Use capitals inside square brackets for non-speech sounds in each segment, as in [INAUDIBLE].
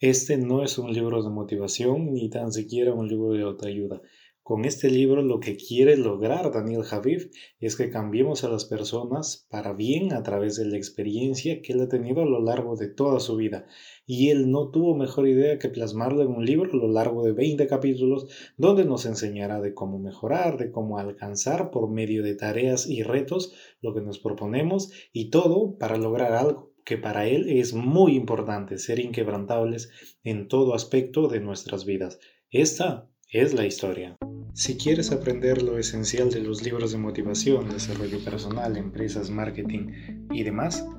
Este no es un libro de motivación ni tan siquiera un libro de autoayuda. Con este libro lo que quiere lograr Daniel Javid es que cambiemos a las personas para bien a través de la experiencia que él ha tenido a lo largo de toda su vida. Y él no tuvo mejor idea que plasmarlo en un libro a lo largo de 20 capítulos donde nos enseñará de cómo mejorar, de cómo alcanzar por medio de tareas y retos lo que nos proponemos y todo para lograr algo que para Él es muy importante ser inquebrantables en todo aspecto de nuestras vidas. Esta es la historia. Si quieres aprender lo esencial de los libros de motivación, desarrollo personal, empresas, marketing y demás,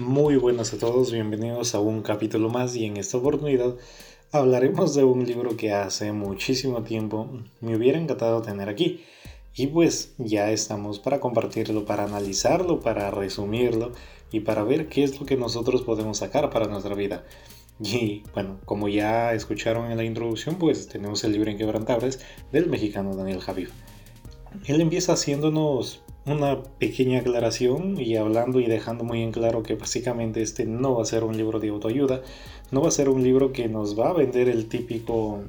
Muy buenas a todos, bienvenidos a un capítulo más y en esta oportunidad hablaremos de un libro que hace muchísimo tiempo me hubiera encantado tener aquí. Y pues ya estamos para compartirlo, para analizarlo, para resumirlo y para ver qué es lo que nosotros podemos sacar para nuestra vida. Y bueno, como ya escucharon en la introducción, pues tenemos el libro Inquebrantables del mexicano Daniel Javier. Él empieza haciéndonos una pequeña aclaración y hablando y dejando muy en claro que básicamente este no va a ser un libro de autoayuda, no va a ser un libro que nos va a vender el típico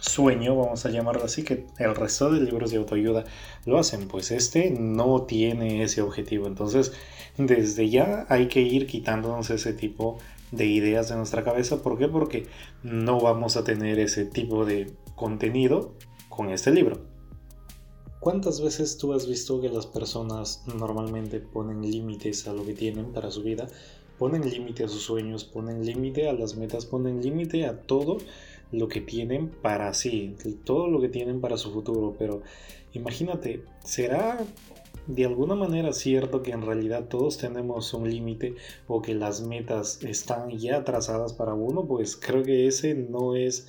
sueño, vamos a llamarlo así, que el resto de libros de autoayuda lo hacen, pues este no tiene ese objetivo. Entonces, desde ya hay que ir quitándonos ese tipo de ideas de nuestra cabeza. ¿Por qué? Porque no vamos a tener ese tipo de contenido con este libro. ¿Cuántas veces tú has visto que las personas normalmente ponen límites a lo que tienen para su vida? Ponen límite a sus sueños, ponen límite a las metas, ponen límite a todo lo que tienen para sí, todo lo que tienen para su futuro. Pero imagínate, ¿será de alguna manera cierto que en realidad todos tenemos un límite o que las metas están ya trazadas para uno? Pues creo que ese no es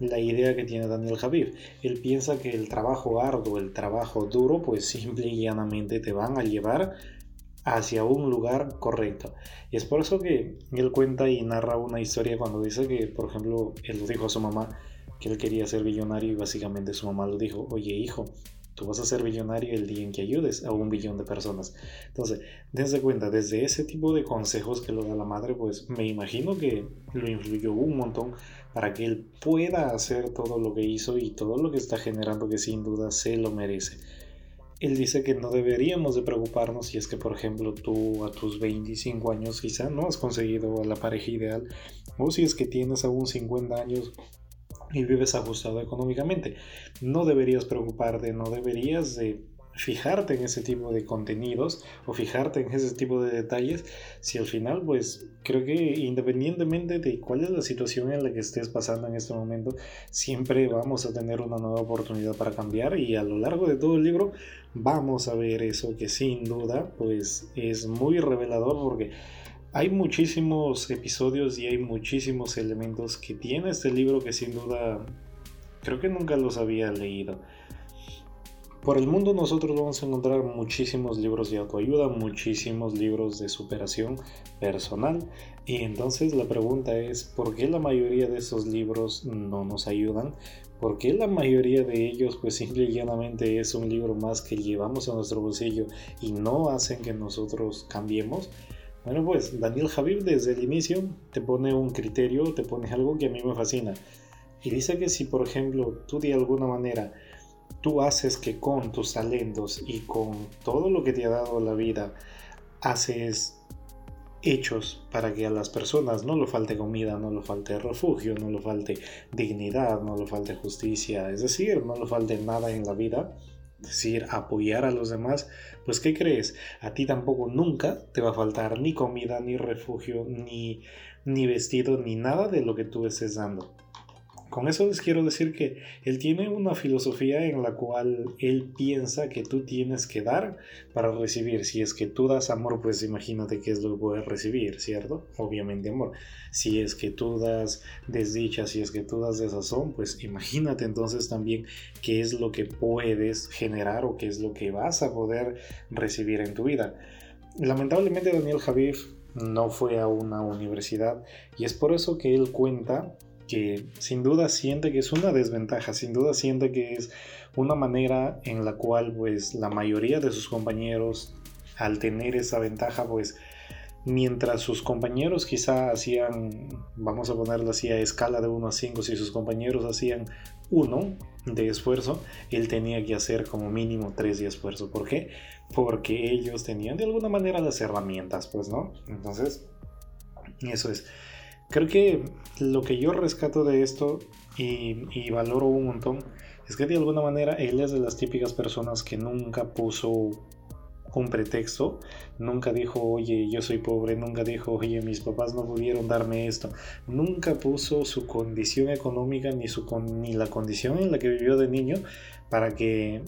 la idea que tiene Daniel Javier. Él piensa que el trabajo arduo, el trabajo duro, pues simple y llanamente te van a llevar hacia un lugar correcto. Y es por eso que él cuenta y narra una historia cuando dice que, por ejemplo, él dijo a su mamá que él quería ser millonario y básicamente su mamá lo dijo, oye hijo, tú vas a ser millonario el día en que ayudes a un billón de personas. Entonces, desde cuenta, desde ese tipo de consejos que lo da la madre, pues me imagino que lo influyó un montón para que él pueda hacer todo lo que hizo y todo lo que está generando que sin duda se lo merece. Él dice que no deberíamos de preocuparnos si es que, por ejemplo, tú a tus 25 años quizá no has conseguido a la pareja ideal o si es que tienes aún 50 años y vives ajustado económicamente. No deberías preocuparte, no deberías de fijarte en ese tipo de contenidos o fijarte en ese tipo de detalles si al final pues creo que independientemente de cuál es la situación en la que estés pasando en este momento siempre vamos a tener una nueva oportunidad para cambiar y a lo largo de todo el libro vamos a ver eso que sin duda pues es muy revelador porque hay muchísimos episodios y hay muchísimos elementos que tiene este libro que sin duda creo que nunca los había leído por el mundo nosotros vamos a encontrar muchísimos libros de autoayuda, muchísimos libros de superación personal. Y entonces la pregunta es, ¿por qué la mayoría de esos libros no nos ayudan? ¿Por qué la mayoría de ellos pues simple y llanamente es un libro más que llevamos a nuestro bolsillo y no hacen que nosotros cambiemos? Bueno pues Daniel Javier desde el inicio te pone un criterio, te pone algo que a mí me fascina. Y dice que si por ejemplo tú de alguna manera tú haces que con tus talentos y con todo lo que te ha dado la vida, haces hechos para que a las personas no le falte comida, no le falte refugio, no le falte dignidad, no le falte justicia, es decir, no le falte nada en la vida, es decir, apoyar a los demás, pues ¿qué crees? A ti tampoco nunca te va a faltar ni comida, ni refugio, ni, ni vestido, ni nada de lo que tú estés dando. Con eso les quiero decir que él tiene una filosofía en la cual él piensa que tú tienes que dar para recibir. Si es que tú das amor, pues imagínate qué es lo que puedes recibir, ¿cierto? Obviamente amor. Si es que tú das desdicha, si es que tú das desazón, pues imagínate entonces también qué es lo que puedes generar o qué es lo que vas a poder recibir en tu vida. Lamentablemente Daniel Javif no fue a una universidad y es por eso que él cuenta que sin duda siente que es una desventaja, sin duda siente que es una manera en la cual pues la mayoría de sus compañeros al tener esa ventaja pues mientras sus compañeros quizá hacían, vamos a ponerlo así a escala de 1 a 5, si sus compañeros hacían 1 de esfuerzo, él tenía que hacer como mínimo 3 de esfuerzo. ¿Por qué? Porque ellos tenían de alguna manera las herramientas, pues, ¿no? Entonces, eso es. Creo que lo que yo rescato de esto y, valoro un montón es que de alguna manera él es de las típicas personas que nunca puso un pretexto, nunca dijo, oye, yo soy pobre, nunca dijo, oye, mis papás no pudieron darme esto, nunca puso su condición económica ni, su, ni la condición en la que vivió de niño para que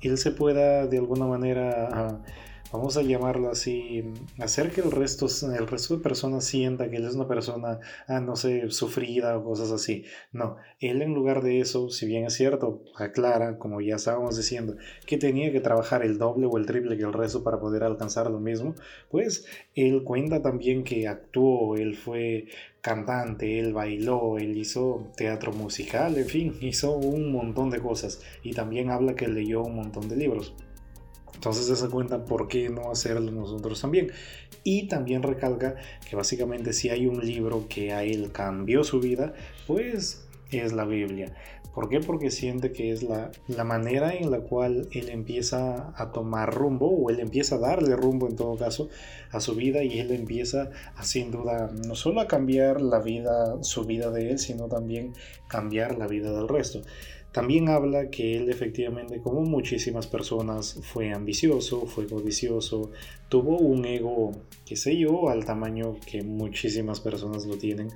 él se pueda de alguna manera... Vamos a llamarlo así, hacer que el resto, el resto de personas sienta que él es una persona, ah, no sé, sufrida o cosas así. No, él en lugar de eso, si bien es cierto, aclara, como ya estábamos diciendo, que tenía que trabajar el doble o el triple que el resto para poder alcanzar lo mismo, pues él cuenta también que actuó, él fue cantante, él bailó, él hizo teatro musical, en fin, hizo un montón de cosas y también habla que leyó un montón de libros. Entonces se cuenta por qué no hacerlo nosotros también. Y también recalca que básicamente si hay un libro que a él cambió su vida, pues es la Biblia. ¿Por qué? Porque siente que es la, la, manera en la cual él empieza a tomar rumbo, o él empieza a darle rumbo en todo caso a su vida, y él empieza sin duda no solo a cambiar la vida, su vida de él, sino también cambiar la vida del resto. También habla que él efectivamente, como muchísimas personas, fue ambicioso, fue codicioso, tuvo un ego, qué sé yo, al tamaño que muchísimas personas lo tienen.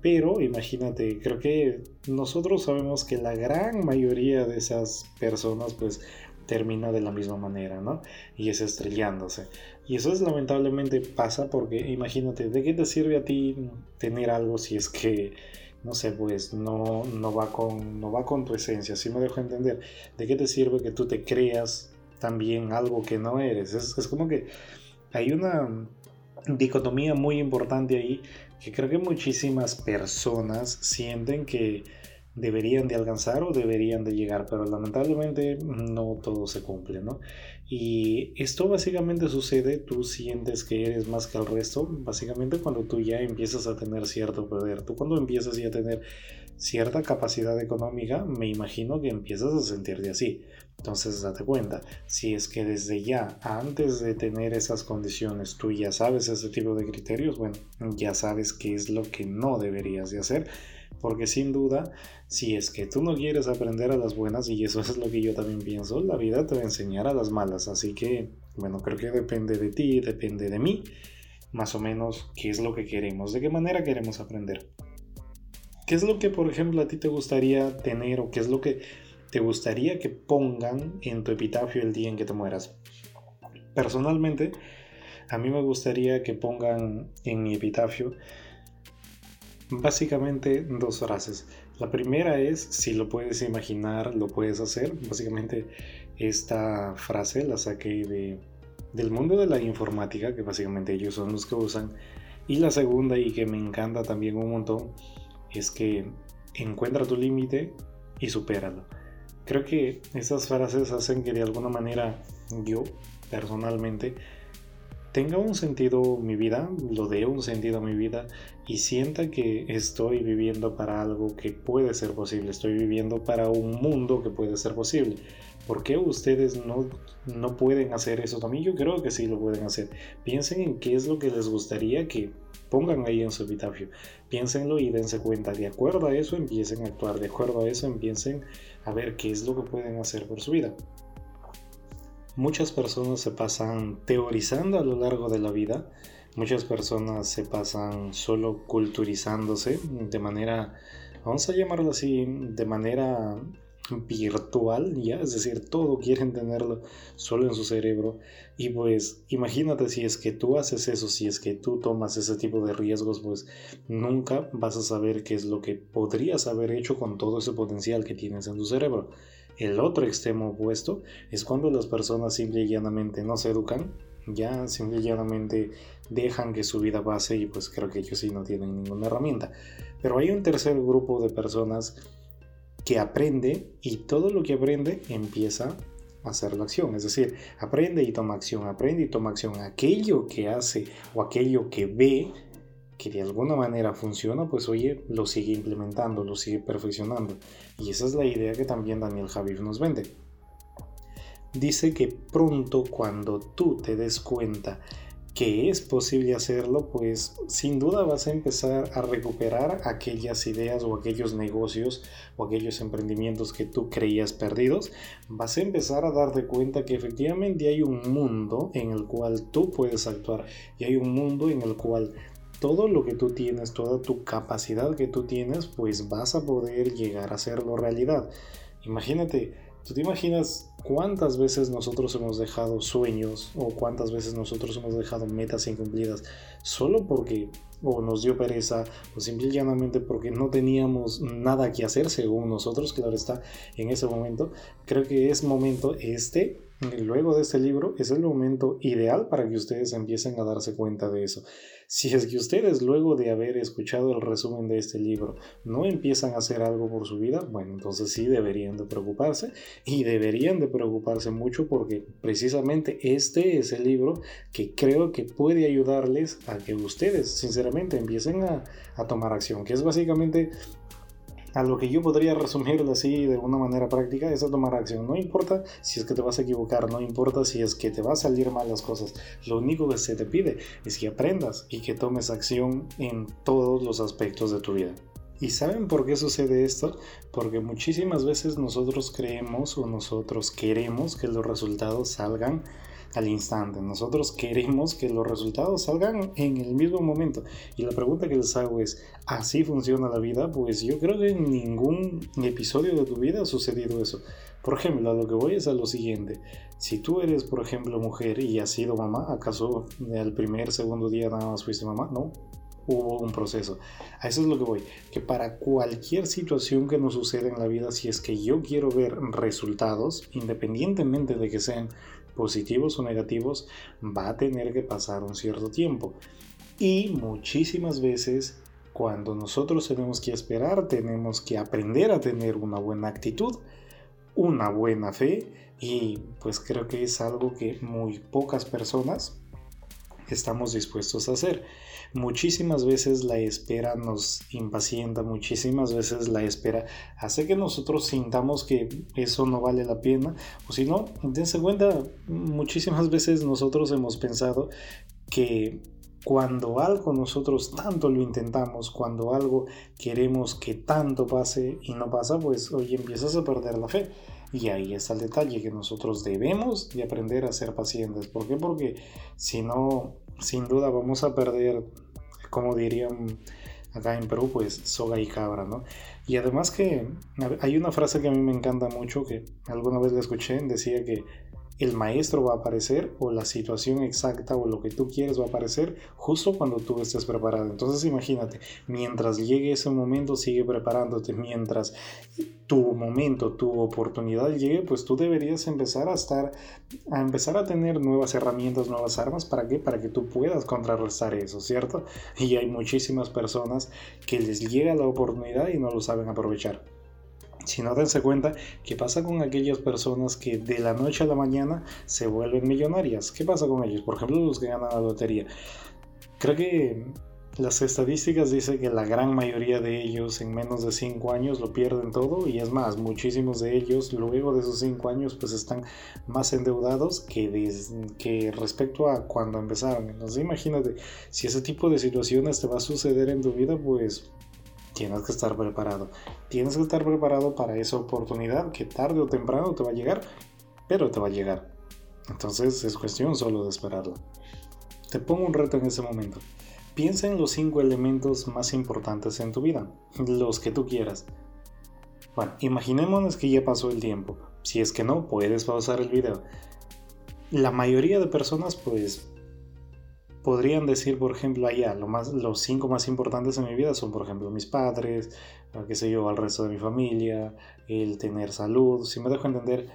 Pero imagínate, creo que nosotros sabemos que la gran mayoría de esas personas pues termina de la misma manera, ¿no? Y es estrellándose. Y eso es lamentablemente pasa porque imagínate, ¿de qué te sirve a ti tener algo si es que no sé, pues no, no, va con, no va con tu esencia, si me dejo entender. ¿De qué te sirve que tú te creas también algo que no eres? Es, es como que hay una dicotomía muy importante ahí que creo que muchísimas personas sienten que deberían de alcanzar o deberían de llegar, pero lamentablemente no todo se cumple, ¿no? Y esto básicamente sucede, tú sientes que eres más que el resto, básicamente cuando tú ya empiezas a tener cierto poder, tú cuando empiezas ya a tener cierta capacidad económica, me imagino que empiezas a sentirte así. Entonces date cuenta, si es que desde ya, antes de tener esas condiciones, tú ya sabes ese tipo de criterios, bueno, ya sabes qué es lo que no deberías de hacer porque sin duda, si es que tú no quieres aprender a las buenas, y eso es lo que yo también pienso, la vida te va a enseñar a las malas. Así que, bueno, creo que depende de ti, depende de mí, más o menos qué es lo que queremos, de qué manera queremos aprender. ¿Qué es lo que, por ejemplo, a ti te gustaría tener o qué es lo que te gustaría que pongan en tu epitafio el día en que te mueras? Personalmente, a mí me gustaría que pongan en mi epitafio Básicamente dos frases. La primera es, si lo puedes imaginar, lo puedes hacer. Básicamente esta frase la saqué de, del mundo de la informática, que básicamente ellos son los que usan. Y la segunda, y que me encanta también un montón, es que encuentra tu límite y supéralo. Creo que esas frases hacen que de alguna manera yo, personalmente, tenga un sentido mi vida, lo dé un sentido a mi vida y sienta que estoy viviendo para algo que puede ser posible, estoy viviendo para un mundo que puede ser posible. ¿Por qué ustedes no, no pueden hacer eso también? Yo creo que sí lo pueden hacer. Piensen en qué es lo que les gustaría que pongan ahí en su epitafio. Piénsenlo y dense cuenta. De acuerdo a eso empiecen a actuar. De acuerdo a eso empiecen a ver qué es lo que pueden hacer por su vida. Muchas personas se pasan teorizando a lo largo de la vida, muchas personas se pasan solo culturizándose de manera, vamos a llamarlo así, de manera virtual, ya, es decir, todo quieren tenerlo solo en su cerebro. Y pues imagínate si es que tú haces eso, si es que tú tomas ese tipo de riesgos, pues nunca vas a saber qué es lo que podrías haber hecho con todo ese potencial que tienes en tu cerebro. El otro extremo opuesto es cuando las personas simple y llanamente no se educan, ya simple y llanamente dejan que su vida pase y pues creo que ellos sí no tienen ninguna herramienta. Pero hay un tercer grupo de personas que aprende y todo lo que aprende empieza a hacer la acción. Es decir, aprende y toma acción, aprende y toma acción. Aquello que hace o aquello que ve que de alguna manera funciona, pues oye, lo sigue implementando, lo sigue perfeccionando. Y esa es la idea que también Daniel Javier nos vende. Dice que pronto cuando tú te des cuenta que es posible hacerlo, pues sin duda vas a empezar a recuperar aquellas ideas o aquellos negocios o aquellos emprendimientos que tú creías perdidos. Vas a empezar a darte cuenta que efectivamente hay un mundo en el cual tú puedes actuar y hay un mundo en el cual todo lo que tú tienes, toda tu capacidad que tú tienes, pues vas a poder llegar a hacerlo realidad. Imagínate, ¿tú te imaginas cuántas veces nosotros hemos dejado sueños o cuántas veces nosotros hemos dejado metas incumplidas solo porque o nos dio pereza o simplemente porque no teníamos nada que hacer según nosotros, claro está, en ese momento. Creo que es momento este luego de este libro es el momento ideal para que ustedes empiecen a darse cuenta de eso. Si es que ustedes luego de haber escuchado el resumen de este libro no empiezan a hacer algo por su vida, bueno, entonces sí deberían de preocuparse y deberían de preocuparse mucho porque precisamente este es el libro que creo que puede ayudarles a que ustedes sinceramente empiecen a, a tomar acción, que es básicamente a lo que yo podría resumirlo así de una manera práctica es a tomar acción. No importa si es que te vas a equivocar, no importa si es que te va a salir mal las cosas. Lo único que se te pide es que aprendas y que tomes acción en todos los aspectos de tu vida. ¿Y saben por qué sucede esto? Porque muchísimas veces nosotros creemos o nosotros queremos que los resultados salgan al instante. Nosotros queremos que los resultados salgan en el mismo momento. Y la pregunta que les hago es, ¿así funciona la vida? Pues yo creo que en ningún episodio de tu vida ha sucedido eso. Por ejemplo, a lo que voy es a lo siguiente. Si tú eres, por ejemplo, mujer y has sido mamá, ¿acaso el primer, segundo día nada más fuiste mamá? No, hubo un proceso. A eso es lo que voy. Que para cualquier situación que nos suceda en la vida, si es que yo quiero ver resultados, independientemente de que sean positivos o negativos, va a tener que pasar un cierto tiempo. Y muchísimas veces cuando nosotros tenemos que esperar, tenemos que aprender a tener una buena actitud, una buena fe y pues creo que es algo que muy pocas personas estamos dispuestos a hacer. Muchísimas veces la espera nos impacienta, muchísimas veces la espera hace que nosotros sintamos que eso no vale la pena. O si no, dense cuenta, muchísimas veces nosotros hemos pensado que cuando algo nosotros tanto lo intentamos, cuando algo queremos que tanto pase y no pasa, pues hoy empiezas a perder la fe. Y ahí está el detalle, que nosotros debemos de aprender a ser pacientes. ¿Por qué? Porque si no, sin duda vamos a perder, como dirían acá en Perú, pues soga y cabra, ¿no? Y además que hay una frase que a mí me encanta mucho, que alguna vez la escuché, decía que el maestro va a aparecer o la situación exacta o lo que tú quieres va a aparecer justo cuando tú estés preparado. Entonces imagínate, mientras llegue ese momento, sigue preparándote. Mientras tu momento, tu oportunidad llegue, pues tú deberías empezar a estar, a empezar a tener nuevas herramientas, nuevas armas. ¿Para qué? Para que tú puedas contrarrestar eso, ¿cierto? Y hay muchísimas personas que les llega la oportunidad y no lo saben aprovechar. Si no dense cuenta, ¿qué pasa con aquellas personas que de la noche a la mañana se vuelven millonarias? ¿Qué pasa con ellos? Por ejemplo, los que ganan la lotería. Creo que las estadísticas dicen que la gran mayoría de ellos en menos de 5 años lo pierden todo y es más, muchísimos de ellos luego de esos 5 años pues están más endeudados que, que respecto a cuando empezaron. Entonces imagínate, si ese tipo de situaciones te va a suceder en tu vida pues tienes que estar preparado. Tienes que estar preparado para esa oportunidad que tarde o temprano te va a llegar, pero te va a llegar. Entonces es cuestión solo de esperarla. Te pongo un reto en ese momento. piensa en los cinco elementos más importantes en tu vida, los que tú quieras. Bueno, imaginémonos que ya pasó el tiempo. Si es que no, puedes pausar el video. La mayoría de personas, pues, podrían decir, por ejemplo, allá, lo más, los cinco más importantes en mi vida son, por ejemplo, mis padres, qué sé yo, al resto de mi familia, el tener salud, si me dejo entender,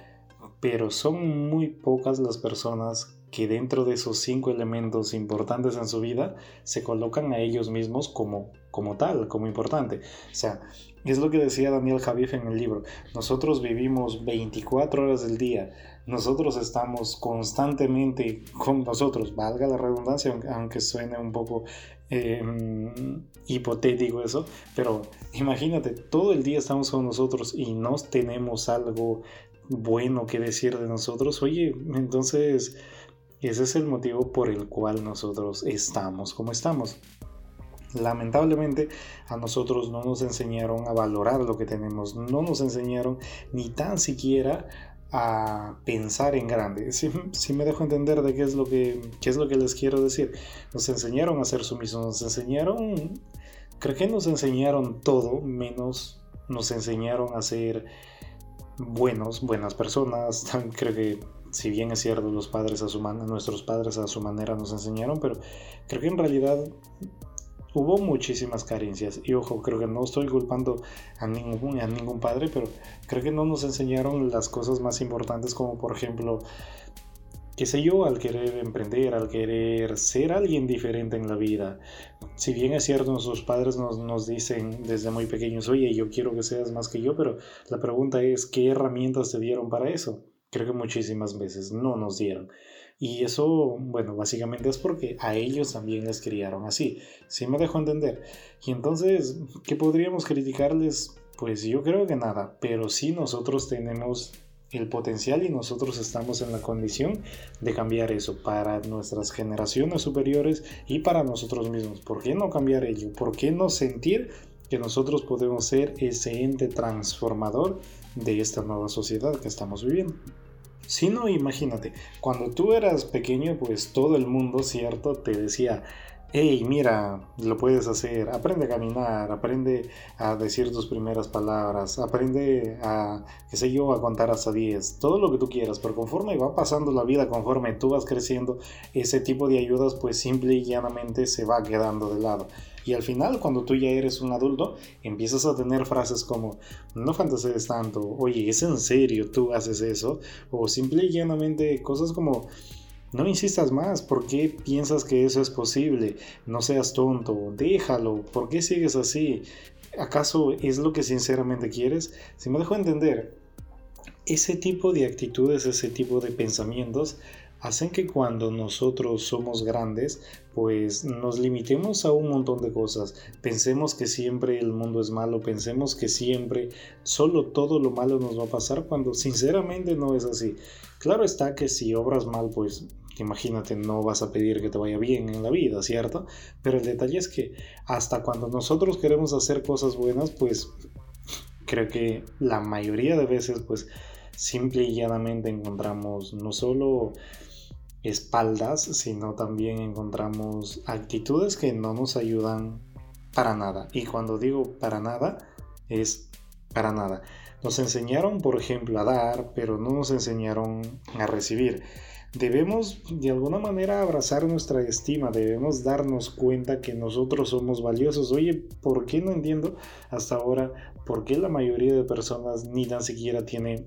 pero son muy pocas las personas que dentro de esos cinco elementos importantes en su vida se colocan a ellos mismos como, como tal, como importante. O sea, es lo que decía Daniel Javif en el libro. Nosotros vivimos 24 horas del día. Nosotros estamos constantemente con nosotros, valga la redundancia, aunque suene un poco em, hipotético eso, pero imagínate, todo el día estamos con nosotros y no tenemos algo bueno que decir de nosotros. Oye, entonces ese es el motivo por el cual nosotros estamos como estamos. Lamentablemente a nosotros no nos enseñaron a valorar lo que tenemos, no nos enseñaron ni tan siquiera a pensar en grande. Si, me dejo entender de qué es, lo que, qué es lo que les quiero decir. Nos enseñaron a ser sumisos, nos enseñaron, creo que nos enseñaron todo, menos nos enseñaron a ser buenos, buenas personas. [LAUGHS] Creo que si bien es cierto, los padres a su nuestros padres a su manera nos enseñaron, pero creo que en realidad hubo muchísimas carencias. Y ojo, creo que no estoy culpando a ningún, a ningún padre, pero creo que no nos enseñaron las cosas más importantes como por ejemplo, qué sé yo, al querer emprender, al querer ser alguien diferente en la vida. Si bien es cierto, nuestros padres nos, nos dicen desde muy pequeños, oye, yo quiero que seas más que yo, pero la pregunta es, ¿qué herramientas te dieron para eso? creo que muchísimas veces no nos dieron. Y eso, bueno, básicamente es porque a ellos también les criaron así. ¿Sí me dejo entender? Y entonces, ¿qué podríamos criticarles? Pues yo creo que nada, pero sí nosotros tenemos el potencial y nosotros estamos en la condición de cambiar eso para nuestras generaciones superiores y para nosotros mismos. ¿Por qué no cambiar ello? ¿Por qué no sentir que nosotros podemos ser ese ente transformador de esta nueva sociedad que estamos viviendo? Si no, imagínate, cuando tú eras pequeño, pues todo el mundo, ¿cierto? Te decía, hey, mira, lo puedes hacer, aprende a caminar, aprende a decir tus primeras palabras, aprende a, qué sé yo, a contar hasta 10, todo lo que tú quieras, pero conforme va pasando la vida, conforme tú vas creciendo, ese tipo de ayudas pues simple y llanamente se va quedando de lado. Y al final, cuando tú ya eres un adulto, empiezas a tener frases como, no fantasees tanto, oye, ¿es en serio tú haces eso? O simple y llanamente cosas como, no insistas más, ¿por qué piensas que eso es posible? No seas tonto, déjalo, ¿por qué sigues así? ¿Acaso es lo que sinceramente quieres? Si me dejo entender, ese tipo de actitudes, ese tipo de pensamientos hacen que cuando nosotros somos grandes, pues nos limitemos a un montón de cosas. Pensemos que siempre el mundo es malo, pensemos que siempre solo todo lo malo nos va a pasar cuando sinceramente no es así. Claro está que si obras mal, pues imagínate, no vas a pedir que te vaya bien en la vida, ¿cierto? Pero el detalle es que hasta cuando nosotros queremos hacer cosas buenas, pues creo que la mayoría de veces, pues simple y llanamente encontramos no solo espaldas, sino también encontramos actitudes que no nos ayudan para nada. Y cuando digo para nada, es para nada. Nos enseñaron, por ejemplo, a dar, pero no nos enseñaron a recibir. Debemos de alguna manera abrazar nuestra estima, debemos darnos cuenta que nosotros somos valiosos. Oye, ¿por qué no entiendo hasta ahora por qué la mayoría de personas ni tan siquiera tiene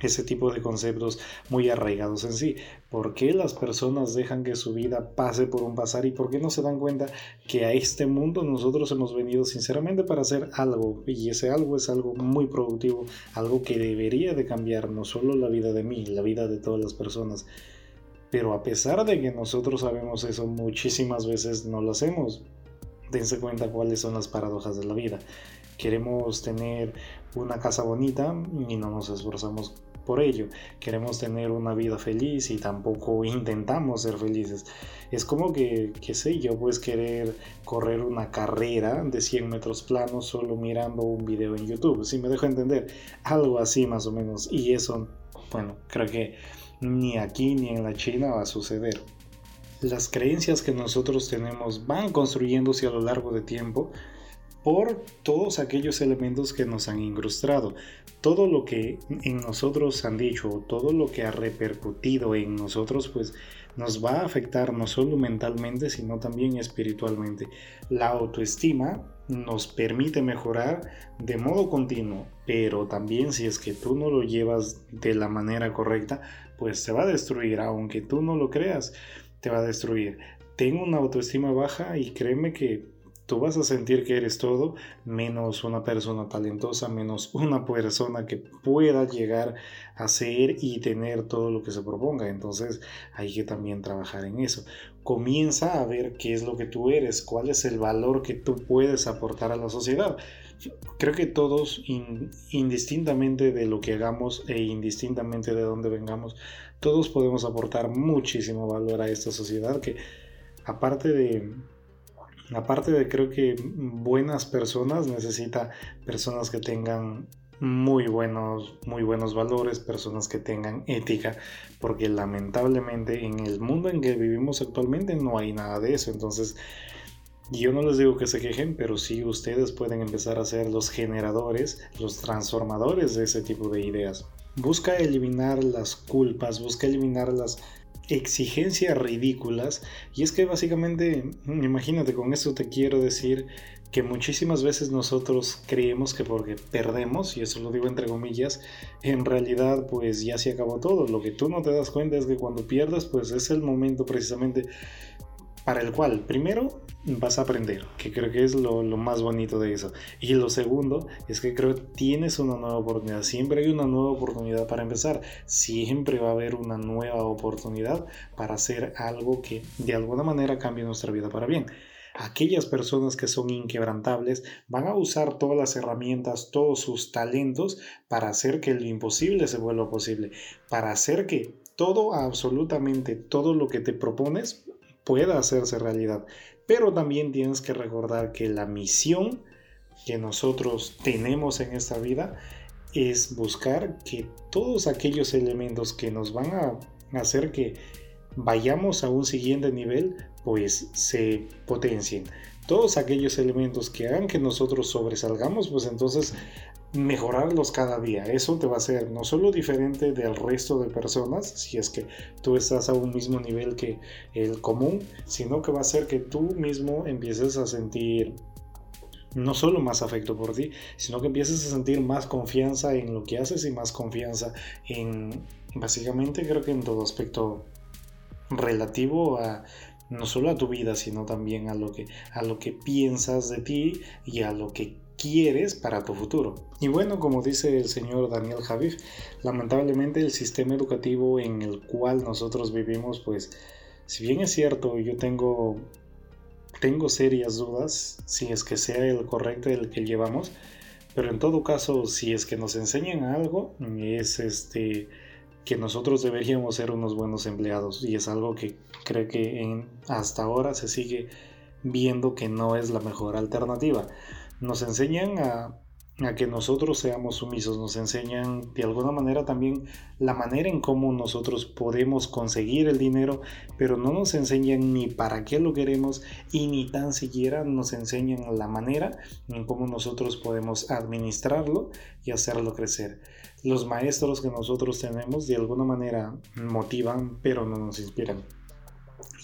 ese tipo de conceptos muy arraigados en sí. ¿Por qué las personas dejan que su vida pase por un pasar y por qué no se dan cuenta que a este mundo nosotros hemos venido sinceramente para hacer algo y ese algo es algo muy productivo, algo que debería de cambiar no solo la vida de mí, la vida de todas las personas. Pero a pesar de que nosotros sabemos eso, muchísimas veces no lo hacemos. Dense cuenta cuáles son las paradojas de la vida. Queremos tener una casa bonita y no nos esforzamos por ello. Queremos tener una vida feliz y tampoco intentamos ser felices. Es como que, qué sé yo, puedes querer correr una carrera de 100 metros planos solo mirando un video en YouTube. Si me dejo entender, algo así más o menos. Y eso, bueno, creo que ni aquí ni en la China va a suceder. las creencias que nosotros tenemos van construyéndose a lo largo de tiempo por todos aquellos elementos que nos han incrustado. Todo lo que en nosotros han dicho, todo lo que ha repercutido en nosotros, pues nos va a afectar no solo mentalmente, sino también espiritualmente. La autoestima nos permite mejorar de modo continuo, pero también si es que tú no lo llevas de la manera correcta, pues se va a destruir, aunque tú no lo creas, te va a destruir. Tengo una autoestima baja y créeme que tú vas a sentir que eres todo menos una persona talentosa, menos [LAUGHS] una persona que pueda llegar a ser y tener todo lo que se proponga. Entonces hay que también trabajar en eso. Comienza a ver qué es lo que tú eres, cuál es el valor que tú puedes aportar a la sociedad. Creo que todos, indistintamente de lo que hagamos e indistintamente de dónde vengamos, todos podemos aportar muchísimo valor a esta sociedad que aparte de Aparte de creo que buenas personas, necesita personas que tengan muy buenos, muy buenos valores, personas que tengan ética, porque lamentablemente en el mundo en que vivimos actualmente no hay nada de eso. Entonces, yo no les digo que se quejen, pero sí ustedes pueden empezar a ser los generadores, los transformadores de ese tipo de ideas. Busca eliminar las culpas, busca eliminar las exigencias ridículas. Y es que básicamente, imagínate, con esto te quiero decir que muchísimas veces nosotros creemos que porque perdemos, y eso lo digo entre comillas, en realidad pues ya se acabó todo. Lo que tú no te das cuenta es que cuando pierdes pues es el momento precisamente para el cual primero vas a aprender, que creo que es lo, más bonito de eso. Y lo segundo es que creo que tienes una nueva oportunidad. Siempre hay una nueva oportunidad para empezar. Siempre va a haber una nueva oportunidad para hacer algo que de alguna manera cambie nuestra vida para bien. Aquellas personas que son inquebrantables van a usar todas las herramientas, todos sus talentos para hacer que lo imposible se vuelva posible, para hacer que todo, absolutamente todo lo que te propones pueda hacerse realidad. Pero también tienes que recordar que la misión que nosotros tenemos en esta vida es buscar que todos aquellos elementos que nos van a hacer que vayamos a un siguiente nivel, pues se potencien. Todos aquellos elementos que hagan que nosotros sobresalgamos, pues entonces mejorarlos cada día. Eso te va a hacer no solo diferente del resto de personas, si es que tú estás a un mismo nivel que el común, sino que va a hacer que tú mismo empieces a sentir no solo más afecto por ti, sino que empieces a sentir más confianza en lo que haces y más confianza en, básicamente creo que en todo aspecto relativo a no solo a tu vida, sino también a lo que, a lo que piensas de ti y a lo que quieres para tu futuro. Y bueno, como dice el señor Daniel Javif, lamentablemente el sistema educativo en el cual nosotros vivimos, pues, si bien es cierto, yo tengo, tengo serias dudas si es que sea el correcto el que llevamos, pero en todo caso, si es que nos enseñan algo, es este que nosotros deberíamos ser unos buenos empleados y es algo que creo que hasta ahora se sigue viendo que no es la mejor alternativa nos enseñan a, que nosotros seamos sumisos, nos enseñan de alguna manera también la manera en cómo nosotros podemos conseguir el dinero, pero no nos enseñan ni para qué lo queremos y ni tan siquiera nos enseñan la manera en cómo nosotros podemos administrarlo y hacerlo crecer. Los maestros que nosotros tenemos de alguna manera motivan, pero no nos inspiran.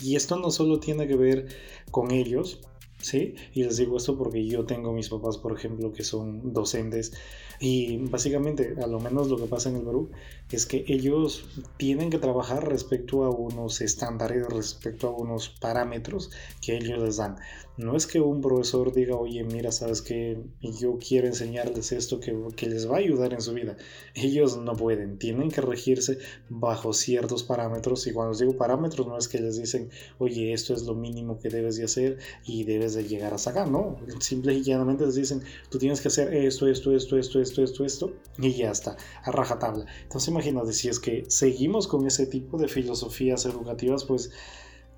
Y esto no solo tiene que ver con ellos, ¿sí? Y les digo esto porque yo tengo mis papás, por ejemplo, que son docentes y básicamente, a lo menos lo que pasa en el Perú, es que ellos tienen que trabajar respecto a unos estándares, respecto a unos parámetros que ellos les dan. No es que un profesor diga, oye, mira, sabes que yo quiero enseñarles esto que, que les va a ayudar en su vida. Ellos no pueden, tienen que regirse bajo ciertos parámetros y cuando digo parámetros no es que les dicen, oye, esto es lo mínimo que debes de hacer y debes de llegar a sacar, no, simple y llanamente les dicen, tú tienes que hacer esto, esto, esto, esto, esto, esto, esto y ya está, a rajatabla. Entonces imagínate, si es que seguimos con ese tipo de filosofías educativas, pues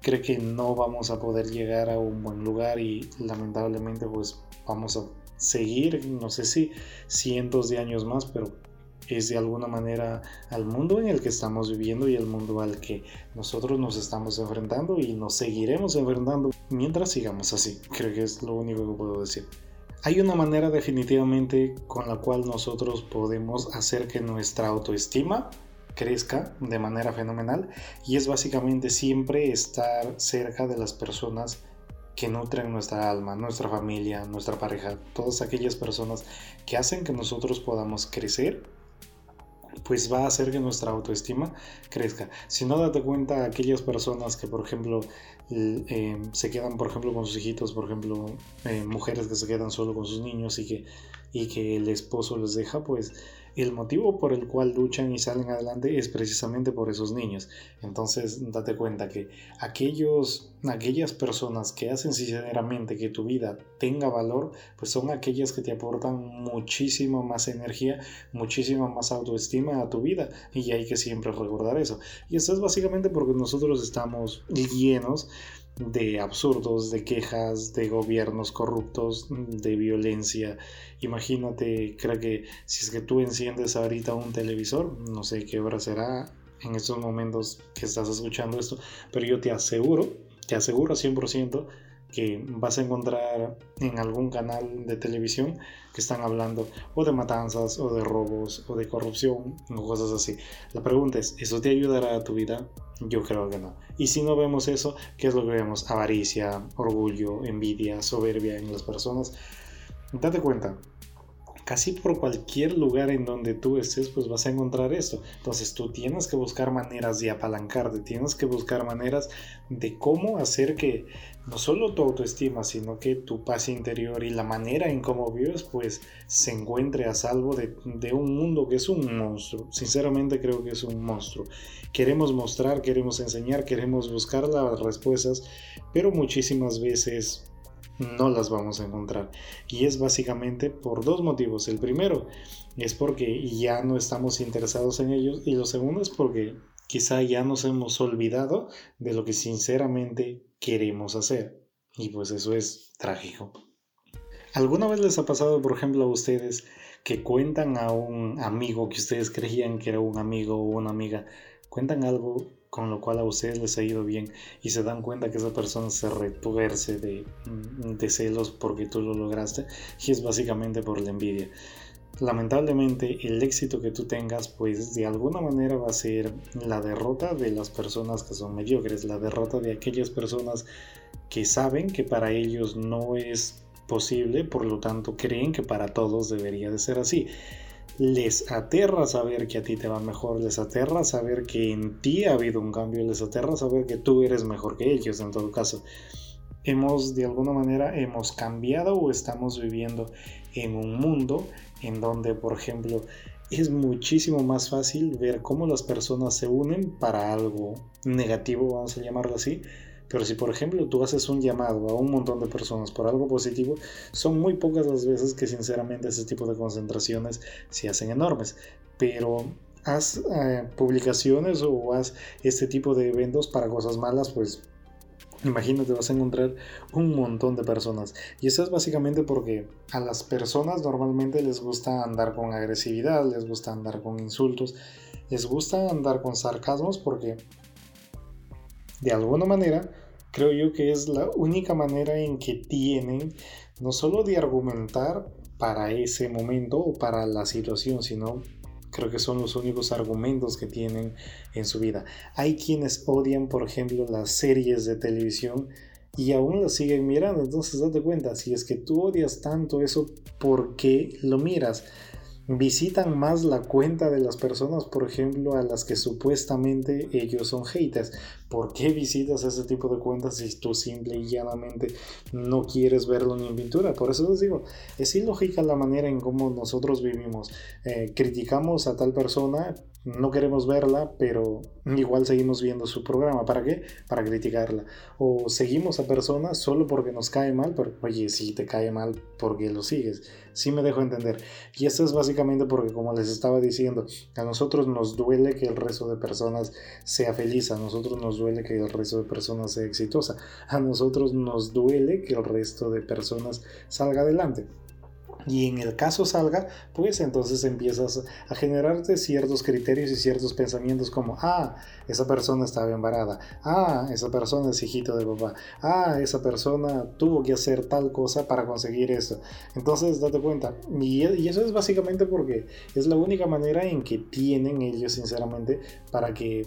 creo que no vamos a poder llegar a un buen lugar y lamentablemente pues vamos a seguir, no sé si cientos de años más, pero es de alguna manera al mundo en el que estamos viviendo y el mundo al que nosotros nos estamos enfrentando y nos seguiremos enfrentando mientras sigamos así. Creo que es lo único que puedo decir. Hay una manera definitivamente con la cual nosotros podemos hacer que nuestra autoestima crezca de manera fenomenal y es básicamente siempre estar cerca de las personas que nutren nuestra alma, nuestra familia, nuestra pareja, todas aquellas personas que hacen que nosotros podamos crecer, pues va a hacer que nuestra autoestima crezca. Si no date cuenta, aquellas personas que, por ejemplo, eh, se quedan, por ejemplo, con sus hijitos, por ejemplo, eh, mujeres que se quedan solo con sus niños y que, y que el esposo les deja, pues el motivo por el cual luchan y salen adelante es precisamente por esos niños. Entonces, date cuenta que aquellos, aquellas personas que hacen sinceramente que tu vida tenga valor, pues son aquellas que te aportan muchísimo más energía, muchísima más autoestima a tu vida. Y hay que siempre recordar eso. Y eso es básicamente porque nosotros estamos llenos de absurdos, de quejas, de gobiernos corruptos, de violencia. Imagínate, creo que si es que tú enciendes ahorita un televisor, no sé qué hora será en estos momentos que estás escuchando esto, pero yo te aseguro, te aseguro 100% que vas a encontrar en algún canal de televisión que están hablando o de matanzas o de robos o de corrupción o cosas así. La pregunta es, ¿eso te ayudará a tu vida? Yo creo que no. Y si no vemos eso, ¿qué es lo que vemos? Avaricia, orgullo, envidia, soberbia en las personas. Date cuenta, casi por cualquier lugar en donde tú estés, pues vas a encontrar esto. Entonces tú tienes que buscar maneras de apalancarte, tienes que buscar maneras de cómo hacer que no solo tu autoestima, sino que tu paz interior y la manera en cómo vives, pues se encuentre a salvo de, de un mundo que es un monstruo. Sinceramente creo que es un monstruo. Queremos mostrar, queremos enseñar, queremos buscar las respuestas, pero muchísimas veces no las vamos a encontrar. Y es básicamente por dos motivos. El primero es porque ya no estamos interesados en ellos y lo segundo es porque quizá ya nos hemos olvidado de lo que sinceramente queremos hacer. Y pues eso es trágico. ¿Alguna vez les ha pasado, por ejemplo, a ustedes que cuentan a un amigo que ustedes creían que era un amigo o una amiga, cuentan algo con lo cual a ustedes les ha ido bien y se dan cuenta que esa persona se retuerce de, mm, de celos porque tú lo lograste y es básicamente por la envidia. Lamentablemente el éxito que tú tengas pues de alguna manera va a ser la derrota de las personas que son mediocres, la derrota de aquellas personas que saben que para ellos no es posible, por lo tanto creen que para todos debería de ser así les aterra saber que a ti te va mejor, les aterra saber que en ti ha habido un cambio, les aterra saber que tú eres mejor que ellos en todo caso. Hemos de alguna manera hemos cambiado o estamos viviendo en un mundo en donde por ejemplo es muchísimo más fácil ver cómo las personas se unen para algo negativo, vamos a llamarlo así, pero si por ejemplo tú haces un llamado a un montón de personas por algo positivo, son muy pocas las veces que sinceramente ese tipo de concentraciones se hacen enormes. Pero haz eh, publicaciones o haz este tipo de eventos para cosas malas, pues Imagínate, vas a encontrar un montón de personas. Y eso es básicamente porque a las personas normalmente les gusta andar con agresividad, les gusta andar con insultos, les gusta andar con sarcasmos porque de alguna manera, creo yo que es la única manera en que tienen no solo de argumentar para ese momento o para la situación, sino creo que son los únicos argumentos que tienen en su vida. Hay quienes odian, por ejemplo, las series de televisión y aún las siguen mirando. Entonces, date cuenta, si es que tú odias tanto eso, ¿por qué lo miras? Visitan más la cuenta de las personas, por ejemplo, a las que supuestamente ellos son haters. ¿Por qué visitas ese tipo de cuentas si tú simple y llanamente no quieres verlo ni en pintura? Por eso les digo, es ilógica la manera en cómo nosotros vivimos. Eh, criticamos a tal persona, no queremos verla, pero igual seguimos viendo su programa. ¿Para qué? Para criticarla. O seguimos a personas solo porque nos cae mal, pero oye, si te cae mal, porque lo sigues? Sí me dejo entender. Y esto es básicamente porque, como les estaba diciendo, a nosotros nos duele que el resto de personas sea feliz, a nosotros nos duele que el resto de personas sea exitosa, a nosotros nos duele que el resto de personas salga adelante. Y en el caso salga, pues entonces empiezas a generarte ciertos criterios y ciertos pensamientos como, ah, esa persona estaba embarada, ah, esa persona es hijito de papá, ah, esa persona tuvo que hacer tal cosa para conseguir esto. Entonces, date cuenta. Y, y eso es básicamente porque es la única manera en que tienen ellos, sinceramente, para que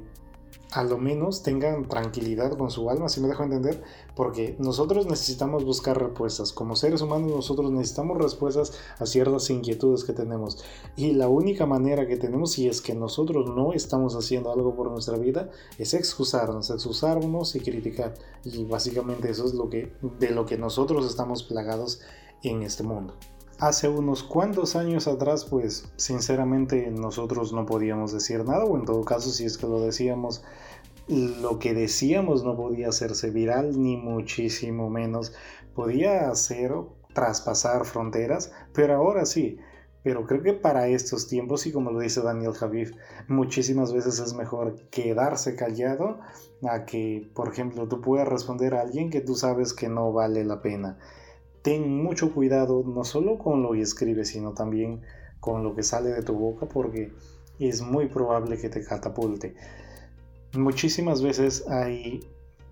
a lo menos tengan tranquilidad con su alma, si me dejo entender, porque nosotros necesitamos buscar respuestas. Como seres humanos nosotros necesitamos respuestas a ciertas inquietudes que tenemos. Y la única manera que tenemos, si es que nosotros no estamos haciendo algo por nuestra vida, es excusarnos, excusarnos y criticar. Y básicamente eso es lo que, de lo que nosotros estamos plagados en este mundo. Hace unos cuantos años atrás, pues sinceramente nosotros no podíamos decir nada, o en todo caso, si es que lo decíamos, lo que decíamos no podía hacerse viral, ni muchísimo menos podía hacer traspasar fronteras, pero ahora sí. Pero creo que para estos tiempos, y como lo dice Daniel Javif, muchísimas veces es mejor quedarse callado a que, por ejemplo, tú puedas responder a alguien que tú sabes que no vale la pena ten mucho cuidado no solo con lo que escribes, sino también con lo que sale de tu boca porque es muy probable que te catapulte. Muchísimas veces hay,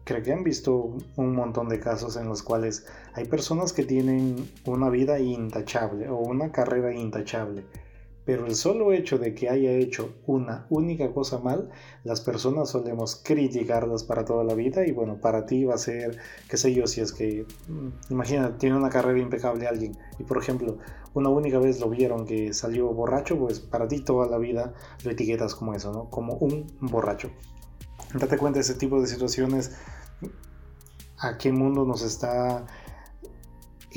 creo que han visto un montón de casos en los cuales hay personas que tienen una vida intachable o una carrera intachable pero el solo hecho de que haya hecho una única cosa mal, las personas solemos criticarlas para toda la vida y bueno, para ti va a ser, qué sé yo, si es que, mm, imagina, tiene una carrera impecable alguien y por ejemplo, una única vez lo vieron que salió borracho, pues para ti toda la vida lo etiquetas como eso, ¿no? Como un borracho. Date cuenta de ese tipo de situaciones, a qué mundo nos está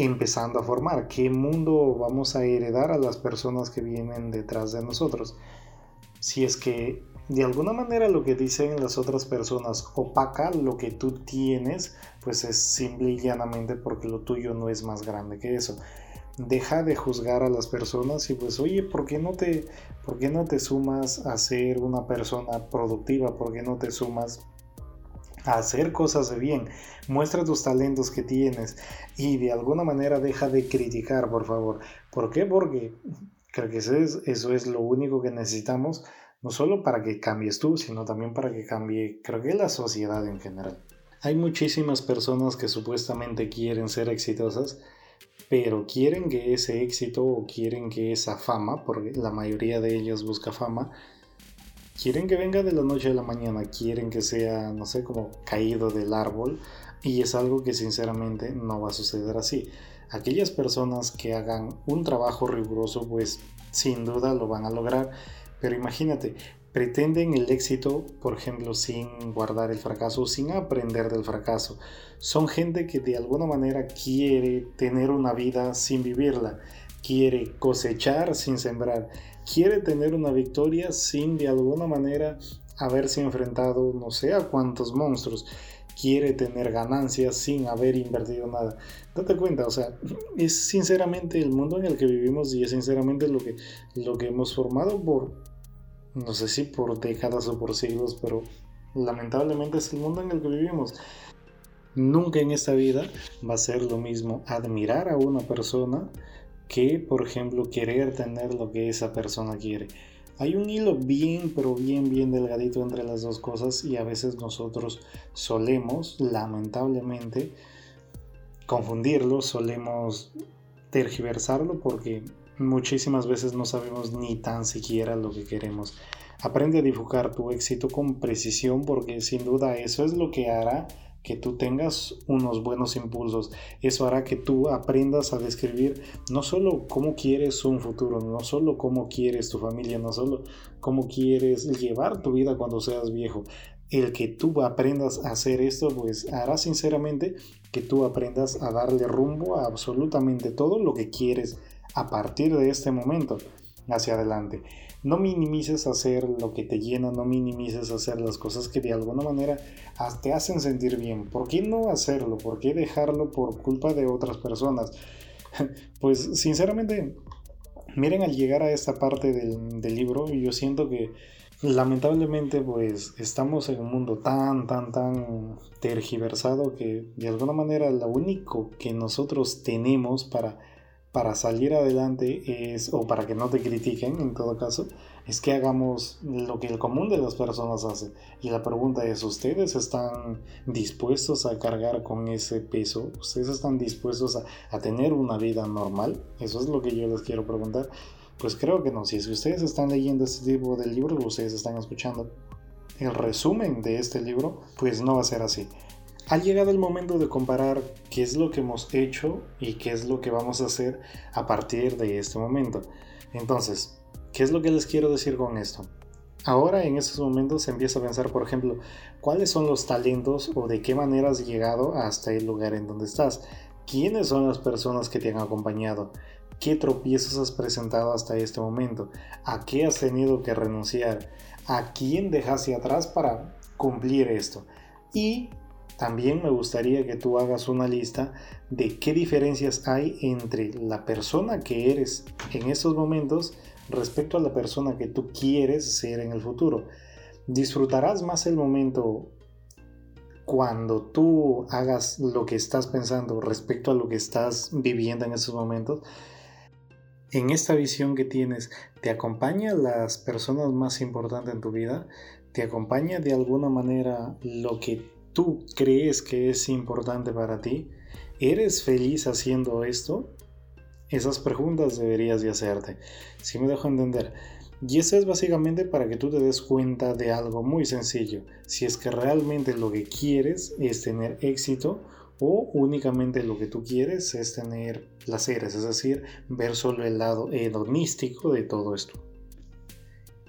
empezando a formar, qué mundo vamos a heredar a las personas que vienen detrás de nosotros. Si es que de alguna manera lo que dicen las otras personas opaca lo que tú tienes, pues es simple y llanamente porque lo tuyo no es más grande que eso. Deja de juzgar a las personas y pues oye, ¿por qué no te, por qué no te sumas a ser una persona productiva? ¿Por qué no te sumas hacer cosas de bien, muestra tus talentos que tienes y de alguna manera deja de criticar, por favor. ¿Por qué? Porque creo que eso es, eso es lo único que necesitamos, no solo para que cambies tú, sino también para que cambie, creo que la sociedad en general. Hay muchísimas personas que supuestamente quieren ser exitosas, pero quieren que ese éxito o quieren que esa fama, porque la mayoría de ellos busca fama, quieren que venga de la noche a la mañana, quieren que sea, no sé, como caído del árbol y es algo que sinceramente no va a suceder así. Aquellas personas que hagan un trabajo riguroso, pues sin duda lo van a lograr, pero imagínate, pretenden el éxito, por ejemplo, sin guardar el fracaso, sin aprender del fracaso. Son gente que de alguna manera quiere tener una vida sin vivirla, quiere cosechar sin sembrar quiere tener una victoria sin de alguna manera haberse enfrentado no sé a cuántos monstruos. Quiere tener ganancias sin haber invertido nada. Date cuenta, o sea, es sinceramente el mundo en el que vivimos y es sinceramente lo que, lo que hemos formado por, no sé si por décadas o por siglos, pero lamentablemente es el mundo en el que vivimos. Nunca en esta vida va a ser lo mismo admirar a una persona que, por ejemplo, querer tener lo que esa persona quiere. Hay un hilo bien, pero bien, bien delgadito entre las dos cosas y a veces nosotros solemos, lamentablemente, confundirlo, solemos tergiversarlo porque muchísimas veces no sabemos ni tan siquiera lo que queremos. Aprende a dibujar tu éxito con precisión porque sin duda eso es lo que hará que tú tengas unos buenos impulsos. Eso hará que tú aprendas a describir no solo cómo quieres un futuro, no solo cómo quieres tu familia, no solo cómo quieres llevar tu vida cuando seas viejo. El que tú aprendas a hacer esto, pues hará sinceramente que tú aprendas a darle rumbo a absolutamente todo lo que quieres a partir de este momento hacia adelante. No minimices hacer lo que te llena, no minimices hacer las cosas que de alguna manera te hacen sentir bien. ¿Por qué no hacerlo? ¿Por qué dejarlo por culpa de otras personas? [LAUGHS] Pues sinceramente, miren al llegar a esta parte del, libro, yo siento que lamentablemente pues estamos en un mundo tan, tan, tan tergiversado que de alguna manera lo único que nosotros tenemos para para salir adelante es, o para que no te critiquen en todo caso, es que hagamos lo que el común de las personas hace. Y la pregunta es, ¿ustedes están dispuestos a cargar con ese peso? ¿Ustedes están dispuestos a, a tener una vida normal? Eso es lo que yo les quiero preguntar. Pues creo que no. Si es que ustedes están leyendo este tipo de libros, ustedes están escuchando el resumen de este libro, pues no va a ser así ha llegado el momento de comparar qué es lo que hemos hecho y qué es lo que vamos a hacer a partir de este momento. Entonces, ¿qué es lo que les quiero decir con esto? Ahora en estos momentos se empieza a pensar, por ejemplo, cuáles son los talentos o de qué manera has llegado hasta el lugar en donde estás. ¿Quiénes son las personas que te han acompañado? ¿Qué tropiezos has presentado hasta este momento? ¿A qué has tenido que renunciar? ¿A quién dejaste atrás para cumplir esto? Y también me gustaría que tú hagas una lista de qué diferencias hay entre la persona que eres en estos momentos respecto a la persona que tú quieres ser en el futuro. Disfrutarás más el momento cuando tú hagas lo que estás pensando respecto a lo que estás viviendo en esos momentos. En esta visión que tienes, ¿te acompaña las personas más importantes en tu vida? ¿Te acompaña de alguna manera lo que tú crees que es importante para ti? ¿Eres feliz haciendo esto? Esas preguntas deberías de hacerte. Si me dejo entender. Y eso es básicamente para que tú te des cuenta de algo muy sencillo. Si es que realmente lo que quieres es tener éxito o únicamente lo que tú quieres es tener placeres, es decir, ver solo el lado hedonístico de todo esto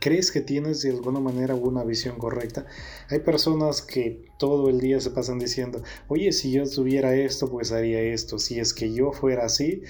crees que tienes de alguna manera una visión correcta. Hay personas que todo el día se pasan diciendo, oye, si yo tuviera esto, pues haría esto. Si es que yo fuera así,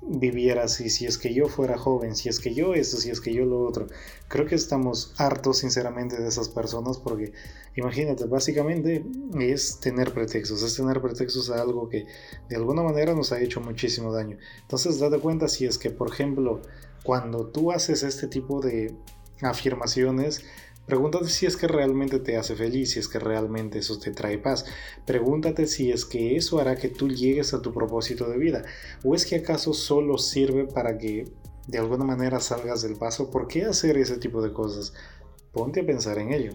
viviera así. Si es que yo fuera joven, si es que yo esto, si es que yo lo otro. Creo que estamos hartos sinceramente de esas personas porque imagínate, básicamente es tener pretextos, es tener pretextos a algo que de alguna manera nos ha hecho muchísimo daño. Entonces date cuenta si es que, por ejemplo, cuando tú haces este tipo de afirmaciones, pregúntate si es que realmente te hace feliz, si es que realmente eso te trae paz. Pregúntate si es que eso hará que tú llegues a tu propósito de vida. ¿O es que acaso solo sirve para que de alguna manera salgas del paso? ¿Por qué hacer ese tipo de cosas? Ponte a pensar en ello.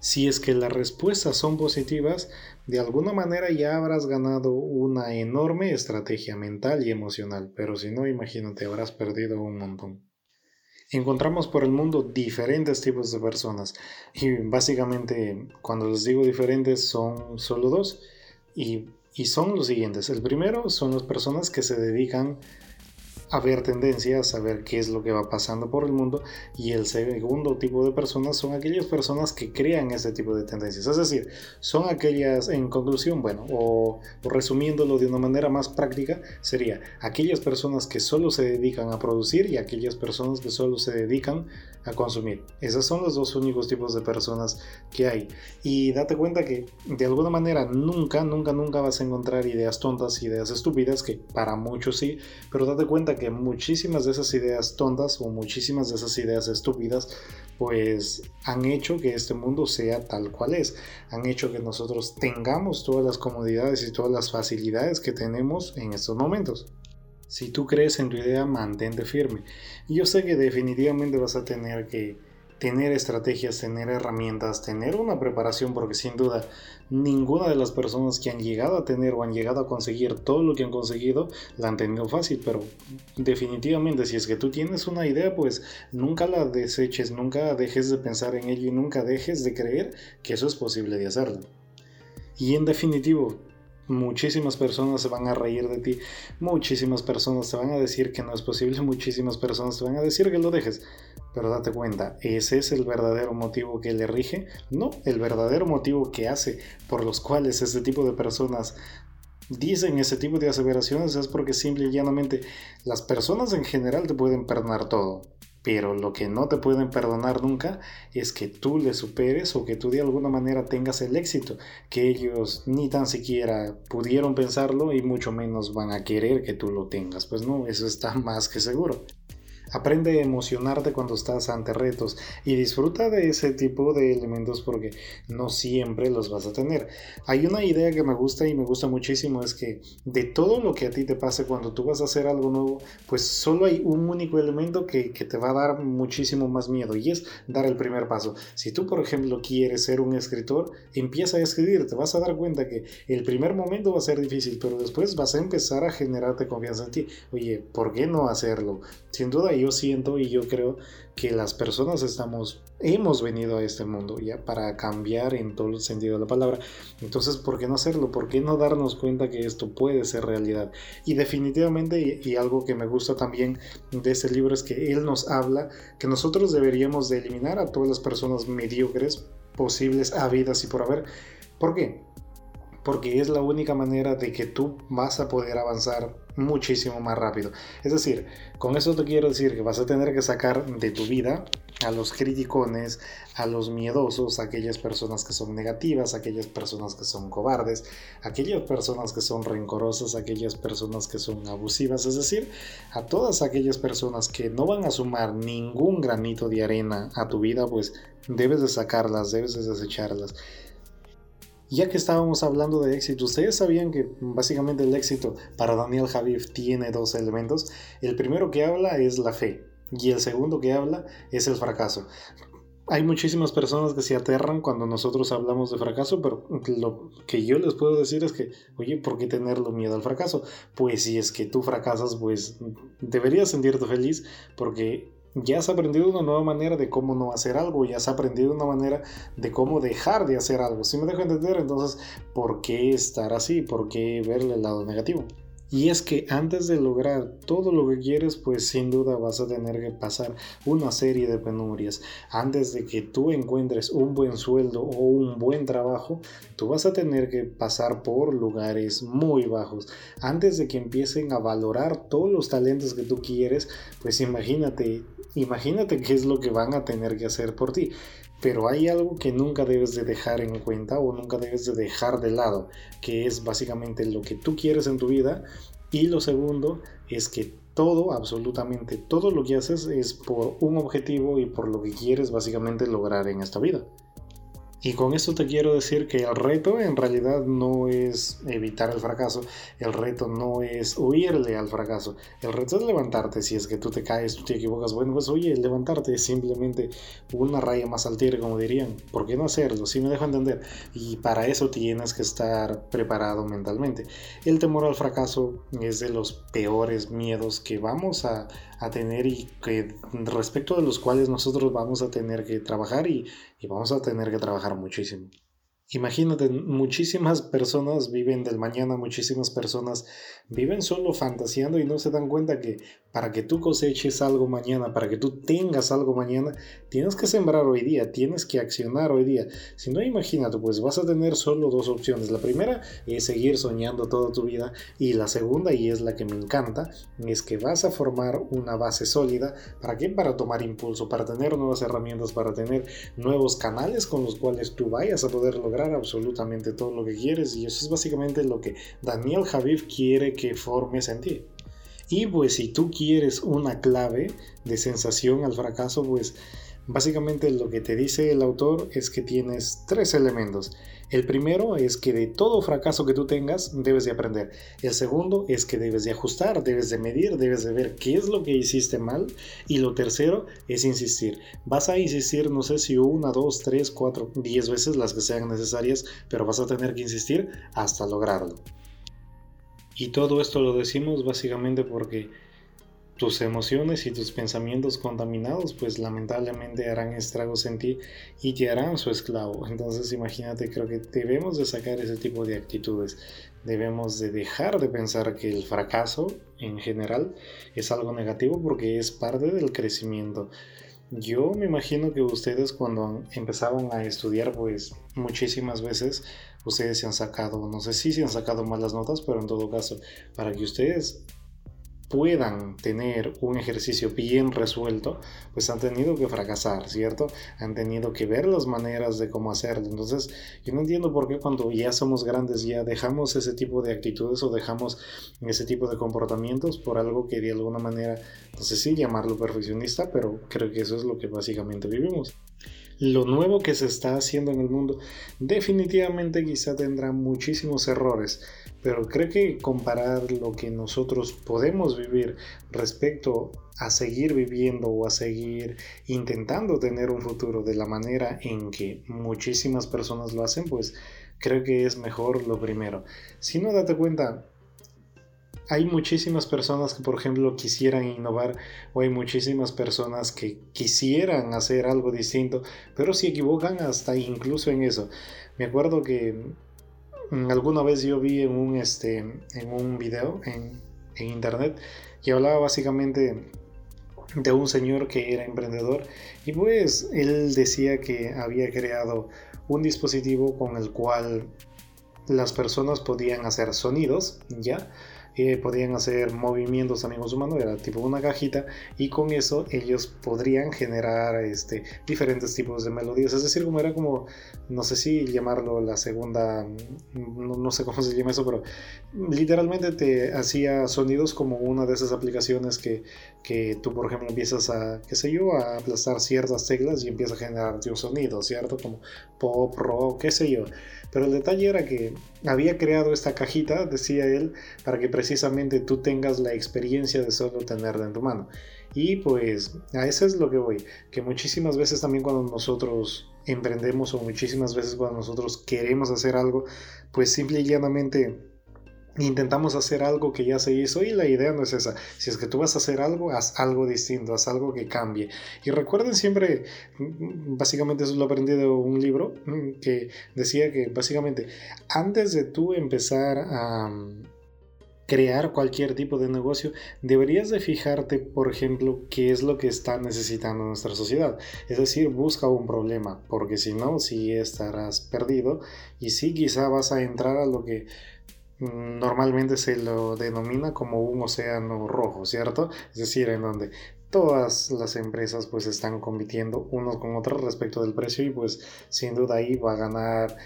Si es que las respuestas son positivas, de alguna manera ya habrás ganado una enorme estrategia mental y emocional, pero si no, imagínate, habrás perdido un montón encontramos por el mundo diferentes tipos de personas y básicamente cuando les digo diferentes son solo dos y, y son los siguientes. El primero son las personas que se dedican ver tendencias, a ver qué es lo que va pasando por el mundo. Y el segundo tipo de personas son aquellas personas que crean ese tipo de tendencias. Es decir, son aquellas, en conclusión, bueno, o, resumiéndolo de una manera más práctica, sería aquellas personas que solo se dedican a producir y aquellas personas que solo se dedican a consumir. Esos son los dos únicos tipos de personas que hay. Y date cuenta que de alguna manera nunca, nunca, nunca vas a encontrar ideas tontas, ideas estúpidas, que para muchos sí, pero date cuenta que muchísimas de esas ideas tontas o muchísimas de esas ideas estúpidas pues han hecho que este mundo sea tal cual es, han hecho que nosotros tengamos todas las comodidades y todas las facilidades que tenemos en estos momentos. Si tú crees en tu idea, mantente firme. Yo sé que definitivamente vas a tener que tener estrategias, tener herramientas, tener una preparación, porque sin duda ninguna de las personas que han llegado a tener o han llegado a conseguir todo lo que han conseguido la han tenido fácil, pero definitivamente si es que tú tienes una idea, pues nunca la deseches, nunca dejes de pensar en ello y nunca dejes de creer que eso es posible de hacerlo. Y en definitivo, muchísimas personas se van a reír de ti, muchísimas personas te van a decir que no es posible, [LAUGHS] muchísimas personas te van a decir que lo dejes. Pero date cuenta, ¿ese es el verdadero motivo que le rige? No, el verdadero motivo que hace por los cuales este tipo de personas dicen ese tipo de aseveraciones es porque simple y llanamente las personas en general te pueden perdonar todo. Pero lo que no te pueden perdonar nunca es que tú le superes o que tú de alguna manera tengas el éxito, que ellos ni tan siquiera pudieron pensarlo y mucho menos van a querer que tú lo tengas. Pues no, eso está [LAUGHS] más que seguro. Aprende a emocionarte cuando estás ante retos y disfruta de ese tipo de elementos porque no siempre los vas a tener. Hay una idea que me gusta y me gusta muchísimo es que de todo lo que a ti te pase cuando tú vas a hacer algo nuevo, pues solo hay un único elemento que, te va a dar muchísimo más miedo y es dar el primer paso. Si tú, por ejemplo, quieres ser un escritor, empieza a escribir, te vas a dar cuenta que el primer momento va a ser difícil, pero después vas a empezar a generarte confianza en ti. Oye, ¿por qué no hacerlo? Sin duda yo siento y yo creo que las personas estamos, hemos venido a este mundo ya para cambiar en todo el sentido de la palabra. Entonces, ¿por qué no hacerlo? ¿Por qué no darnos cuenta que esto puede ser realidad? Y definitivamente, y, algo que me gusta también de este libro es que él nos habla que nosotros deberíamos de eliminar a todas las personas mediocres posibles, habidas y por haber. ¿Por qué? Porque es la única manera de que tú vas a poder avanzar muchísimo más rápido. Es decir, con eso te quiero decir que vas a tener que sacar de tu vida a los criticones, a los miedosos, a aquellas personas que son negativas, a aquellas personas que son cobardes, a aquellas personas que son rencorosas, a aquellas personas que son abusivas, es decir, a todas aquellas personas que no van a sumar ningún granito de arena a tu vida, pues debes de sacarlas, debes de desecharlas. Ya que estábamos hablando de éxito, ¿ustedes sabían que básicamente el éxito para Daniel Javif tiene dos elementos? El primero que habla es la fe y el segundo que habla es el fracaso. Hay muchísimas personas que se aterran cuando nosotros hablamos de fracaso, pero lo que yo les puedo decir es que, oye, ¿por qué tenerlo miedo al fracaso? Pues si es que tú fracasas, pues deberías sentirte feliz porque ya has aprendido una nueva manera de cómo no hacer algo, ya has aprendido una manera de cómo dejar de hacer algo. Si me dejo entender, entonces, ¿por qué estar así? ¿Por qué verle el lado negativo? Y es que antes de lograr todo lo que quieres, pues sin duda vas a tener que pasar una serie de penurias. Antes de que tú encuentres un buen sueldo o un buen trabajo, tú vas a tener que pasar por lugares muy bajos. Antes de que empiecen a valorar todos los talentos que tú quieres, pues imagínate, imagínate qué es lo que van a tener que hacer por ti. Pero hay algo que nunca debes de dejar en cuenta o nunca debes de dejar de lado, que es básicamente lo que tú quieres en tu vida. Y lo segundo es que todo, absolutamente todo lo que haces es por un objetivo y por lo que quieres básicamente lograr en esta vida. Y con esto te quiero decir que el reto en realidad no es evitar el fracaso, el reto no es huirle al fracaso, el reto es levantarte. Si es que tú te caes, tú te equivocas, bueno, pues oye, levantarte es simplemente una raya más al como dirían. ¿Por qué no hacerlo? Si me dejo entender. Y para eso tienes que estar preparado mentalmente. El temor al fracaso es de los peores miedos que vamos a, a tener y que respecto de los cuales nosotros vamos a tener que trabajar y, y vamos a tener que trabajar muchísimo. Imagínate, muchísimas personas viven del mañana, muchísimas personas viven solo fantaseando y no se dan cuenta que para que tú coseches algo mañana, para que tú tengas algo mañana, tienes que sembrar hoy día, tienes que accionar hoy día. Si no, imagínate, pues vas a tener solo dos opciones. La primera es seguir soñando toda tu vida y la segunda, y es la que me encanta, es que vas a formar una base sólida. ¿Para qué? Para tomar impulso, para tener nuevas herramientas, para tener nuevos canales con los cuales tú vayas a poder lograr absolutamente todo lo que quieres y eso es básicamente lo que Daniel Javif quiere que formes en ti. Y pues si tú quieres una clave de sensación al fracaso, pues básicamente lo que te dice el autor es que tienes tres elementos. El primero es que de todo fracaso que tú tengas debes de aprender. El segundo es que debes de ajustar, debes de medir, debes de ver qué es lo que hiciste mal. Y lo tercero es insistir. Vas a insistir, no sé si una, dos, tres, cuatro, diez veces las que sean necesarias, pero vas a tener que insistir hasta lograrlo. Y todo esto lo decimos básicamente porque tus emociones y tus pensamientos contaminados pues lamentablemente harán estragos en ti y te harán su esclavo. Entonces imagínate, creo que debemos de sacar ese tipo de actitudes. Debemos de dejar de pensar que el fracaso en general es algo negativo porque es parte del crecimiento. Yo me imagino que ustedes cuando empezaban a estudiar pues muchísimas veces ustedes se han sacado, no sé si se han sacado malas notas, pero en todo caso, para que ustedes puedan tener un ejercicio bien resuelto, pues han tenido que fracasar, ¿cierto? Han tenido que ver las maneras de cómo hacerlo. Entonces, yo no entiendo por qué cuando ya somos grandes ya dejamos ese tipo de actitudes o dejamos ese tipo de comportamientos por algo que de alguna manera, no sé si llamarlo perfeccionista, pero creo que eso es lo que básicamente vivimos lo nuevo que se está haciendo en el mundo definitivamente quizá tendrá muchísimos errores, pero creo que comparar lo que nosotros podemos vivir respecto a seguir viviendo o a seguir intentando tener un futuro de la manera en que muchísimas personas lo hacen, pues creo que es mejor lo primero. Si no date cuenta, hay muchísimas personas que, por ejemplo, quisieran innovar o hay muchísimas personas que quisieran hacer algo distinto, pero se equivocan hasta incluso en eso. Me acuerdo que Mm, alguna vez yo vi en un, este, en un video en, en internet que hablaba básicamente de un señor que era emprendedor y pues él decía que había creado un dispositivo con el cual las personas podían hacer sonidos, ¿ya? Podían hacer movimientos amigos humanos, era tipo una cajita y con eso ellos podrían generar este, diferentes tipos de melodías, es decir, como era como, no sé si llamarlo la segunda, no, sé cómo se llama eso, pero literalmente te hacía sonidos como una de esas aplicaciones que, que tú, por ejemplo, empiezas a, qué sé yo, a aplastar ciertas teclas y empieza a generar un sonido, ¿cierto? Como pop, rock, qué sé yo. Pero el detalle era que había creado esta cajita, decía él, para que precisamente tú tengas la experiencia de solo tenerla en tu mano. Y pues a eso es lo que voy, que muchísimas veces también cuando nosotros emprendemos o muchísimas veces cuando nosotros queremos hacer algo, pues simple y llanamente intentamos hacer algo que ya se hizo y la idea no es esa. Si es que tú vas a hacer algo, haz algo distinto, haz algo que cambie. Y recuerden siempre, básicamente eso lo aprendí de un libro mm, que decía que básicamente antes de tú empezar a mm, crear cualquier tipo de negocio, deberías de fijarte, por ejemplo, qué es lo que está necesitando nuestra sociedad. Es decir, busca un problema, porque si no, sí estarás perdido y sí quizá vas a entrar a lo que normalmente se lo denomina como un océano rojo, ¿cierto? Es decir, en donde todas las empresas pues están compitiendo unos con otros respecto del precio y pues sin duda ahí va a ganar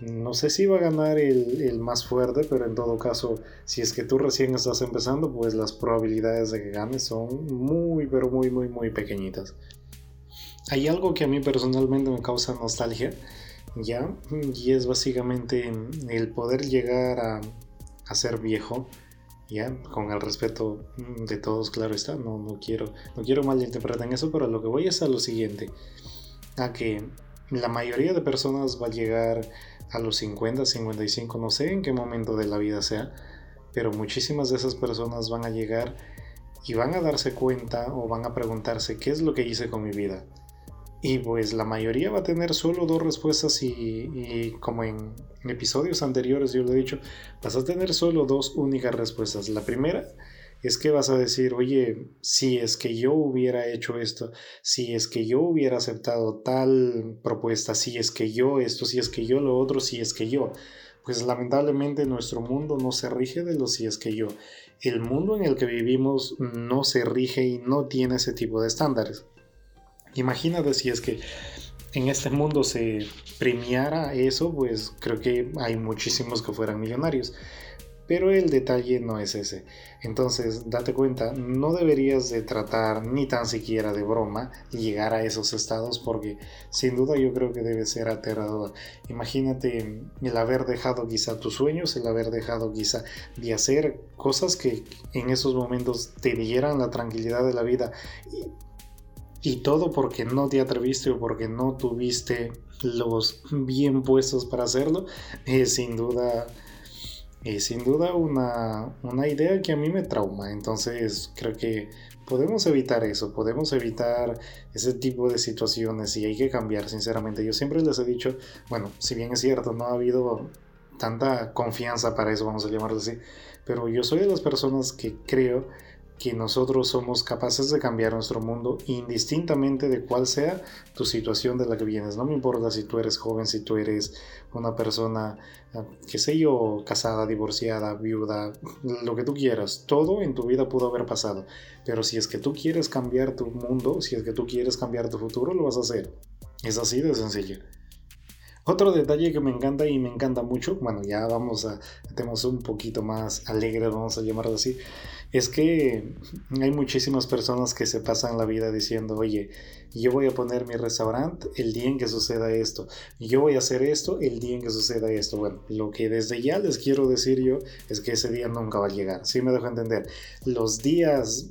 no sé si va a ganar el, el, más fuerte, pero en todo caso, si es que tú recién estás empezando, pues las probabilidades de que ganes son muy, pero muy, muy, muy pequeñitas. Hay algo que a mí personalmente me causa nostalgia ¿ya? Y es básicamente el poder llegar a, a ser viejo, ¿ya? Con el respeto de todos, claro está, no, no quiero, no quiero malinterpretar en eso, pero lo que voy es a lo siguiente, a que la mayoría de personas va a llegar a los 50, 55, no sé en qué momento de la vida sea, pero muchísimas de esas personas van a llegar y van a darse cuenta o van a preguntarse qué es lo que hice con mi vida. Y pues la mayoría va a tener solo dos respuestas y, como en episodios anteriores yo lo he dicho, vas a tener solo dos únicas respuestas. La primera es que vas a decir, oye, si es que yo hubiera hecho esto, si es que yo hubiera aceptado tal propuesta, si es que yo esto, si es que yo lo otro, si es que yo. Pues lamentablemente nuestro mundo no se rige de lo si es que yo. El mundo en el que vivimos no se rige y no tiene ese tipo de estándares. Imagínate si es que en este mundo se premiara eso, pues creo que hay muchísimos que fueran millonarios. Pero el detalle no es ese. Entonces, date cuenta, no deberías de tratar ni tan siquiera de broma llegar a esos estados porque sin duda yo creo que debe ser aterrador. Imagínate el haber dejado quizá tus sueños, el haber dejado quizá de hacer cosas que en esos momentos te dieran la tranquilidad de la vida. Todo porque no te atreviste o porque no tuviste los bien puestos para hacerlo, es sin duda, es sin duda una, una idea que a mí me trauma. Entonces creo que podemos evitar eso, podemos evitar ese tipo de situaciones y hay que cambiar, sinceramente. Yo siempre les he dicho, bueno, si bien es cierto, no ha habido tanta confianza para eso, vamos a llamarlo así, pero yo soy de las personas que creo que nosotros somos capaces de cambiar nuestro mundo indistintamente de cuál sea tu situación de la que vienes. No me importa si tú eres joven, si tú eres una persona, qué sé yo, casada, divorciada, viuda, lo que tú quieras. Todo en tu vida pudo haber pasado. Pero si es que tú quieres cambiar tu mundo, si es que tú quieres cambiar tu futuro, lo vas a hacer. Es así de sencillo. Otro detalle que me encanta y me encanta mucho, bueno, ya vamos a, tenemos un poquito más alegre, vamos a llamarlo así, es que hay muchísimas personas que se pasan la vida diciendo, oye, yo voy a poner mi restaurante el día en que suceda esto, yo voy a hacer esto el día en que suceda esto. Bueno, lo que desde ya les quiero decir yo es que ese día nunca va a llegar, ¿sí me dejo entender? Los días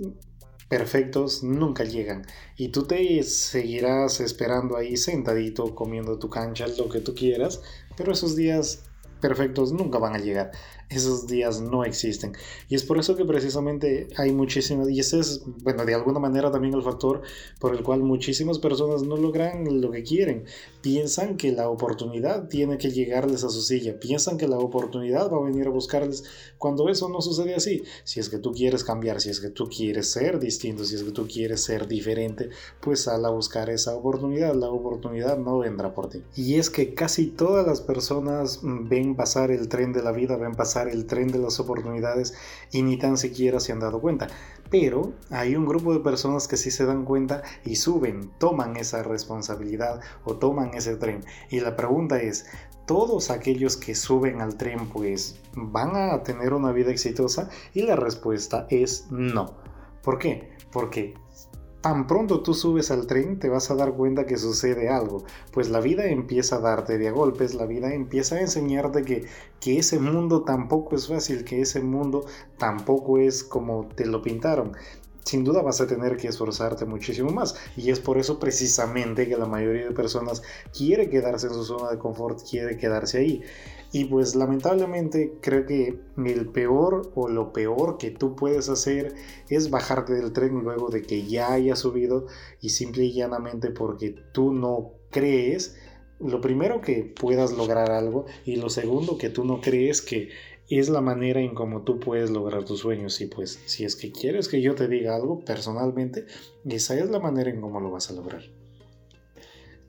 perfectos nunca llegan. Y tú te seguirás esperando ahí sentadito comiendo tu cancha, lo que tú quieras, pero esos días perfectos nunca van a llegar esos días no existen. Y es por eso que precisamente hay muchísimas, y ese es, bueno, de alguna manera también el factor por el cual muchísimas personas no logran lo que quieren. Piensan que la oportunidad tiene que llegarles a su silla, piensan que la oportunidad va a venir a buscarles cuando eso no sucede así. Si es que tú quieres cambiar, si es que tú quieres ser distinto, si es que tú quieres ser diferente, pues sal a buscar esa oportunidad. La oportunidad no vendrá por ti. Y es que casi todas las personas ven pasar el tren de la vida, ven pasar el tren de las oportunidades y ni tan siquiera se han dado cuenta. Pero hay un grupo de personas que sí se dan cuenta y suben, toman esa responsabilidad o toman ese tren. Y la pregunta es, ¿todos aquellos que suben al tren pues van a tener una vida exitosa? Y la respuesta es no. ¿Por qué? Porque tan pronto tú subes al tren te vas a dar cuenta que sucede algo, pues la vida empieza a darte de a golpes, la vida empieza a enseñarte que, que ese mundo tampoco es fácil, que ese mundo tampoco es como te lo pintaron. Sin duda vas a tener que esforzarte muchísimo más y es por eso precisamente que la mayoría de personas quiere quedarse en su zona de confort, quiere quedarse ahí. Y pues lamentablemente creo que el peor o lo peor que tú puedes hacer es bajarte del tren luego de que ya hayas subido y simple y llanamente porque tú no crees lo primero que puedas lograr algo y lo segundo que tú no crees que es la manera en cómo tú puedes lograr tus sueños. Y pues si es que quieres que yo te diga algo personalmente esa es la manera en cómo lo vas a lograr.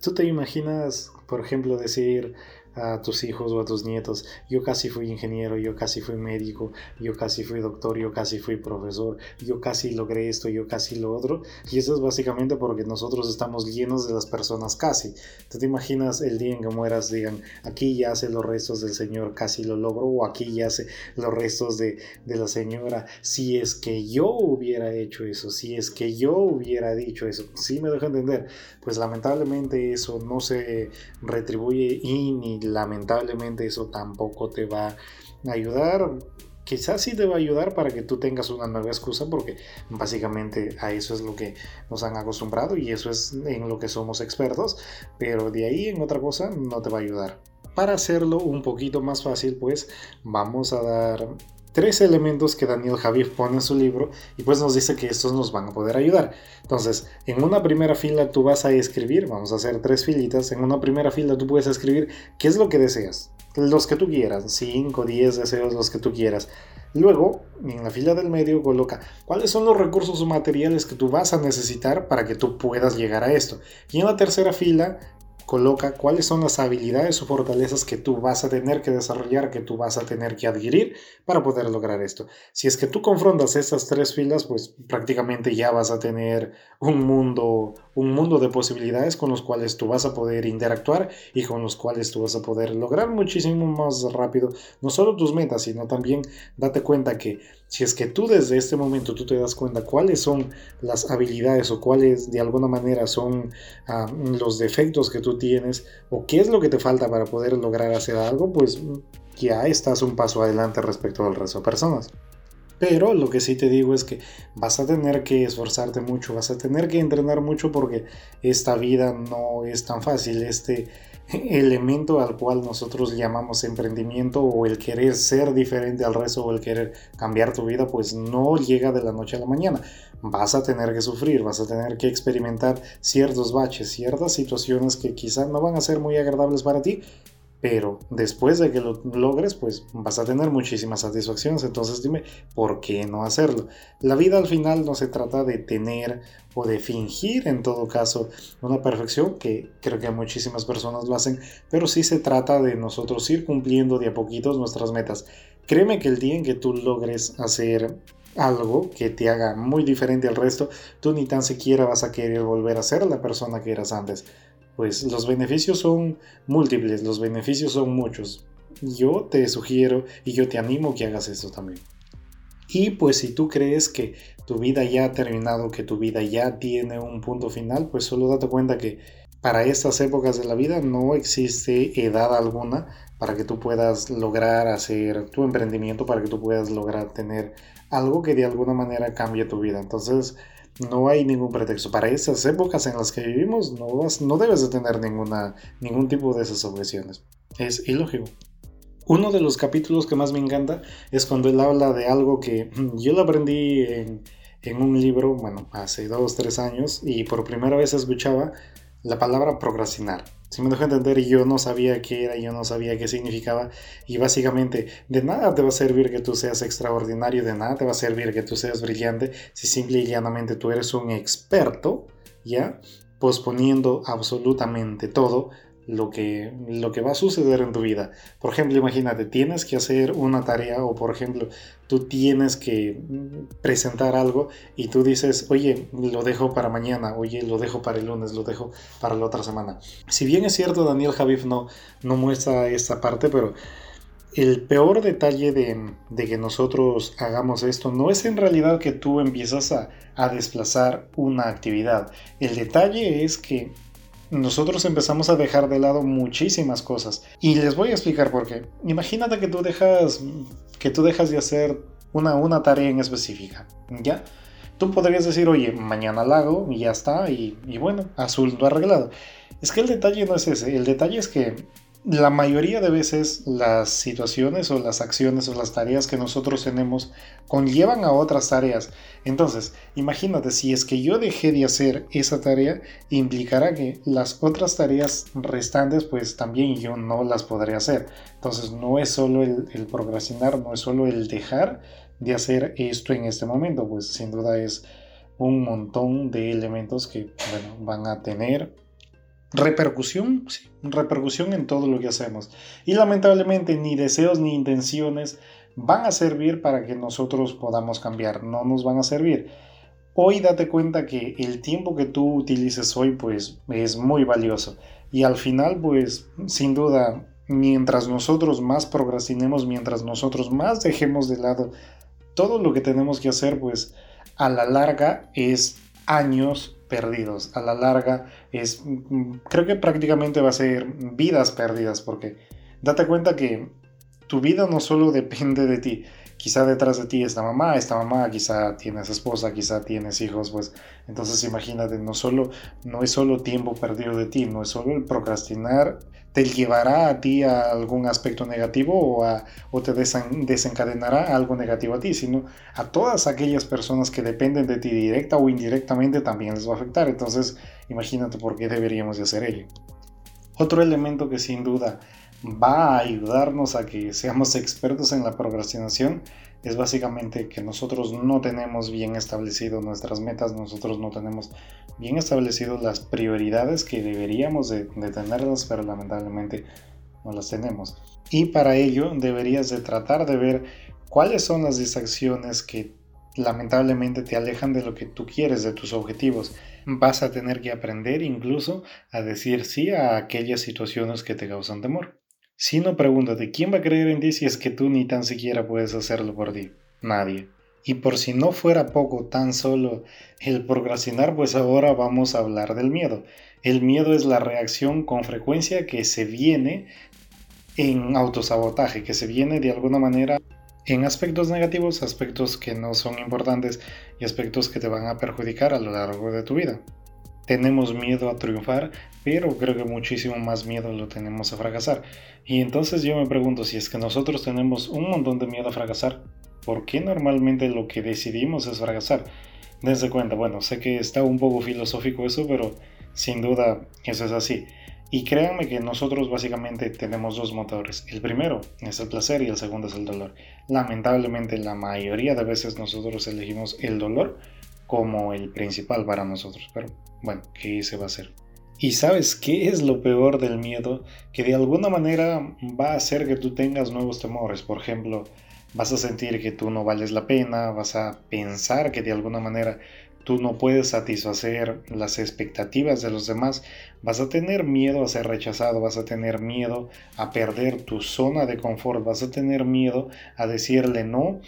Tú te imaginas por ejemplo decir a tus hijos o a tus nietos, yo casi fui ingeniero, yo casi fui médico, yo casi fui doctor, yo casi fui profesor, yo casi logré esto, yo casi lo otro. Y eso es básicamente porque nosotros estamos llenos de las personas casi. ¿Tú te imaginas el día en que mueras, digan, aquí ya hace los restos del Señor, casi lo logro, o aquí ya hace los restos de, de la señora? Si es que yo hubiera hecho eso, si es que yo hubiera dicho eso, si me deja entender, pues lamentablemente eso no se retribuye y ni lamentablemente eso tampoco te va a ayudar. Quizás sí te va a ayudar para que tú tengas una nueva excusa porque básicamente a eso es lo que nos han acostumbrado y eso es en lo que somos expertos, pero de ahí en otra cosa no te va a ayudar. Para hacerlo un poquito más fácil, pues vamos a dar tres elementos que Daniel Javier pone en su libro y pues nos dice que estos nos van a poder ayudar. Entonces, en una primera fila tú vas a escribir, vamos a hacer tres filitas, en una primera fila tú puedes escribir qué es lo que deseas, los que tú quieras, 5, 10 deseos, los que tú quieras. Luego, en la fila del medio coloca cuáles son los recursos o materiales que tú vas a necesitar para que tú puedas llegar a esto. Y en la tercera fila coloca cuáles son las habilidades o fortalezas que tú vas a tener que desarrollar, que tú vas a tener que adquirir para poder lograr esto. Si es que tú confrontas estas tres filas, pues prácticamente ya vas a tener un mundo, un mundo de posibilidades con los cuales tú vas a poder interactuar y con los cuales tú vas a poder lograr muchísimo más rápido no solo tus metas, sino también date cuenta que si es que tú desde este momento tú te das cuenta cuáles son las habilidades o cuáles de alguna manera son ah, los defectos que tú tienes o qué es lo que te falta para poder lograr hacer algo, pues ya estás un paso adelante respecto al resto de personas. Pero lo que sí te digo es que vas a tener que esforzarte mucho, vas a tener que entrenar mucho porque esta vida no es tan fácil. Este, elemento al cual nosotros llamamos emprendimiento o el querer ser diferente al resto o el querer cambiar tu vida, pues no llega de la noche a la mañana. Vas a tener que sufrir, vas a tener que experimentar ciertos baches, ciertas situaciones que quizás no van a ser muy agradables para ti, pero después de que lo logres, pues vas a tener muchísimas satisfacciones. Entonces dime, ¿por qué no hacerlo? La vida al final no se trata de tener o de fingir en todo caso una perfección, que creo que muchísimas personas lo hacen, pero sí se trata de nosotros ir cumpliendo de a poquitos nuestras metas. Créeme que el día en que tú logres hacer algo que te haga muy diferente al resto, tú ni tan siquiera vas a querer volver a ser la persona que eras antes pues los beneficios son múltiples, los beneficios son muchos. Yo te sugiero y yo te animo que hagas eso también. Y pues si tú crees que tu vida ya ha terminado, que tu vida ya tiene un punto final, pues solo date cuenta que para estas épocas de la vida no existe edad alguna para que tú puedas lograr hacer tu emprendimiento, para que tú puedas lograr tener algo que de alguna manera cambie tu vida. Entonces, no hay ningún pretexto. Para esas épocas en las que vivimos no, no debes de tener ninguna, ningún tipo de esas objeciones. Es ilógico. Uno de los capítulos que más me encanta es cuando él habla de algo que yo lo aprendí en, en un libro, bueno, hace dos, tres años, y por primera vez escuchaba la palabra procrastinar. Si me dejo entender, yo no sabía qué era, yo no sabía qué significaba. Y básicamente, de nada te va a servir que tú seas extraordinario, de nada te va a servir que tú seas brillante, si simple y llanamente tú eres un experto, ¿ya? Posponiendo absolutamente todo lo que, lo que va a suceder en tu vida. Por ejemplo, imagínate, tienes que hacer una tarea o por ejemplo, tú tienes que presentar algo y tú dices, oye, lo dejo para mañana, oye, lo dejo para el lunes, lo dejo para la otra semana. Si bien es cierto, Daniel Javif no, no muestra esta parte, pero el peor detalle de, de, que nosotros hagamos esto no es en realidad que tú empiezas a, a desplazar una actividad. El detalle es que nosotros empezamos a dejar de lado muchísimas cosas. Y les voy a explicar por qué. Imagínate que tú dejas, que tú dejas de hacer una, una tarea en específica, ¿ya? Tú podrías decir, oye, mañana la hago y ya está, y, y bueno, azul lo arreglado. Es que el detalle no es ese, el detalle es que la mayoría de veces las situaciones o las acciones o las tareas que nosotros tenemos conllevan a otras tareas. Entonces, imagínate, si es que yo dejé de hacer esa tarea, implicará que las otras tareas restantes, pues también yo no las podré hacer. Entonces, no es solo el, procrastinar, no es solo el dejar de hacer esto en este momento, pues sin duda es un montón de elementos que van a tener repercusión, repercusión en todo lo que hacemos. Y lamentablemente ni deseos ni intenciones van a servir para que nosotros podamos cambiar, no nos van a servir. Hoy date cuenta que el tiempo que tú utilices hoy pues es muy valioso y al final pues sin duda mientras nosotros más procrastinemos, mientras nosotros más dejemos de lado todo lo que tenemos que hacer pues a la larga es años perdidos. A la larga es, creo que prácticamente va a ser vidas perdidas porque date cuenta que tu vida no solo [LAUGHS] depende de ti. Quizá detrás de ti está mamá, esta mamá, quizá tienes esposa, quizá tienes hijos, pues entonces imagínate, no solo no es solo tiempo perdido de ti, no es solo el procrastinar te llevará a ti a algún aspecto negativo o, te desencadenará algo negativo a ti, sino a todas aquellas personas que dependen de ti directa o indirectamente también les va a afectar. Entonces, imagínate por qué deberíamos de hacer ello. Otro elemento que sin duda va a ayudarnos a que seamos expertos en la procrastinación es básicamente que nosotros no tenemos bien establecido nuestras metas, nosotros no tenemos bien establecido las prioridades que deberíamos de, tenerlas, pero lamentablemente no las tenemos. Y para ello deberías de tratar de ver cuáles son las distracciones que lamentablemente te alejan de lo que tú quieres, de tus objetivos. Vas a tener que aprender incluso a decir sí a aquellas situaciones que te causan temor. Si no, pregúntate, ¿quién va a creer en ti si es que tú ni tan siquiera puedes hacerlo por ti? Nadie. Y por si no fuera poco tan solo el procrastinar, pues ahora vamos a hablar del miedo. El miedo es la reacción con frecuencia que se viene en autosabotaje, que se viene de alguna manera en aspectos negativos, aspectos que no son importantes y aspectos que te van a perjudicar a lo largo de tu vida tenemos miedo a triunfar, pero creo que muchísimo más miedo lo tenemos a fracasar. Y entonces yo me pregunto si es que nosotros tenemos un montón de miedo a fracasar, ¿por qué normalmente lo que decidimos es fracasar? Dense cuenta, bueno, sé que está un poco filosófico eso, pero sin duda eso es así. Y créanme que nosotros básicamente tenemos dos motores. El primero es el placer y el segundo es el dolor. Lamentablemente la mayoría de veces nosotros elegimos el dolor como el principal para nosotros. Pero bueno, ¿qué se va a hacer? Y sabes qué es lo peor del miedo? Que de alguna manera va a hacer que tú tengas nuevos temores. Por ejemplo, vas a sentir que tú no vales la pena, vas a pensar que de alguna manera tú no puedes satisfacer las expectativas de los demás, vas a tener miedo a ser rechazado, vas a tener miedo a perder tu zona de confort, vas a tener miedo a decirle no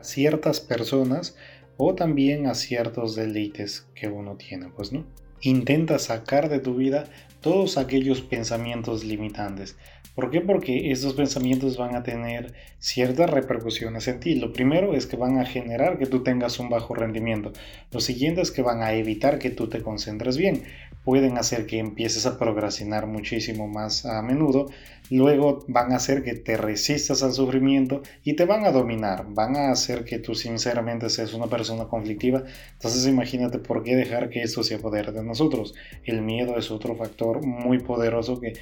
a ciertas personas o también a ciertos deleites que uno tiene, pues no. Intenta sacar de tu vida todos aquellos pensamientos limitantes. ¿Por qué? Porque esos pensamientos van a tener ciertas repercusiones en ti. Lo primero es que van a generar que tú tengas un bajo rendimiento. Lo siguiente es que van a evitar que tú te concentres bien. Pueden hacer que empieces a procrastinar muchísimo más a menudo. Luego van a hacer que te resistas al sufrimiento y te van a dominar. Van a hacer que tú sinceramente seas una persona conflictiva. Entonces imagínate por qué dejar que esto se apodere de nosotros. El miedo es otro factor muy poderoso que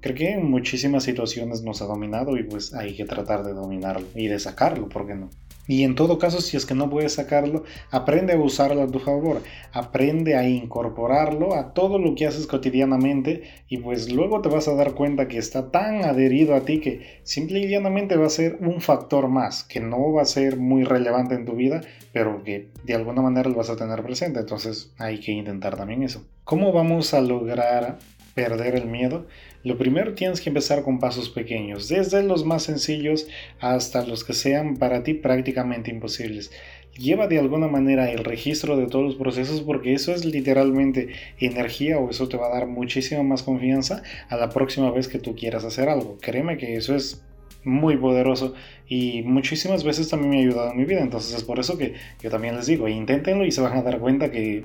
creo que en muchísimas situaciones nos ha dominado y pues hay que tratar de dominarlo y de sacarlo, ¿por qué no? Y en todo caso, si es que no puedes sacarlo, aprende a usarlo a tu favor, aprende a incorporarlo a todo lo que haces cotidianamente y pues luego te vas a dar cuenta que está tan adherido a ti que simple y llanamente va a ser un factor más, que no va a ser muy relevante en tu vida, pero que de alguna manera lo vas a tener presente, entonces hay que intentar también eso. ¿Cómo vamos a lograr perder el miedo? Lo primero tienes que empezar con pasos pequeños, desde los más sencillos hasta los que sean para ti prácticamente imposibles. Lleva de alguna manera el registro de todos los procesos porque eso es literalmente energía o eso te va a dar muchísima más confianza a la próxima vez que tú quieras hacer algo. Créeme que eso es muy poderoso y muchísimas veces también me ha ayudado en mi vida. Entonces es por eso que yo también les digo, inténtenlo y se van a dar cuenta que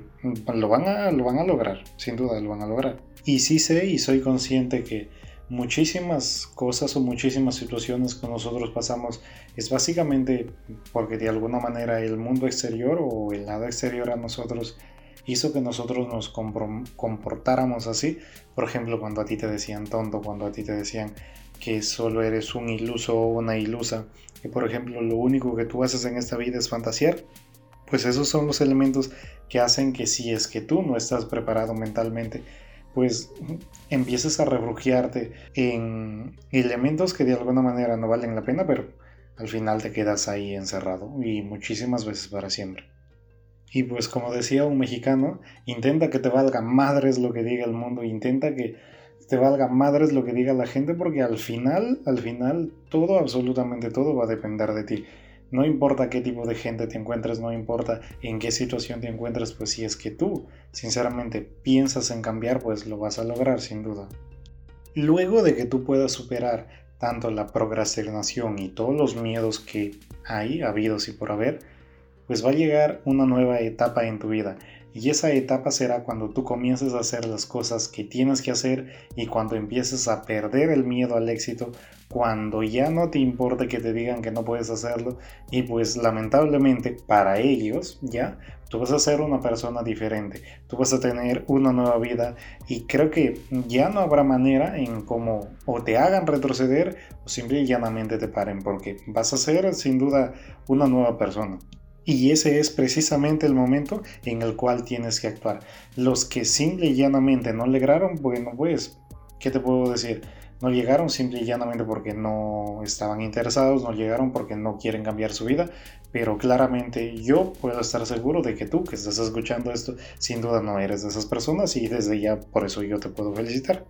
lo van a, lo van a lograr, sin duda lo van a lograr. Y sí sé y soy consciente que muchísimas cosas o muchísimas situaciones que nosotros pasamos es básicamente porque de alguna manera el mundo exterior o el lado exterior a nosotros hizo que nosotros nos comportáramos así. Por ejemplo, cuando a ti te decían tonto, cuando a ti te decían que solo eres un iluso o una ilusa, que por ejemplo lo único que tú haces en esta vida es fantasear, pues esos son los elementos que hacen que si es que tú no estás preparado mentalmente pues empieces a refugiarte en elementos que de alguna manera no valen la pena, pero al final te quedas ahí encerrado y muchísimas veces para siempre. Y pues como decía un mexicano, intenta que te valga madres lo que diga el mundo, intenta que te valga madres lo que diga la gente porque al final, al final todo, absolutamente todo va a depender de ti. No importa qué tipo de gente te encuentres, no importa en qué situación te encuentres, pues si es que tú sinceramente piensas en cambiar, pues lo vas a lograr sin duda. Luego de que tú puedas superar tanto la procrastinación y todos los miedos que hay, habidos y por haber, pues va a llegar una nueva etapa en tu vida. Y esa etapa será cuando tú comiences a hacer las cosas que tienes que hacer y cuando empieces a perder el miedo al éxito, cuando ya no te importe que te digan que no puedes hacerlo y pues lamentablemente para ellos ya tú vas a ser una persona diferente, tú vas a tener una nueva vida y creo que ya no habrá manera en cómo o te hagan retroceder o simple y llanamente te paren porque vas a ser sin duda una nueva persona. Y ese es precisamente el momento en el cual tienes que actuar. Los que simple y llanamente no lograron, bueno, pues, ¿qué te puedo decir? No llegaron simple y llanamente porque no estaban interesados, no llegaron porque no quieren cambiar su vida, pero claramente yo puedo estar seguro de que tú que estás escuchando esto, sin duda no eres de esas personas y desde ya por eso yo te puedo felicitar.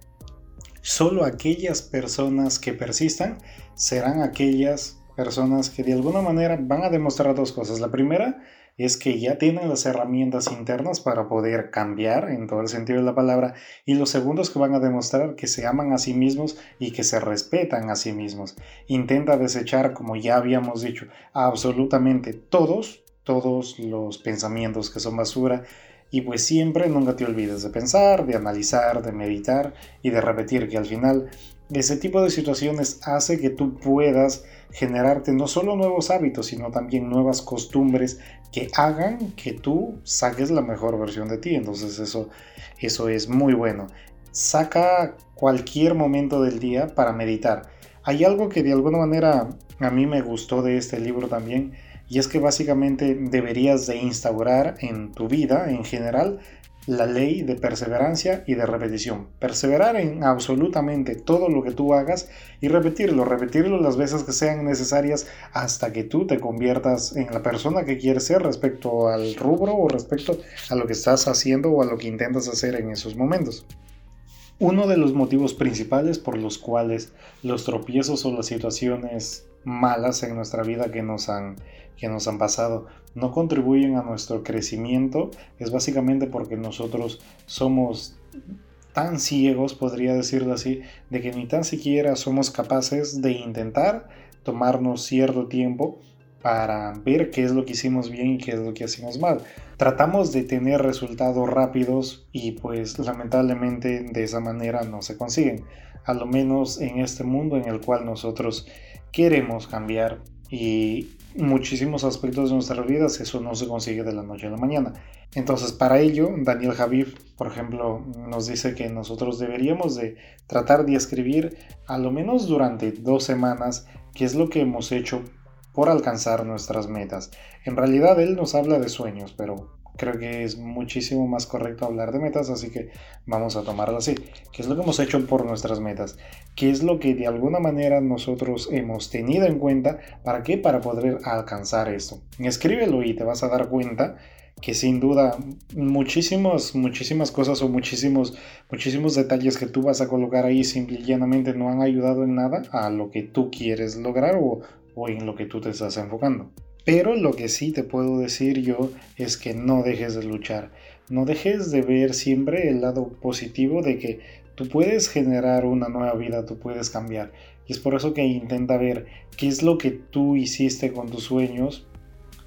Solo aquellas personas que persistan serán aquellas personas que de alguna manera van a demostrar dos cosas. La primera es que ya tienen las herramientas internas para poder cambiar en todo el sentido de la palabra. Y lo segundo es que van a demostrar que se aman a sí mismos y que se respetan a sí mismos. Intenta desechar, como ya habíamos dicho, absolutamente todos, todos los pensamientos que son basura. Y pues siempre nunca te olvides de pensar, de analizar, de meditar y de repetir que al final ese tipo de situaciones hace que tú puedas generarte no solo nuevos hábitos, sino también nuevas costumbres que hagan que tú saques la mejor versión de ti. Entonces eso, eso es muy bueno. saca cualquier momento del día para meditar. Hay algo que de alguna manera a mí me gustó de este libro también y es que básicamente deberías de instaurar en tu vida en general la ley de perseverancia y de repetición. Perseverar en absolutamente todo lo que tú hagas y repetirlo, repetirlo las veces que sean necesarias hasta que tú te conviertas en la persona que quieres ser respecto al rubro o respecto a lo que estás haciendo o a lo que intentas hacer en esos momentos. Uno de los motivos principales por los cuales los tropiezos o las situaciones malas en nuestra vida que nos han que nos han pasado no contribuyen a nuestro crecimiento es básicamente porque nosotros somos tan ciegos, podría decirlo así, de que ni tan siquiera somos capaces de intentar tomarnos cierto tiempo para ver qué es lo que hicimos bien y qué es lo que hicimos mal. Tratamos de tener resultados rápidos y pues lamentablemente de esa manera no se consiguen, a lo menos en este mundo en el cual nosotros queremos cambiar y muchísimos aspectos de nuestras vidas eso no se consigue de la noche a la mañana. Entonces para ello Daniel Javier, por ejemplo, nos dice que nosotros deberíamos de tratar de escribir a lo menos durante dos semanas qué es lo que hemos hecho por alcanzar nuestras metas. En realidad él nos habla de sueños, pero creo que es muchísimo más correcto hablar de metas, así que vamos a tomarlo así. ¿Qué es lo que hemos hecho por nuestras metas? ¿Qué es lo que de alguna manera nosotros hemos tenido en cuenta? ¿Para qué? Para poder alcanzar esto. Escríbelo y te vas a dar cuenta que sin duda muchísimas, muchísimas cosas o muchísimos, muchísimos detalles que tú vas a colocar ahí simple y llanamente no han ayudado en nada a lo que tú quieres lograr o, o en lo que tú te estás enfocando. Pero lo que sí te puedo decir yo es que no dejes de luchar. No dejes de ver siempre el lado positivo de que tú puedes generar una nueva vida, tú puedes cambiar. Y es por eso que intenta ver qué es lo que tú hiciste con tus sueños,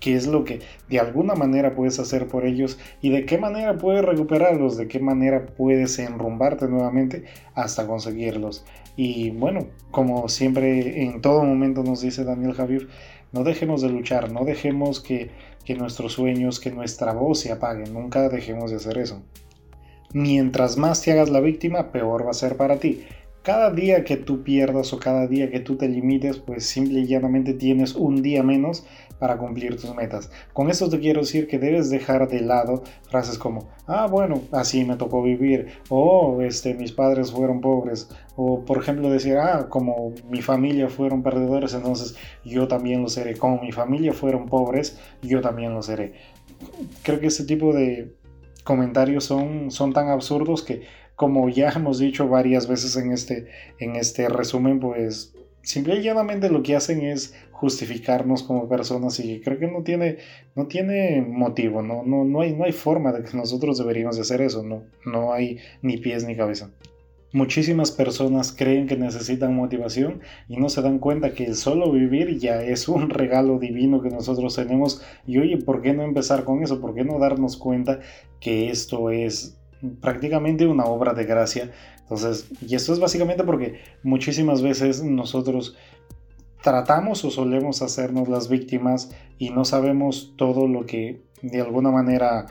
qué es lo que de alguna manera puedes hacer por ellos y de qué manera puedes recuperarlos, de qué manera puedes enrumbarte nuevamente hasta conseguirlos. Y bueno, como siempre en todo momento nos dice Daniel Javier, no dejemos de luchar, no dejemos que, que nuestros sueños, que nuestra voz se apague, nunca dejemos de hacer eso. Mientras más te hagas la víctima, peor va a ser para ti. Cada día que tú pierdas o cada día que tú te limites, pues simple y llanamente tienes un día menos para cumplir tus metas. Con esto te quiero decir que debes dejar de lado frases como, ah, bueno, así me tocó vivir, o este, mis padres fueron pobres, o por ejemplo decir, ah, como mi familia fueron perdedores, entonces yo también lo seré. Como mi familia fueron pobres, yo también lo seré. Creo que ese tipo de comentarios son, son tan absurdos que como ya hemos dicho varias veces en este, en este resumen, pues simple y llanamente lo que hacen es justificarnos como personas y creo que no tiene, no tiene motivo, no, no, no, hay, no hay forma de que nosotros deberíamos de hacer eso, no, no hay ni pies ni cabeza. Muchísimas personas creen que necesitan motivación y no se dan cuenta que el solo vivir ya es un [LAUGHS] regalo divino que nosotros tenemos y oye, ¿por qué no empezar con eso? ¿Por qué no darnos cuenta que esto es prácticamente una obra de gracia. Entonces, y esto es básicamente porque muchísimas veces nosotros tratamos o solemos hacernos las víctimas y no sabemos todo lo que de alguna manera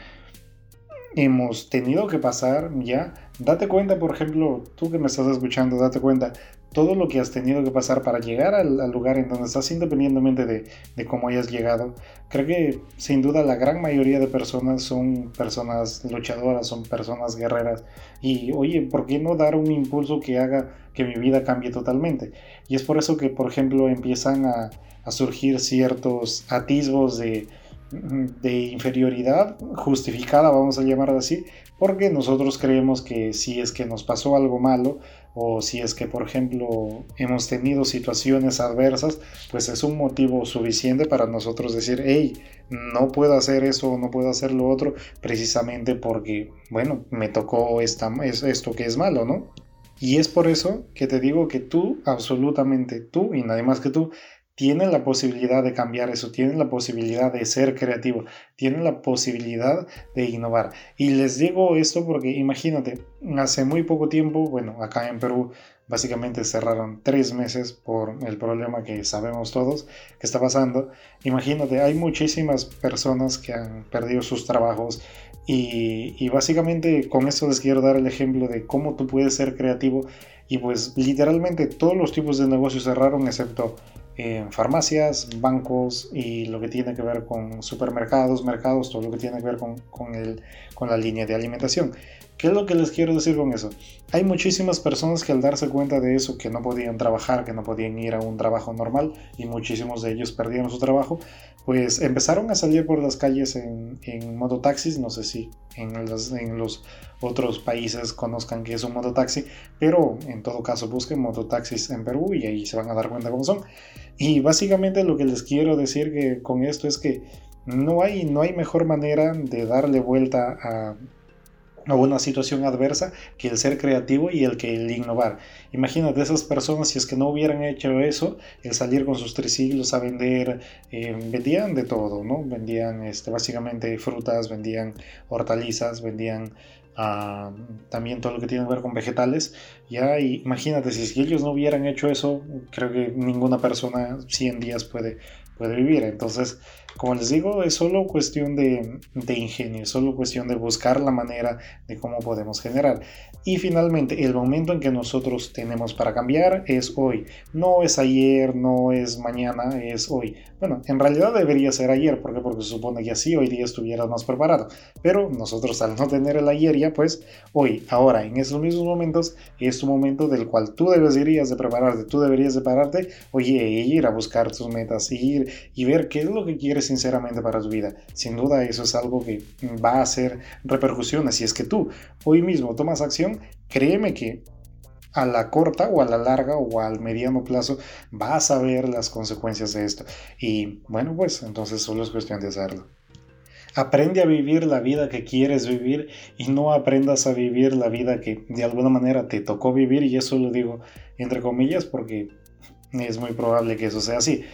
hemos tenido que pasar ya. Date cuenta, por ejemplo, tú que me estás escuchando, date cuenta todo lo que has tenido que pasar para llegar al, lugar en donde estás, independientemente de, cómo hayas llegado. Creo que sin duda la gran mayoría de personas son personas luchadoras, son personas guerreras. Y oye, ¿por qué no dar un impulso que haga que mi vida cambie totalmente? Y es por eso que, por ejemplo, empiezan a, surgir ciertos atisbos de, de inferioridad justificada, vamos a llamarlo así, porque nosotros creemos que si es que nos pasó algo malo o si es que por ejemplo hemos tenido situaciones adversas, pues es un motivo suficiente para nosotros decir, hey, no puedo hacer eso, no puedo hacer lo otro, precisamente porque, bueno, me tocó esta, esto que es malo, ¿no? Y es por eso que te digo que tú, absolutamente tú y nadie más que tú, tienen la posibilidad de cambiar eso, tienen la posibilidad de ser creativo, tienen la posibilidad de innovar. Y les digo esto porque imagínate, hace muy poco tiempo, bueno, acá en Perú básicamente cerraron tres meses por el problema que sabemos todos que está pasando. Imagínate, hay muchísimas personas que han perdido sus trabajos Y, y, básicamente con esto les quiero dar el ejemplo de cómo tú puedes ser creativo y pues literalmente todos los tipos de negocios cerraron excepto en farmacias, bancos y lo que tiene que ver con supermercados, mercados, todo lo que tiene que ver con, con, el, con la línea de alimentación. ¿Qué es lo que les quiero decir con eso? Hay muchísimas personas que al darse cuenta de eso, que no podían trabajar, que no podían ir a un trabajo normal, y muchísimos de ellos perdieron su trabajo, pues empezaron a salir por las calles en, en mototaxis, no sé si en los, en los otros países conozcan que es un mototaxi, pero en todo caso busquen mototaxis en Perú y ahí se van a dar cuenta cómo son. Y básicamente lo que les quiero decir que con esto es que no hay, no hay mejor manera de darle vuelta a a una situación adversa que el ser creativo y el que el innovar. Imagínate esas personas si es que no hubieran hecho eso, el salir con sus tres siglos a vender, eh, vendían de todo, ¿no? Vendían este, básicamente frutas, vendían hortalizas, vendían ah, también todo lo que tiene que ver con vegetales. Ya, imagínate, si ellos no hubieran hecho eso, creo que ninguna persona 100 días puede, puede vivir. Entonces, como les digo, es solo cuestión de, de, ingenio, es solo cuestión de buscar la manera de cómo podemos generar. Y finalmente, el momento en que nosotros tenemos para cambiar es hoy. No es ayer, no es mañana, es hoy. Bueno, en realidad debería ser ayer, ¿por qué? Porque se supone que así hoy día estuvieras más preparado. Pero nosotros al no tener el ayer ya, pues hoy, ahora, en esos mismos momentos, es tu momento del cual tú deberías de prepararte, tú deberías de pararte, oye, ir a buscar tus metas, ir y ver qué es lo que quieres sinceramente para tu vida. Sin duda eso es algo que va a hacer repercusiones. Si es que tú hoy mismo tomas acción, créeme que a la corta o a la larga o al mediano plazo vas a ver las consecuencias de esto. Y bueno, pues entonces solo es cuestión de hacerlo. Aprende a vivir la vida que quieres vivir y no aprendas a vivir la vida que de alguna manera te tocó vivir y eso lo digo entre comillas porque es muy probable que eso sea así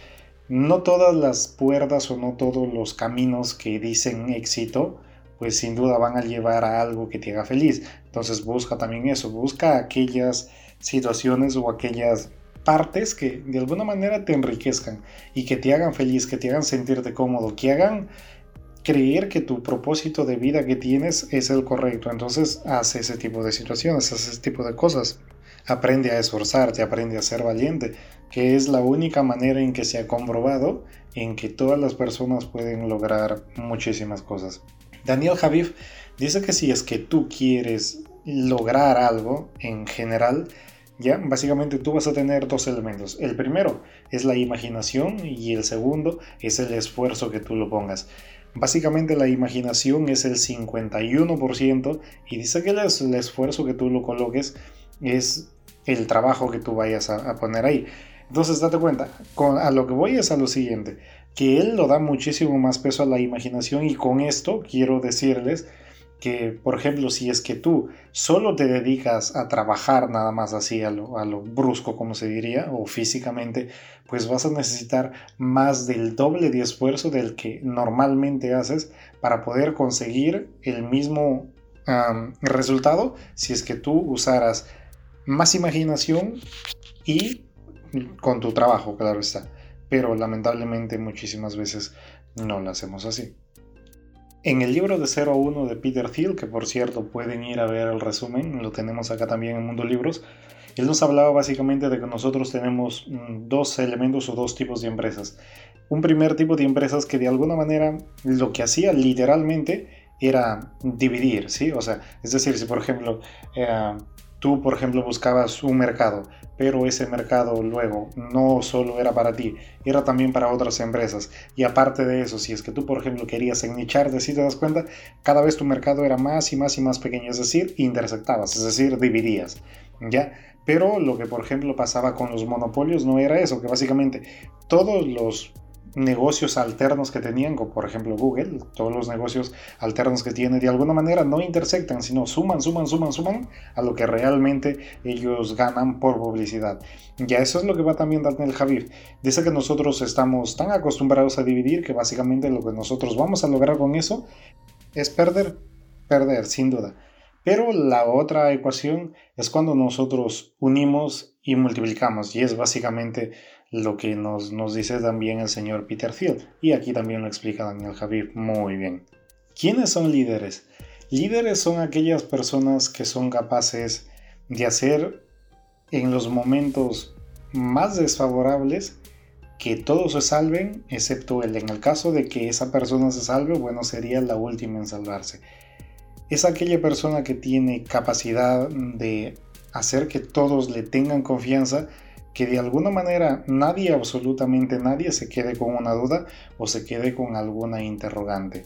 no todas las puertas o no todos los caminos que dicen éxito, pues sin duda van a llevar a algo que te haga feliz. Entonces busca también eso, busca aquellas situaciones o aquellas partes que de alguna manera te enriquezcan y que te hagan feliz, que te hagan sentirte cómodo, que hagan creer que tu propósito de vida que tienes es el correcto. Entonces haz ese tipo de situaciones, haz ese tipo de cosas. Aprende a esforzarte, aprende a ser valiente, que es la única manera en que se ha comprobado en que todas las personas pueden lograr muchísimas cosas. Daniel Javif dice que si es que tú quieres lograr algo en general, ya básicamente tú vas a tener dos elementos. El primero es la imaginación y el segundo es el esfuerzo que tú lo pongas. Básicamente la imaginación es el 51% y dice que el, esfuerzo que tú lo coloques es el trabajo que tú vayas a poner ahí. Entonces, date cuenta, con, a lo que voy es a lo siguiente, que él lo da muchísimo más peso a la imaginación y con esto quiero decirles que, por ejemplo, si es que tú solo te dedicas a trabajar nada más así a lo, brusco, como se diría, o físicamente, pues vas a necesitar más del doble de esfuerzo del que normalmente haces para poder conseguir el mismo resultado si es que tú usaras más imaginación y con tu trabajo, claro está. Pero lamentablemente muchísimas veces no lo hacemos así. En el libro de 0 a 1 de Peter Thiel, que por cierto pueden ir a ver el resumen, lo tenemos acá también en Mundo Libros, él nos hablaba básicamente de que nosotros tenemos mm, dos elementos o dos tipos de empresas. Un primer tipo de empresas que de alguna manera lo que hacía literalmente era dividir, ¿sí? O sea, es decir, si por ejemplo eh, tú, por ejemplo, buscabas un mercado, pero ese mercado luego no solo era para ti, era también para otras empresas. Y aparte de eso, si es que tú, por ejemplo, querías ennicharte, si te das cuenta, cada vez tu mercado era más y más y más pequeño, es decir, intersectabas, es decir, dividías. ¿Ya? Pero lo que, por ejemplo, pasaba con los monopolios no era eso, que básicamente todos los negocios alternos que tenían, como por ejemplo Google, todos los negocios alternos que tiene, de alguna manera no intersectan, sino suman, suman, suman, suman a lo que realmente ellos ganan por publicidad. Ya eso es lo que va también Daniel Javier. Dice que nosotros estamos tan acostumbrados a dividir que básicamente lo que nosotros vamos a lograr con eso es perder, perder, sin duda. Pero la otra ecuación es cuando nosotros unimos y multiplicamos, y es básicamente lo que nos, nos dice también el señor Peter Thiel. Y aquí también lo explica Daniel Javier muy bien. ¿Quiénes son líderes? Líderes son aquellas personas que son capaces de hacer en los momentos más desfavorables que todos se salven, excepto él. En el caso de que esa persona se salve, bueno, sería la última en salvarse. Es aquella persona que tiene capacidad de hacer que todos le tengan confianza, que de alguna manera nadie, absolutamente nadie, se quede con una duda o se quede con alguna interrogante.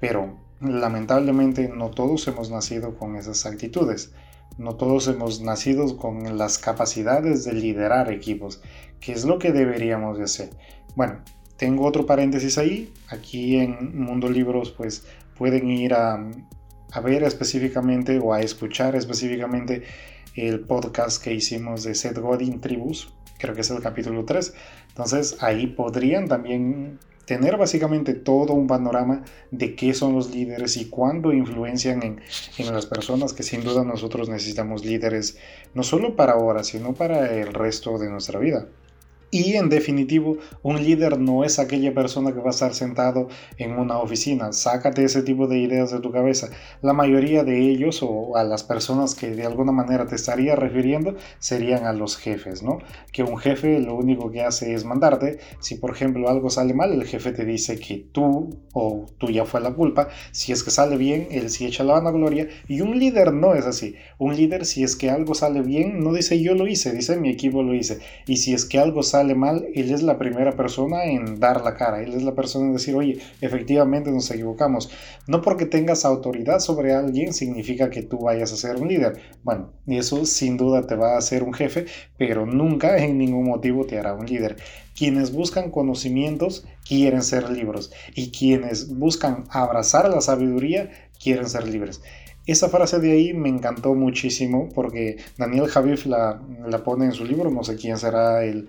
Pero lamentablemente no todos hemos nacido con esas actitudes. No todos hemos nacido con las capacidades de liderar equipos, que es lo que deberíamos de hacer. Bueno, tengo otro paréntesis ahí. Aquí en Mundo Libros pues pueden ir a, a ver específicamente o a escuchar específicamente el podcast que hicimos de Seth Godin Tribus, creo que es el capítulo 3. Entonces ahí podrían también tener básicamente todo un panorama de qué son los líderes y cuándo influencian en, en, las personas, que sin duda nosotros necesitamos líderes, no solo para ahora, sino para el resto de nuestra vida. Y en definitivo, un líder no es aquella persona que va a estar sentado en una oficina. Sácate ese tipo de ideas de tu cabeza. La mayoría de ellos o a las personas que de alguna manera te estaría refiriendo serían a los jefes, ¿no? Que un jefe lo único que hace es mandarte. Si por ejemplo algo sale mal, el jefe te dice que tú o tuya fue la culpa. Si es que sale bien, él sí echa la vanagloria. Y un líder no es así. Un líder si es que algo sale bien, no dice yo lo hice, dice mi equipo lo hice. Y si es que algo sale mal, él es la primera persona en dar la cara, él es la persona en decir, oye, efectivamente nos equivocamos. No porque tengas autoridad sobre alguien significa que tú vayas a ser un líder. Bueno, y eso sin duda te va a hacer un jefe, pero nunca en ningún motivo te hará un líder. Quienes buscan conocimientos quieren ser libres y quienes buscan abrazar la sabiduría quieren ser libres. Esa frase de ahí me encantó muchísimo porque Daniel Javif la, la pone en su libro, no sé quién será el,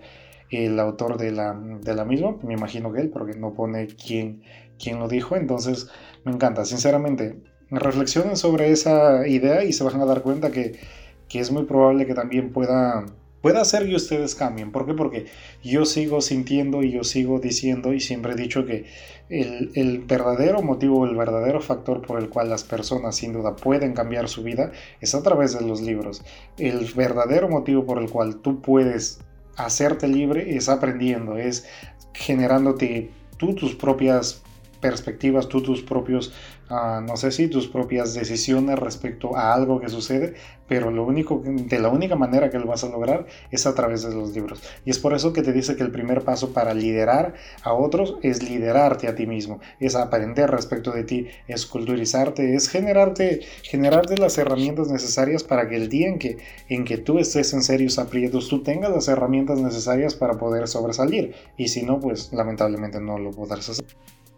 el autor de la, de la misma, me imagino que él, porque no pone quién, quién lo dijo, entonces me encanta, sinceramente, reflexionen sobre esa idea y se van a dar cuenta que, que es muy probable que también pueda, pueda hacer que ustedes cambien. ¿Por qué? Porque yo sigo sintiendo y yo sigo diciendo y siempre he dicho que el, el, verdadero motivo, el verdadero factor por el cual las personas sin duda pueden cambiar su vida es a través de los libros. El verdadero motivo por el cual tú puedes hacerte libre es aprendiendo, es generándote tú tus propias perspectivas, tú tus propios, no sé si tus propias decisiones respecto a algo que sucede, pero lo único, de la única manera que lo vas a lograr es a través de los libros. Y es por eso que te dice que el primer paso para liderar a otros es liderarte a ti mismo, es aprender respecto de ti, es culturizarte, es generarte, generarte las herramientas necesarias para que el día en que, en que tú estés en serios aprietos, tú tengas las herramientas necesarias para poder sobresalir. Y si no, pues lamentablemente no lo podrás hacer.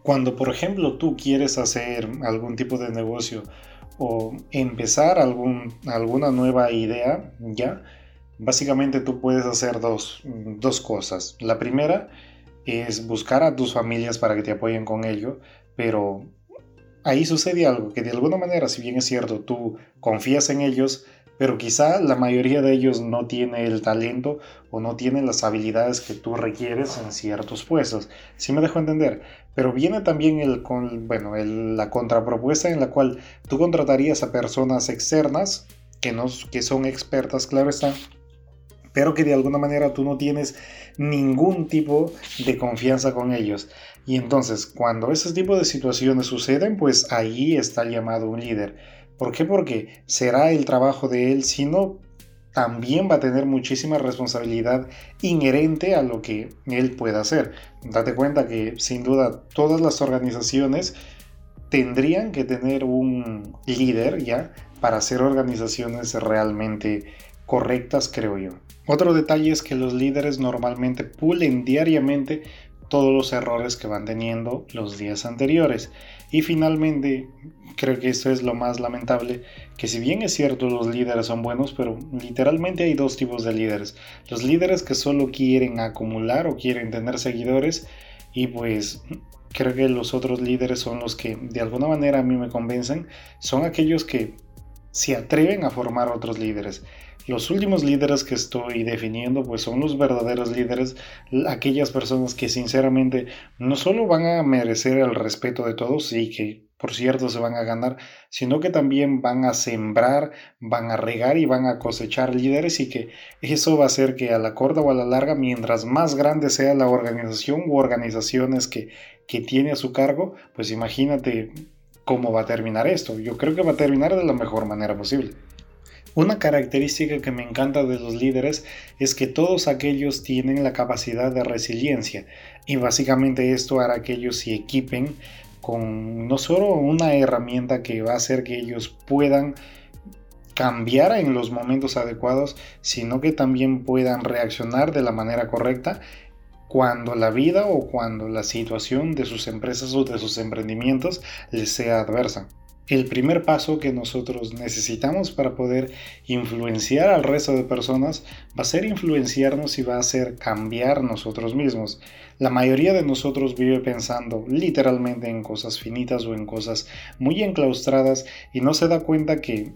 Cuando, por ejemplo, tú quieres hacer algún tipo de negocio o empezar algún, alguna nueva idea, ¿ya? Básicamente tú puedes hacer dos, dos cosas. La primera es buscar a tus familias para que te apoyen con ello, pero ahí sucede algo, que de alguna manera, si bien es cierto, tú confías en ellos, pero quizá la mayoría de ellos no tiene el talento o no tiene las habilidades que tú requieres en ciertos puestos. Si me dejo entender, pero viene también el, bueno, la contrapropuesta en la cual tú contratarías a personas externas que, no, que son expertas, claro está, pero que de alguna manera tú no tienes ningún tipo de confianza con ellos. Y entonces, cuando ese tipo de situaciones suceden, pues ahí está llamado un líder ¿Por qué? Porque será el trabajo de él, sino también va a tener muchísima responsabilidad inherente a lo que él pueda hacer. Date cuenta que sin duda todas las organizaciones tendrían que tener un líder ya para hacer organizaciones realmente correctas, creo yo. Otro detalle es que los líderes normalmente pulen diariamente todos los errores que van teniendo los días anteriores. Y finalmente, creo que esto es lo más lamentable, que si bien es cierto los líderes son buenos, pero literalmente hay dos tipos de líderes. Los líderes que solo quieren acumular o quieren tener seguidores y pues creo que los otros líderes son los que de alguna manera a mí me convencen, son aquellos que se atreven a formar otros líderes. Los últimos líderes que estoy definiendo pues son los verdaderos líderes, aquellas personas que sinceramente no solo van a merecer el respeto de todos y que por cierto, se van a ganar, sino que también van a sembrar, van a regar y van a cosechar líderes y que eso va a hacer que a la corta o a la larga, mientras más grande sea la organización u organizaciones que, que tiene a su cargo, pues imagínate cómo va a terminar esto. Yo creo que va a terminar de la mejor manera posible. Una característica que me encanta de los líderes es que todos aquellos tienen la capacidad de resiliencia y básicamente esto hará que ellos se equipen con no solo una herramienta que va a hacer que ellos puedan cambiar en los momentos adecuados, sino que también puedan reaccionar de la manera correcta cuando la vida o cuando la situación de sus empresas o de sus emprendimientos les sea adversa. El primer paso que nosotros necesitamos para poder influenciar al resto de personas va a ser influenciarnos y va a ser cambiar nosotros mismos. La mayoría de nosotros vive pensando literalmente en cosas finitas o en cosas muy enclaustradas y no se da cuenta que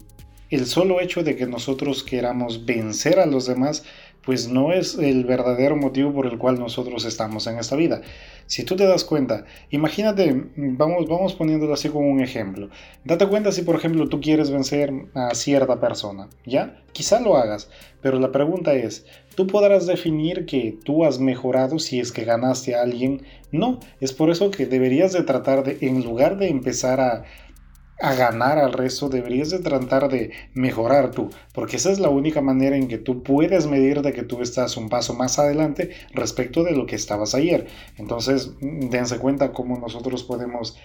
el solo hecho de que nosotros queramos vencer a los demás pues no es el verdadero motivo por el cual nosotros estamos en esta vida. Si tú te das cuenta, imagínate, vamos, vamos poniéndolo así como un ejemplo. Date cuenta si por ejemplo tú quieres vencer a cierta persona, ¿ya? Quizá lo hagas, pero la pregunta es, ¿tú podrás definir que tú has mejorado si es que ganaste a alguien? No, es por eso que deberías de tratar de, en lugar de empezar a a ganar al resto, deberías de tratar de mejorar tú, porque esa es la única manera en que tú puedes medir de que tú estás un paso más adelante respecto de lo que estabas ayer. Entonces, dense cuenta cómo nosotros podemos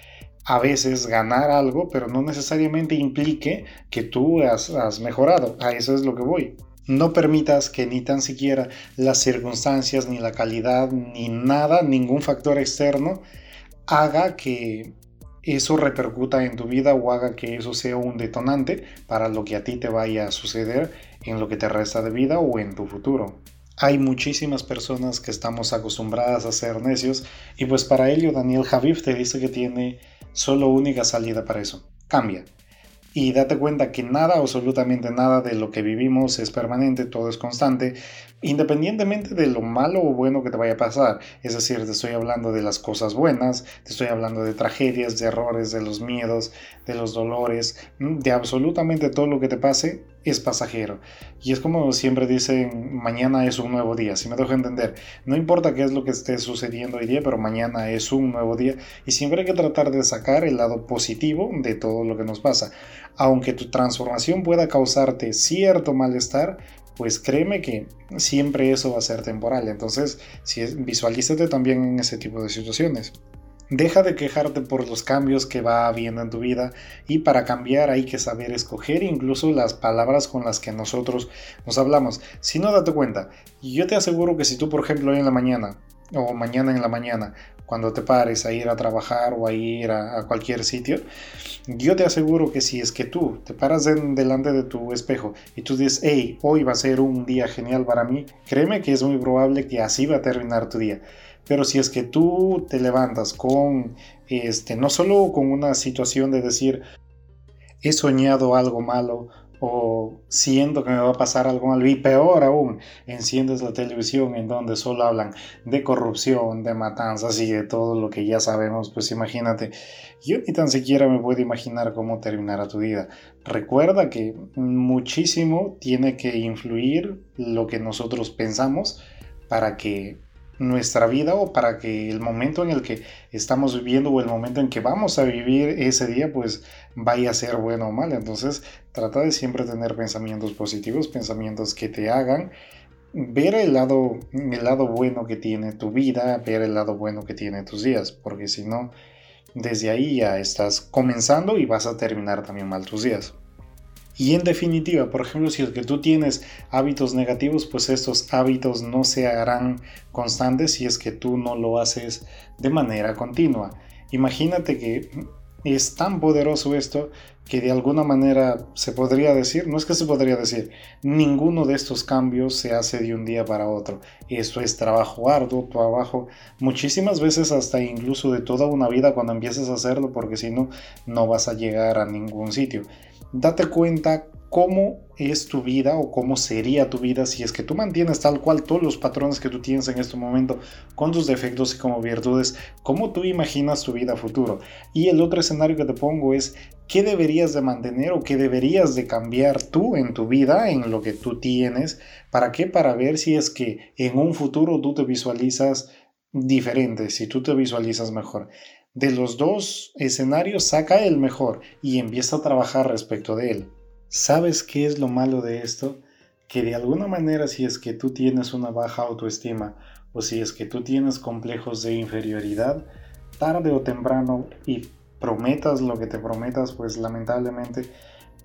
a veces ganar algo, pero no necesariamente implique que tú has, has mejorado. A eso es lo que voy. No permitas que ni tan siquiera las circunstancias, ni la calidad, ni nada, ningún factor externo haga que eso repercuta en tu vida o haga que eso sea un detonante para lo que a ti te vaya a suceder en lo que te resta de vida o en tu futuro. Hay muchísimas personas que estamos acostumbradas a ser necios y pues para ello Daniel Javif te dice que tiene solo única salida para eso. Cambia y date cuenta que nada, absolutamente nada de lo que vivimos es permanente, todo es constante, independientemente de lo malo o bueno que te vaya a pasar. Es decir, te estoy hablando de las cosas buenas, te estoy hablando de tragedias, de errores, de los miedos, de los dolores, de absolutamente todo lo que te pase es pasajero. Y es como siempre dicen, mañana es un nuevo día, si me dejo entender. No importa qué es lo que esté sucediendo hoy día, pero mañana es un nuevo día y siempre hay que tratar de sacar el lado positivo de todo lo que nos pasa. Aunque tu transformación pueda causarte cierto malestar, pues créeme que siempre eso va a ser temporal. Entonces, si visualízate también en ese tipo de situaciones. Deja de quejarte por los cambios que va habiendo en tu vida y para cambiar hay que saber escoger incluso las palabras con las que nosotros nos hablamos. Si no, date cuenta. Yo te aseguro que si tú, por ejemplo, hoy en la mañana o mañana en la mañana, cuando te pares a ir a trabajar o a ir a, cualquier sitio, yo te aseguro que si es que tú te paras delante de tu espejo y tú dices, hey, hoy va a ser un día genial para mí, créeme que es muy probable que así va a terminar tu día. Pero si es que tú te levantas con, este, no solo con una situación de decir, he soñado algo malo o siento que me va a pasar algo malo y peor aún, enciendes la televisión en donde solo hablan de corrupción, de matanzas y de todo lo que ya sabemos, pues imagínate, yo ni tan siquiera me puedo imaginar cómo terminará tu vida. Recuerda que muchísimo tiene que influir lo que nosotros pensamos para que nuestra vida o para que el momento en el que estamos viviendo o el momento en que vamos a vivir ese día pues vaya a ser bueno o mal. Entonces trata de siempre tener pensamientos positivos, pensamientos que te hagan ver el lado, el lado bueno que tiene tu vida, ver el lado bueno que tiene tus días, porque si no, desde ahí ya estás comenzando y vas a terminar también mal tus días. Y en definitiva, por ejemplo, si es que tú tienes hábitos negativos, pues estos hábitos no se harán constantes si es que tú no lo haces de manera continua. Imagínate que es tan poderoso esto que de alguna manera se podría decir, no es que se podría decir, ninguno de estos cambios se hace de un día para otro. Esto es trabajo arduo, trabajo muchísimas veces hasta incluso de toda una vida cuando empieces a hacerlo, porque si no, no vas a llegar a ningún sitio. Date cuenta cómo es tu vida o cómo sería tu vida si es que tú mantienes tal cual todos los patrones que tú tienes en este momento con tus defectos y como virtudes, cómo tú imaginas tu vida futuro. Y el otro escenario que te pongo es qué deberías de mantener o qué deberías de cambiar tú en tu vida, en lo que tú tienes, para qué, para ver si es que en un futuro tú te visualizas diferente, si tú te visualizas mejor. De los dos escenarios saca el mejor y empieza a trabajar respecto de él. ¿Sabes qué es lo malo de esto? Que de alguna manera si es que tú tienes una baja autoestima o si es que tú tienes complejos de inferioridad, tarde o temprano y prometas lo que te prometas, pues lamentablemente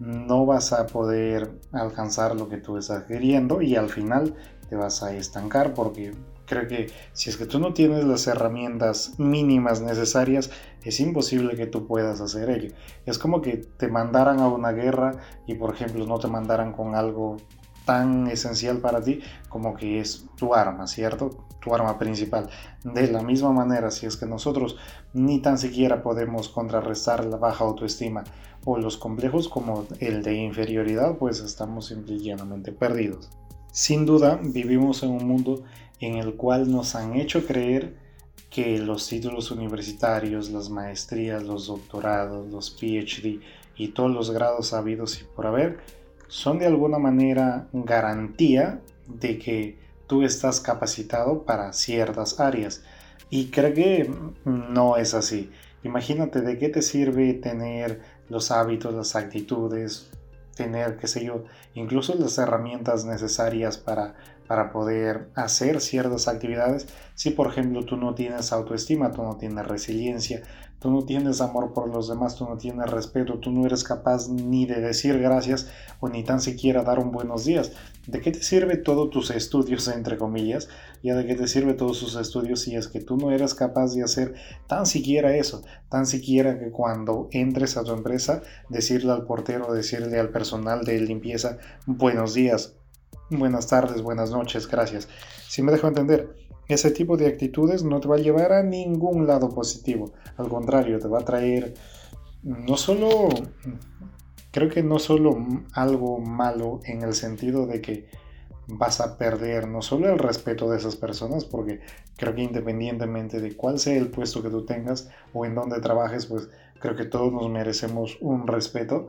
no vas a poder alcanzar lo que tú estás queriendo y al final te vas a estancar porque creo que si es que tú no tienes las herramientas mínimas necesarias, es imposible que tú puedas hacer ello. Es como que te mandaran a una guerra y por ejemplo no te mandaran con algo tan esencial para ti como que es tu arma, ¿cierto? Tu arma principal. De la misma manera, si es que nosotros ni tan siquiera podemos contrarrestar la baja autoestima o los complejos como el de inferioridad, pues estamos simple y llanamente perdidos. Sin duda, vivimos en un mundo en el cual nos han hecho creer que los títulos universitarios, las maestrías, los doctorados, los PhD y todos los grados habidos y por haber son de alguna manera garantía de que tú estás capacitado para ciertas áreas. Y creo que no es así. Imagínate de qué te sirve tener los hábitos, las actitudes, tener, qué sé yo, incluso las herramientas necesarias para para poder hacer ciertas actividades si por ejemplo tú no tienes autoestima, tú no tienes resiliencia, tú no tienes amor por los demás, tú no tienes respeto, tú no eres capaz ni de decir gracias o ni tan siquiera dar un buenos días. ¿De qué te sirve todos tus estudios, entre comillas? ¿Ya de qué te sirve todos sus estudios si es que tú no eres capaz de hacer tan siquiera eso? Tan siquiera que cuando entres a tu empresa, decirle al portero, decirle al personal de limpieza, buenos días, buenas tardes, buenas noches, gracias. Si me dejo entender, ese tipo de actitudes no te va a llevar a ningún lado positivo. Al contrario, te va a traer no solo, creo que no solo algo malo en el sentido de que vas a perder no solo el respeto de esas personas, porque creo que independientemente de cuál sea el puesto que tú tengas o en dónde trabajes, pues creo que todos nos merecemos un respeto.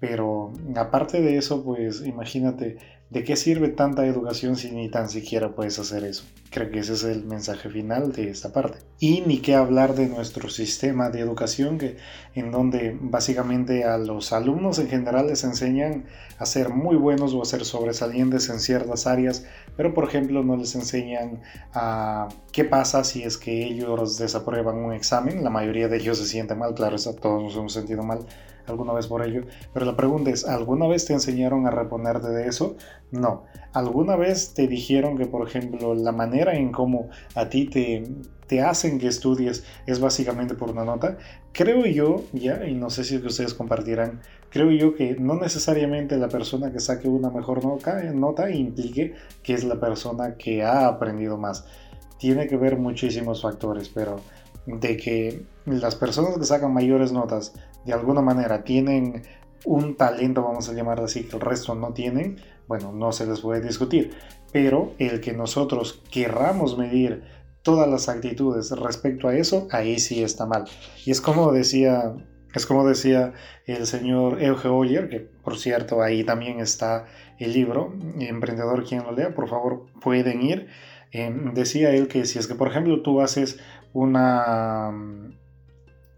Pero aparte de eso, pues imagínate ¿De qué sirve tanta educación si ni tan siquiera puedes hacer eso? Creo que ese es el mensaje final de esta parte. Y ni qué hablar de nuestro sistema de educación, que, en donde básicamente a los alumnos en general les enseñan a ser muy buenos o a ser sobresalientes en ciertas áreas, pero por ejemplo no les enseñan a qué pasa si es que ellos desaprueban un examen. La mayoría de ellos se sienten mal, claro, todos nos hemos sentido mal alguna vez por ello. Pero la pregunta es, ¿alguna vez te enseñaron a reponerte de eso? No. ¿Alguna vez te dijeron que, por ejemplo, la manera en cómo a ti te, te hacen que estudies es básicamente por una nota? Creo yo, ya, y no sé si ustedes compartirán, creo yo que no necesariamente la persona que saque una mejor nota, nota implique que es la persona que ha aprendido más. Tiene que ver muchísimos factores, pero de que las personas que sacan mayores notas de alguna manera tienen un talento, vamos a llamar así, que el resto no tienen, bueno, no se les puede discutir. Pero el que nosotros querramos medir todas las actitudes respecto a eso, ahí sí está mal. Y es como decía, es como decía el señor Euge Oyer, que por cierto ahí también está el libro, Emprendedor quien lo lea, por favor pueden ir. Em, decía él que si es que por ejemplo tú haces una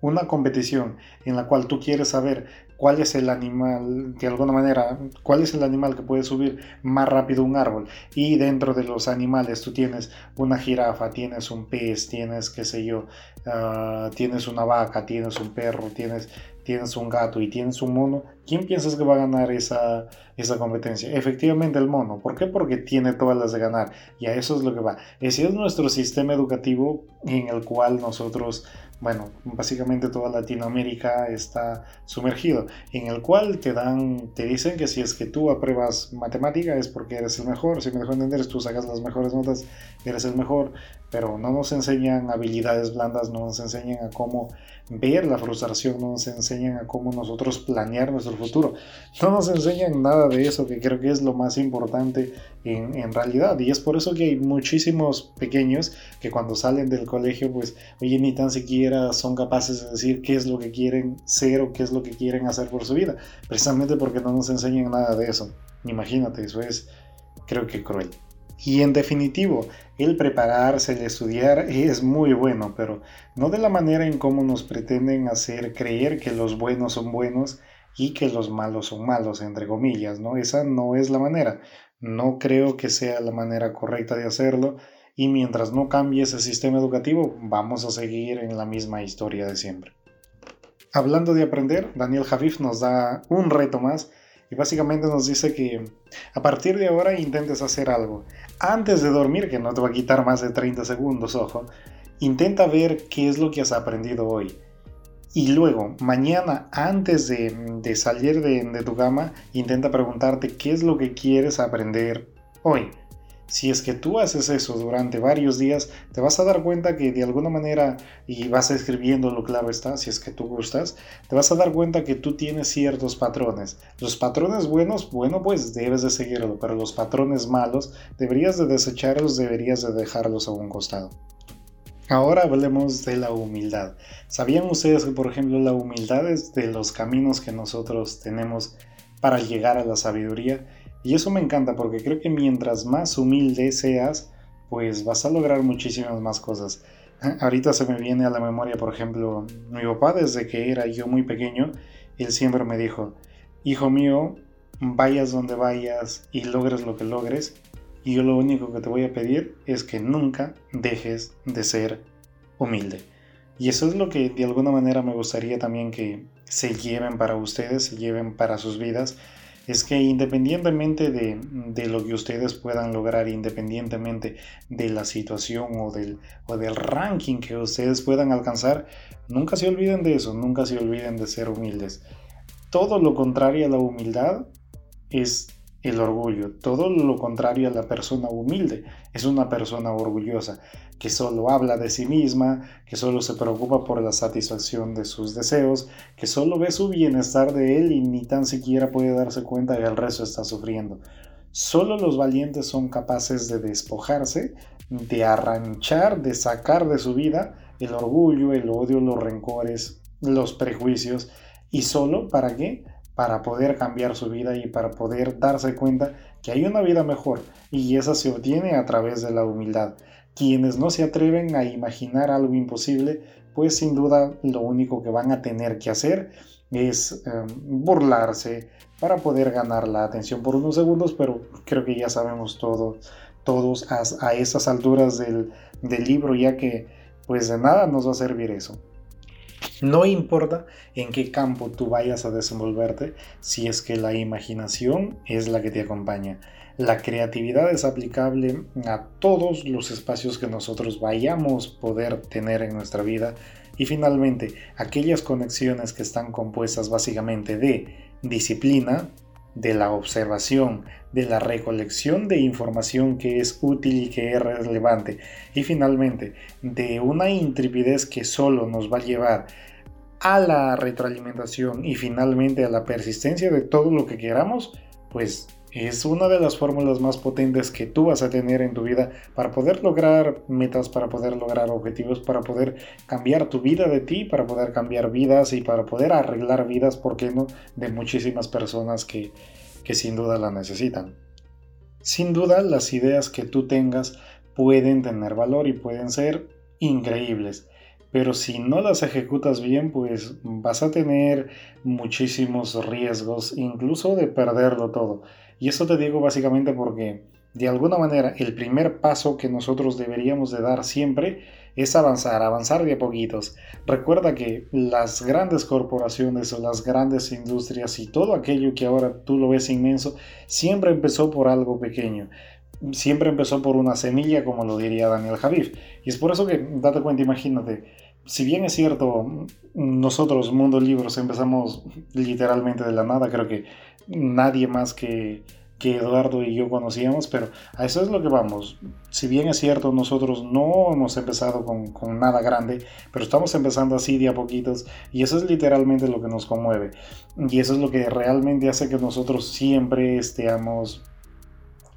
una competición en la cual tú quieres saber cuál es el animal, de alguna manera, cuál es el animal que puede subir más rápido un árbol. Y dentro de los animales tú tienes una jirafa, tienes un pez, tienes, qué sé yo, ah, tienes una vaca, tienes un perro, tienes, tienes un gato y tienes un mono. ¿Quién piensas que va a ganar esa, esa competencia? Efectivamente el mono. ¿Por qué? Porque tiene todas las de ganar. Y a eso es lo que va. Ese es nuestro sistema educativo en el cual nosotros bueno, básicamente toda Latinoamérica está sumergido, en el cual te dan, te dicen que si es que tú apruebas matemática es porque eres el mejor, si me dejo entender, tú sacas las mejores notas, eres el mejor, pero no nos enseñan habilidades blandas, no nos enseñan a cómo ver la frustración, no nos enseñan a cómo nosotros planear nuestro futuro. No nos enseñan nada de eso, que creo que es lo más importante en, realidad. Y es por eso que hay muchísimos pequeños que cuando salen del colegio, pues, oye, ni tan siquiera son capaces de decir qué es lo que quieren ser o qué es lo que quieren hacer por su vida. Precisamente porque no nos enseñan nada de eso. Imagínate, eso es, creo que cruel. Y en definitivo, el prepararse, el estudiar es muy bueno, pero no de la manera en cómo nos pretenden hacer creer que los buenos son buenos y que los malos son malos, entre comillas, ¿no? Esa no es la manera. No creo que sea la manera correcta de hacerlo y mientras no cambie ese sistema educativo, vamos a seguir en la misma historia de siempre. Hablando de aprender, Daniel Javif nos da un reto más y básicamente nos dice que a partir de ahora intentes hacer algo. Antes de dormir, que no te va a quitar más de 30 segundos, ojo, intenta ver qué es lo que has aprendido hoy. Y luego, mañana, antes de, salir de, de tu cama, intenta preguntarte qué es lo que quieres aprender hoy. Si es que tú haces eso durante varios días, te vas a dar cuenta que de alguna manera, y vas escribiéndolo, claro está, si es que tú gustas, te vas a dar cuenta que tú tienes ciertos patrones. Los patrones buenos, bueno, pues debes de seguirlo, pero los patrones malos, deberías de desecharlos, deberías de dejarlos a un costado. Ahora hablemos de la humildad. ¿Sabían ustedes que, por ejemplo, la humildad es de los caminos que nosotros tenemos para llegar a la sabiduría? Y eso me encanta porque creo que mientras más humilde seas, pues vas a lograr muchísimas más cosas. Ahorita se me viene a la memoria, por ejemplo, mi papá desde que era yo muy pequeño, él siempre me dijo, hijo mío, vayas donde vayas y logres lo que logres, y yo lo único que te voy a pedir es que nunca dejes de ser humilde. Y eso es lo que de alguna manera me gustaría también que se lleven para ustedes, se lleven para sus vidas, es que independientemente de, lo que ustedes puedan lograr, independientemente de la situación o del, o del ranking que ustedes puedan alcanzar, nunca se olviden de eso, nunca se olviden de ser humildes. Todo lo contrario a la humildad es el orgullo. Todo lo contrario a la persona humilde es una persona orgullosa, que solo habla de sí misma, que solo se preocupa por la satisfacción de sus deseos, que solo ve su bienestar de él y ni tan siquiera puede darse cuenta que el resto está sufriendo. Solo los valientes son capaces de despojarse, de arranchar, de sacar de su vida el orgullo, el odio, los rencores, los prejuicios. ¿Y solo para qué? Para poder cambiar su vida y para poder darse cuenta que hay una vida mejor y esa se obtiene a través de la humildad. Quienes no se atreven a imaginar algo imposible, pues sin duda lo único que van a tener que hacer es em, burlarse para poder ganar la atención por unos segundos, pero creo que ya sabemos todo, todos a, a esas alturas del, del libro, ya que pues de nada nos va a servir eso. No importa en qué campo tú vayas a desenvolverte, si es que la imaginación es la que te acompaña. La creatividad es aplicable a todos los espacios que nosotros vayamos a poder tener en nuestra vida. Y finalmente, aquellas conexiones que están compuestas básicamente de disciplina, de la observación, de la recolección de información que es útil y que es relevante. Y finalmente de una intrepidez que solo nos va a llevar a la retroalimentación y finalmente a la persistencia de todo lo que queramos, pues es una de las fórmulas más potentes que tú vas a tener en tu vida para poder lograr metas, para poder lograr objetivos, para poder cambiar tu vida de ti, para poder cambiar vidas y para poder arreglar vidas, ¿por qué no?, de muchísimas personas que, que sin duda la necesitan. Sin duda, las ideas que tú tengas pueden tener valor y pueden ser increíbles pero si no las ejecutas bien, pues vas a tener muchísimos riesgos, incluso de perderlo todo. Y eso te digo básicamente porque, de alguna manera, el primer paso que nosotros deberíamos de dar siempre es avanzar, avanzar de a poquitos. Recuerda que las grandes corporaciones las grandes industrias y todo aquello que ahora tú lo ves inmenso, siempre empezó por algo pequeño siempre empezó por una semilla, como lo diría Daniel Javif. Y es por eso que, date cuenta, imagínate, si bien es cierto, nosotros, Mundo Libros, empezamos literalmente de la nada, creo que nadie más que, que Eduardo y yo conocíamos, pero a eso es lo que vamos. Si bien es cierto, nosotros no hemos empezado con, con, nada grande, pero estamos empezando así de a poquitos y eso es literalmente lo que nos conmueve. Y eso es lo que realmente hace que nosotros siempre estemos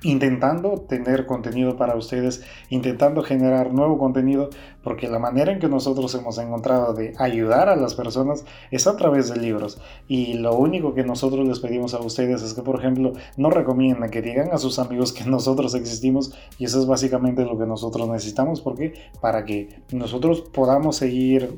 intentando tener contenido para ustedes, intentando generar nuevo contenido, porque la manera en que nosotros hemos encontrado de ayudar a las personas es a través de libros. Y lo único que nosotros les pedimos a ustedes es que, por ejemplo, no recomiendan que digan a sus amigos que [LAUGHS] nosotros existimos y eso es básicamente lo que nosotros necesitamos, porque para que nosotros podamos seguir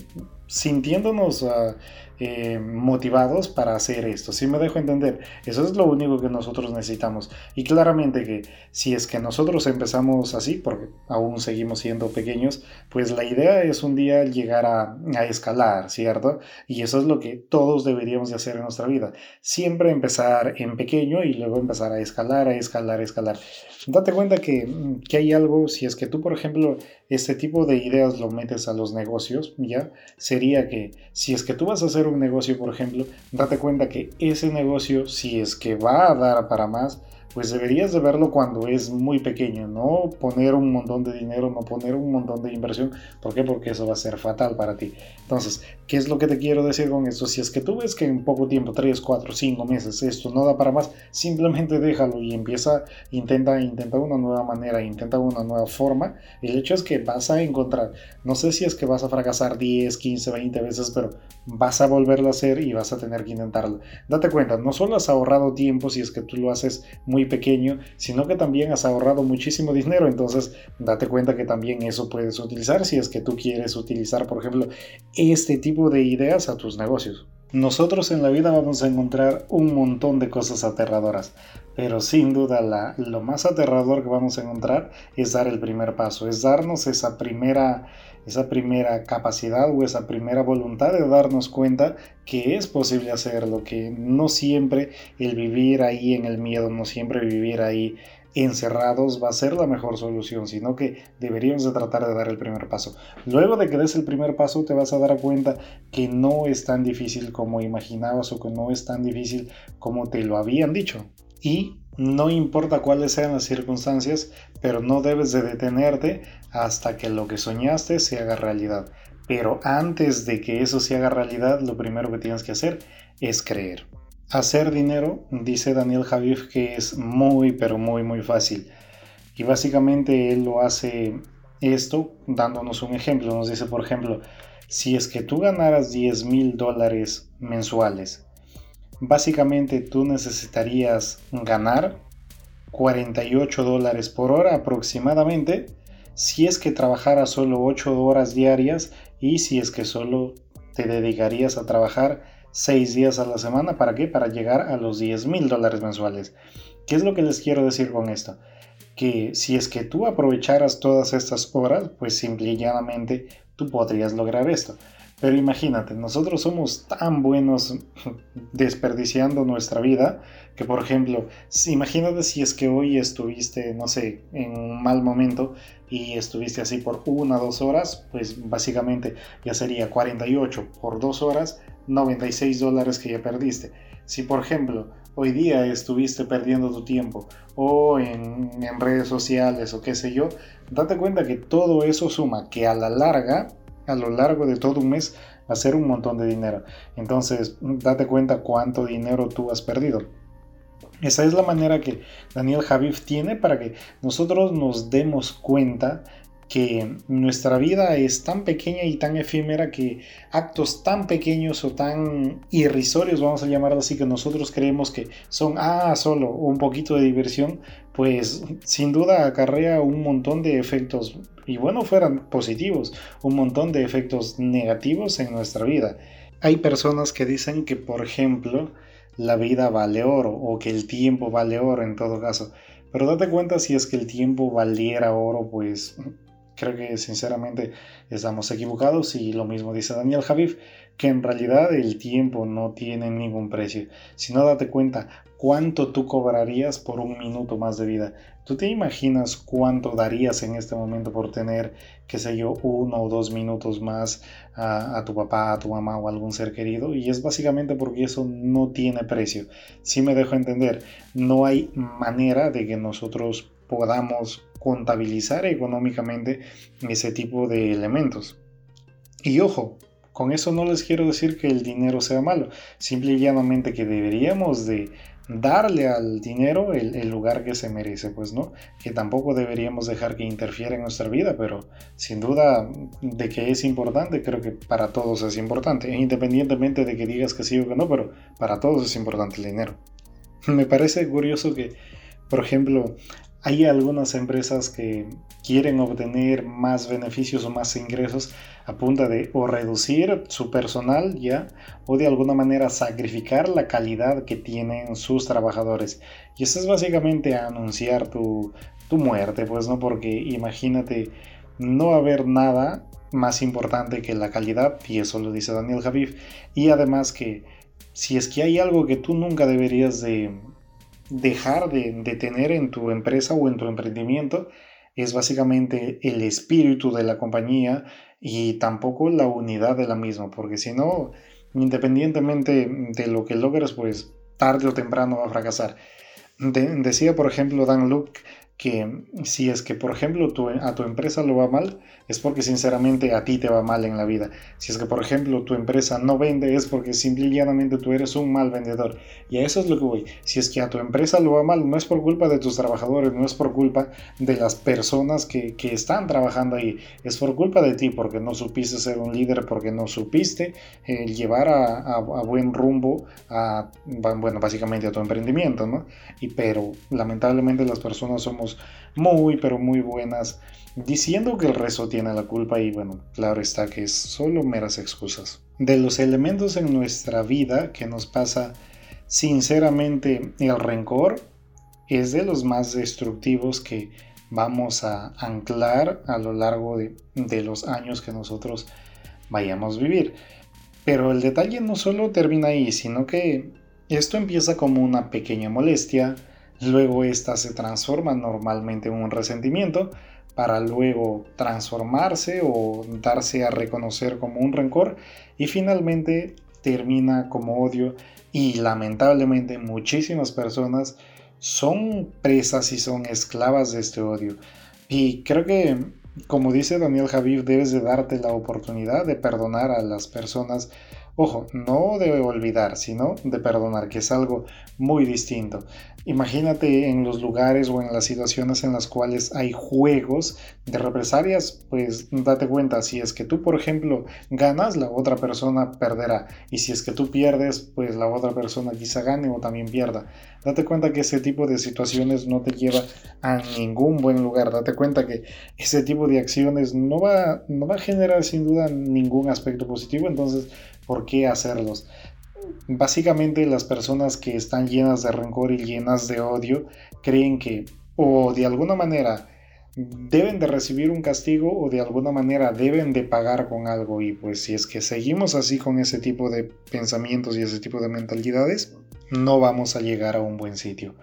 sintiéndonos uh, eh, motivados para hacer esto. Si me dejo entender, eso es lo único que nosotros necesitamos. Y claramente que si es que nosotros empezamos así, porque aún seguimos siendo pequeños, pues la idea es un día llegar a, a escalar, ¿cierto? Y eso es lo que todos deberíamos de hacer en nuestra vida. Siempre empezar en pequeño y luego empezar a escalar, a escalar, a escalar. Date cuenta que, que hay algo, si es que tú, por ejemplo, este tipo de ideas lo metes a los negocios, ¿ya? Sería que si es que tú vas a hacer un negocio, por ejemplo, date cuenta que ese negocio, si es que va a dar para más, pues deberías de verlo cuando es muy pequeño, no poner un montón de dinero, no poner un montón de inversión. ¿Por qué? Porque eso va a ser fatal para ti. Entonces, ¿qué es lo que te quiero decir con esto? Si es que tú ves que en poco tiempo, 3, 4, 5 meses, esto no da para más, simplemente déjalo y empieza, intenta, intenta una nueva manera, intenta una nueva forma. El hecho es que vas a encontrar, no sé si es que vas a fracasar 10, 15, 20 veces, pero vas a volverlo a hacer y vas a tener que intentarlo. Date cuenta, no solo has ahorrado tiempo si es que tú lo haces muy pequeño, sino que también has ahorrado muchísimo dinero. Entonces, date cuenta que también eso puedes utilizar si es que tú quieres utilizar, por ejemplo, este tipo de ideas a tus negocios. Nosotros en la vida vamos a encontrar un montón de cosas aterradoras, pero sin duda la, lo más aterrador que vamos a encontrar es dar el primer paso, es darnos esa primera esa primera capacidad o esa primera voluntad de darnos cuenta que es posible hacerlo, que no siempre el vivir ahí en el miedo, no siempre vivir ahí encerrados va a ser la mejor solución, sino que deberíamos de tratar de dar el primer paso. Luego de que des el primer paso te vas a dar cuenta que no es tan difícil como imaginabas o que no es tan difícil como te lo habían dicho. Y no importa cuáles sean las circunstancias, pero no debes de detenerte hasta que lo que soñaste se haga realidad. Pero antes de que eso se haga realidad, lo primero que tienes que hacer es creer. Hacer dinero, dice Daniel Javif, que es muy, pero muy, muy fácil. Y básicamente él lo hace esto dándonos un ejemplo. Nos dice, por ejemplo, si es que tú ganaras 10 mil dólares mensuales básicamente tú necesitarías ganar 48 dólares por hora aproximadamente si es que trabajaras solo 8 horas diarias y si es que solo te dedicarías a trabajar 6 días a la semana. ¿Para qué? Para llegar a los 10 mil dólares mensuales. ¿Qué es lo que les quiero decir con esto? Que si es que tú aprovecharas todas estas horas, pues simple y llanamente tú podrías lograr esto. Pero imagínate, nosotros somos tan buenos desperdiciando nuestra vida que, por ejemplo, imagínate si es que hoy estuviste, no sé, en un mal momento y estuviste así por una o dos horas, pues básicamente ya sería 48 por dos horas, 96 dólares que ya perdiste. Si, por ejemplo, hoy día estuviste perdiendo tu tiempo o en, en redes sociales o qué sé yo, date cuenta que todo eso suma que a la larga a lo largo de todo un mes hacer un montón de dinero. Entonces, date cuenta cuánto dinero tú has perdido. Esa es la manera que Daniel Javif tiene para que nosotros nos demos cuenta que nuestra vida es tan pequeña y tan efímera que actos tan pequeños o tan irrisorios, vamos a llamarlo así, que nosotros creemos que son, ah, solo un poquito de diversión, pues sin duda acarrea un montón de efectos, y bueno, fueran positivos, un montón de efectos negativos en nuestra vida. Hay personas que dicen que, por ejemplo, la vida vale oro o que el tiempo vale oro en todo caso. Pero date cuenta si es que el tiempo valiera oro, pues creo que sinceramente estamos equivocados y lo mismo dice Daniel Javif, que en realidad el tiempo no tiene ningún precio. Si no date cuenta cuánto tú cobrarías por un minuto más de vida. ¿Tú te imaginas cuánto darías en este momento por tener, qué sé yo, uno o dos minutos más a, tu papá, a tu mamá o a algún ser querido? Y es básicamente porque eso no tiene precio. Si me dejo entender, no hay manera de que nosotros podamos contabilizar económicamente ese tipo de elementos. Y ojo, con eso no les quiero decir que el dinero sea malo, simple y llanamente que deberíamos de darle al dinero el, lugar que se merece, pues no, que tampoco deberíamos dejar que interfiera en nuestra vida, pero sin duda de que es importante, creo que para todos es importante, independientemente de que digas que sí o que no, pero para todos es importante el dinero. [LAUGHS] Me parece curioso que, por ejemplo, hay algunas empresas que quieren obtener más beneficios o más ingresos a punta de o reducir su personal ya o de alguna manera sacrificar la calidad que tienen sus trabajadores. Y eso es básicamente anunciar tu, tu muerte, pues no, porque imagínate no haber nada más importante que la calidad, y eso lo dice Daniel Javif, y además que si es que hay algo que tú nunca deberías de dejar de, tener en tu empresa o en tu emprendimiento es básicamente el espíritu de la compañía y tampoco la unidad de la misma, porque si no, independientemente de lo que logres, pues tarde o temprano va a fracasar. decía, por ejemplo, Dan Luke que si es que, por ejemplo, a tu empresa lo va mal, es porque sinceramente a ti te va mal en la vida. Si es que, por ejemplo, tu empresa no vende, es porque simplemente tú eres un mal vendedor. Y a eso es lo que voy. Si es que a tu empresa lo va mal, no es por culpa de tus trabajadores, no es por culpa de las personas que, están trabajando ahí, es por culpa de ti, porque no supiste ser un líder, porque no supiste eh, llevar a, buen rumbo a, bueno, básicamente a tu emprendimiento, ¿no? Y pero lamentablemente las personas somos muy, pero muy buenas, diciendo que el resto tiene la culpa y bueno, claro está que es solo meras excusas. De los elementos en nuestra vida que nos pasa, sinceramente, el rencor es de los más destructivos que vamos a anclar a lo largo de, de los años que nosotros vayamos a vivir. Pero el detalle no solo termina ahí, sino que esto empieza como una pequeña molestia, Luego esta se transforma normalmente en un resentimiento para luego transformarse o darse a reconocer como un rencor y finalmente termina como odio y lamentablemente muchísimas personas son presas y son esclavas de este odio. Y creo que, como dice Daniel Javier, debes de darte la oportunidad de perdonar a las personas Ojo, no de olvidar, sino de perdonar, que es algo muy distinto. Imagínate en los lugares o en las situaciones en las cuales hay juegos de represalias, pues date cuenta, si es que tú, por ejemplo, ganas, la otra persona perderá. Y si es que tú pierdes, pues la otra persona quizá gane o también pierda. Date cuenta que ese tipo de situaciones no te lleva a ningún buen lugar. Date cuenta que ese tipo de acciones no va, no va a generar sin duda ningún aspecto positivo. Entonces, ¿por qué hacerlos? Básicamente las personas que están llenas de rencor y llenas de odio creen que o de alguna manera deben de recibir un castigo o de alguna manera deben de pagar con algo y pues si es que seguimos así con ese tipo de pensamientos y ese tipo de mentalidades no vamos a llegar a un buen sitio.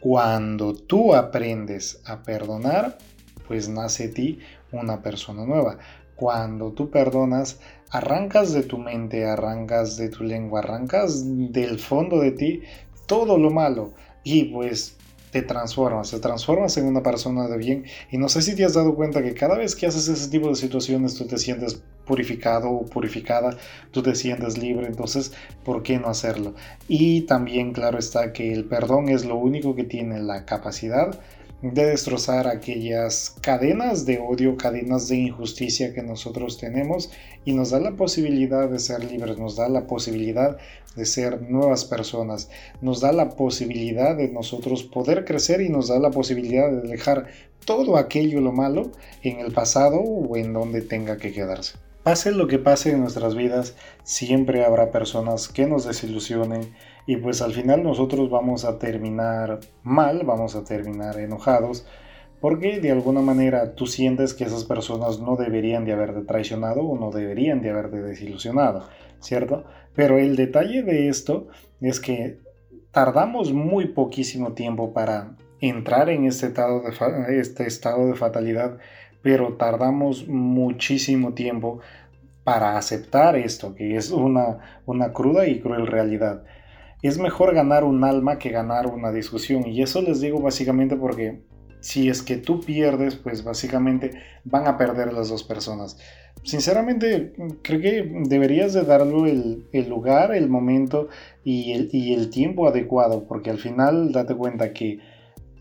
Cuando tú aprendes a perdonar, pues nace ti una persona nueva. Cuando tú perdonas, arrancas de tu mente, arrancas de tu lengua, arrancas del fondo de ti todo lo malo y pues te transformas, te transformas en una persona de bien y no sé si te has dado cuenta que cada vez que haces ese tipo de situaciones tú te sientes purificado o purificada, tú te sientes libre, entonces, ¿por qué no hacerlo? Y también claro está que el perdón es lo único que tiene la capacidad de destrozar aquellas cadenas de odio, cadenas de injusticia que nosotros tenemos y nos da la posibilidad de ser libres, nos da la posibilidad de ser nuevas personas, nos da la posibilidad de nosotros poder crecer y nos da la posibilidad de dejar todo aquello lo malo en el pasado o en donde tenga que quedarse. Pase lo que pase en nuestras vidas, siempre habrá personas que nos desilusionen, y pues al final nosotros vamos a terminar mal, vamos a terminar enojados, porque de alguna manera tú sientes que esas personas no deberían de haberte traicionado o no deberían de haberte desilusionado, ¿cierto? Pero el detalle de esto es que tardamos muy poquísimo tiempo para entrar en este estado de, este fatalidad, pero tardamos muchísimo tiempo para aceptar esto, que es una, una cruda y cruel realidad. Es mejor ganar un alma que ganar una discusión. Y eso les digo básicamente porque si es que tú pierdes, pues básicamente van a perder las dos personas. Sinceramente, creo que deberías de darle el, lugar, el momento y el, y el tiempo adecuado, porque al final date cuenta que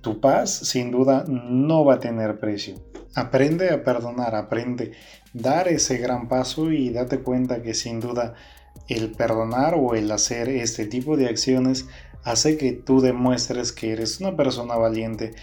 tu paz sin duda no va a tener precio. Aprende a perdonar, aprende dar ese gran paso y date cuenta que sin duda el perdonar o el hacer este tipo de acciones hace que tú demuestres que eres una persona valiente,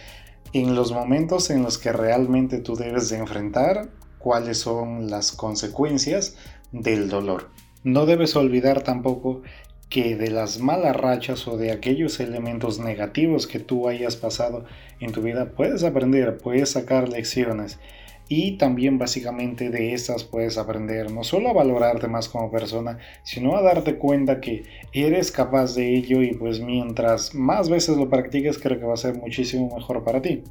en los momentos en los que realmente tú debes de enfrentar cuáles son las consecuencias del dolor. No debes olvidar tampoco que de las malas rachas o de aquellos elementos negativos que tú hayas pasado en tu vida puedes aprender, puedes sacar lecciones y también básicamente de estas puedes aprender no solo a valorarte más como persona, sino a darte cuenta que eres capaz de ello y pues mientras más veces lo practiques creo que va a ser muchísimo mejor para ti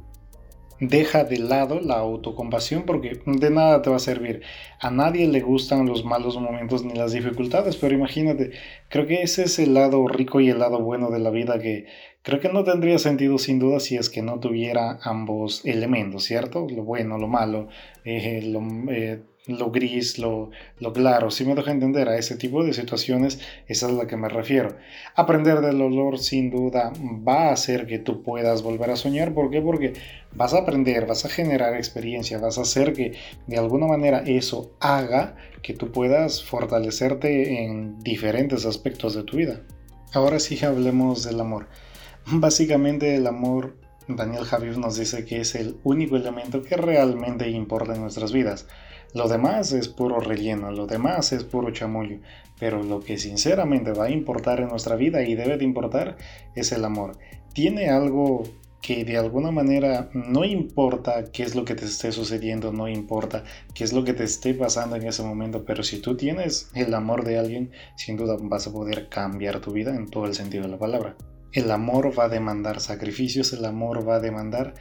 deja de lado la autocompasión porque de nada te va a servir. A nadie le gustan los malos momentos ni las dificultades, pero imagínate, creo que ese es el lado rico y el lado bueno de la vida que creo que no tendría sentido sin duda si es que no tuviera ambos elementos, ¿cierto? Lo bueno, lo malo, eh, lo, eh, lo gris, lo, lo claro. Si me deja entender a ese tipo de situaciones, esa es a la que me refiero. Aprender del olor sin duda va a hacer que tú puedas volver a soñar. ¿Por qué? Porque vas a aprender, vas a generar experiencia, vas a hacer que de alguna manera eso haga que tú puedas fortalecerte en diferentes aspectos de tu vida. Ahora sí hablemos del amor. Básicamente el amor Daniel Javier nos dice que es el único elemento que realmente importa en nuestras vidas. Lo demás es puro relleno, lo demás es puro chamullo, pero lo que sinceramente va a importar en nuestra vida y debe de importar es el amor. Tiene algo que de alguna manera no importa qué es lo que te esté sucediendo, no importa qué es lo que te esté pasando en ese momento, pero si tú tienes el amor de alguien, sin duda vas a poder cambiar tu vida en todo el sentido de la palabra. El amor va a demandar sacrificios, el amor va a demandar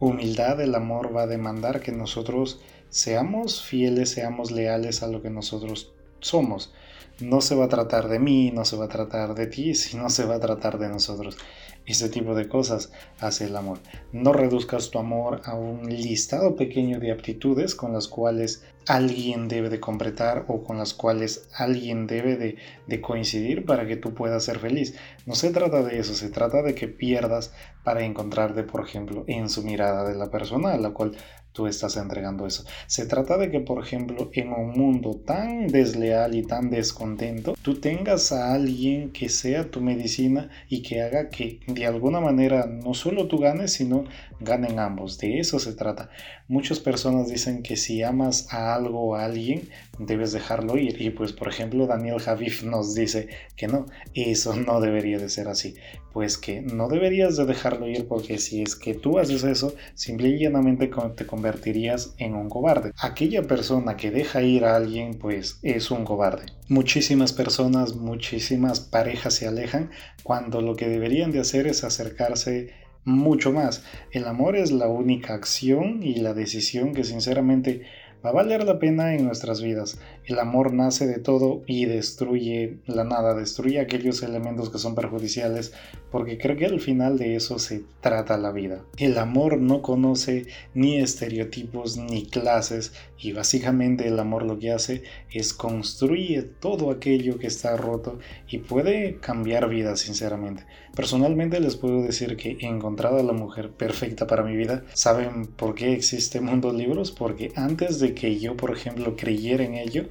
humildad, el amor va a demandar que nosotros seamos fieles, seamos leales a lo que nosotros somos. No se va a tratar de mí, no se va a tratar de ti, sino se va a tratar de nosotros. Ese tipo de cosas hace el amor. No reduzcas tu amor a un listado pequeño de aptitudes con las cuales alguien debe de completar o con las cuales alguien debe de, coincidir para que tú puedas ser feliz. No se trata de eso, se trata de que pierdas para encontrarte, por ejemplo, en su mirada de la persona a la cual tú estás entregando eso. Se trata de que, por ejemplo, en un mundo tan desleal y tan descontento, tú tengas a alguien que sea tu medicina y que haga que de alguna manera no solo tú ganes, sino ganen ambos. De eso se trata. Muchas personas dicen que si amas a algo o a alguien, debes dejarlo ir. Y pues, por ejemplo, Daniel Javif nos dice que no, eso no debería de ser así. Pues que no deberías de dejarlo ir porque si es que tú haces eso, simple y llanamente te convertirías en un cobarde. Aquella persona que deja ir a alguien, pues es un cobarde. Muchísimas personas, muchísimas parejas se alejan cuando lo que deberían de hacer es acercarse mucho más. El amor es la única acción y la decisión que sinceramente va a valer la pena en nuestras vidas. El amor nace de todo y destruye la nada, destruye aquellos elementos que son perjudiciales, porque creo que al final de eso se trata la vida. El amor no conoce ni estereotipos ni clases y básicamente el amor lo que hace es construye todo aquello que está roto y puede cambiar vidas sinceramente. Personalmente les puedo decir que he encontrado a la mujer perfecta para mi vida. ¿Saben por qué existe Mundo Libros? Porque antes de que yo, por ejemplo, creyera en ello,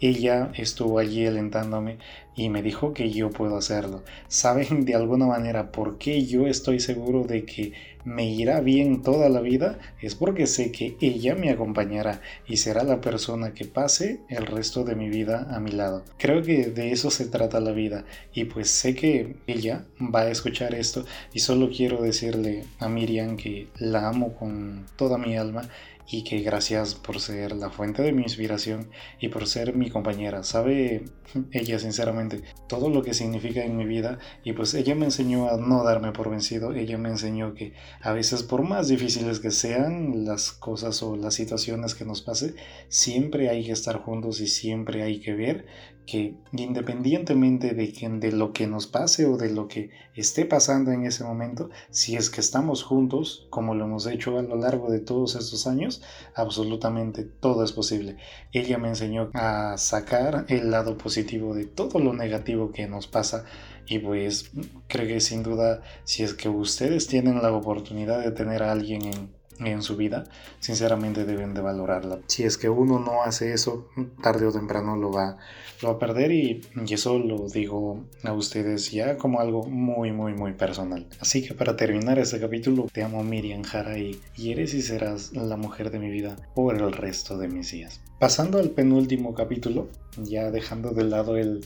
ella estuvo allí alentándome y me dijo que yo puedo hacerlo. ¿Saben de alguna manera por qué yo estoy seguro de que me irá bien toda la vida? Es porque sé que ella me acompañará y será la persona que pase el resto de mi vida a mi lado. Creo que de eso se trata la vida y pues sé que ella va a escuchar esto y solo quiero decirle a Miriam que la amo con toda mi alma y que gracias por ser la fuente de mi inspiración y por ser mi compañera. Sabe [LAUGHS] ella sinceramente todo lo que significa en mi vida y pues ella me enseñó a no darme por vencido, ella me enseñó que a veces por más difíciles que sean las cosas o las situaciones que nos pase, siempre hay que estar juntos y siempre hay que ver que independientemente de, que, de lo que nos pase o de lo que esté pasando en ese momento, si es que estamos juntos, como lo hemos hecho a lo largo de todos estos años, absolutamente todo es posible. Ella me enseñó a sacar el lado positivo de todo lo negativo que nos pasa y pues creo que sin duda si es que ustedes tienen la oportunidad de tener a alguien en en su vida, sinceramente deben de valorarla. Si es que uno no hace eso, tarde o temprano lo va, lo a perder y, y, eso lo digo a ustedes ya como algo muy, muy, muy personal. Así que para terminar este capítulo, te amo Miriam Jara y, y eres y serás la mujer de mi vida por el resto de mis días. Pasando al penúltimo capítulo, ya dejando de lado el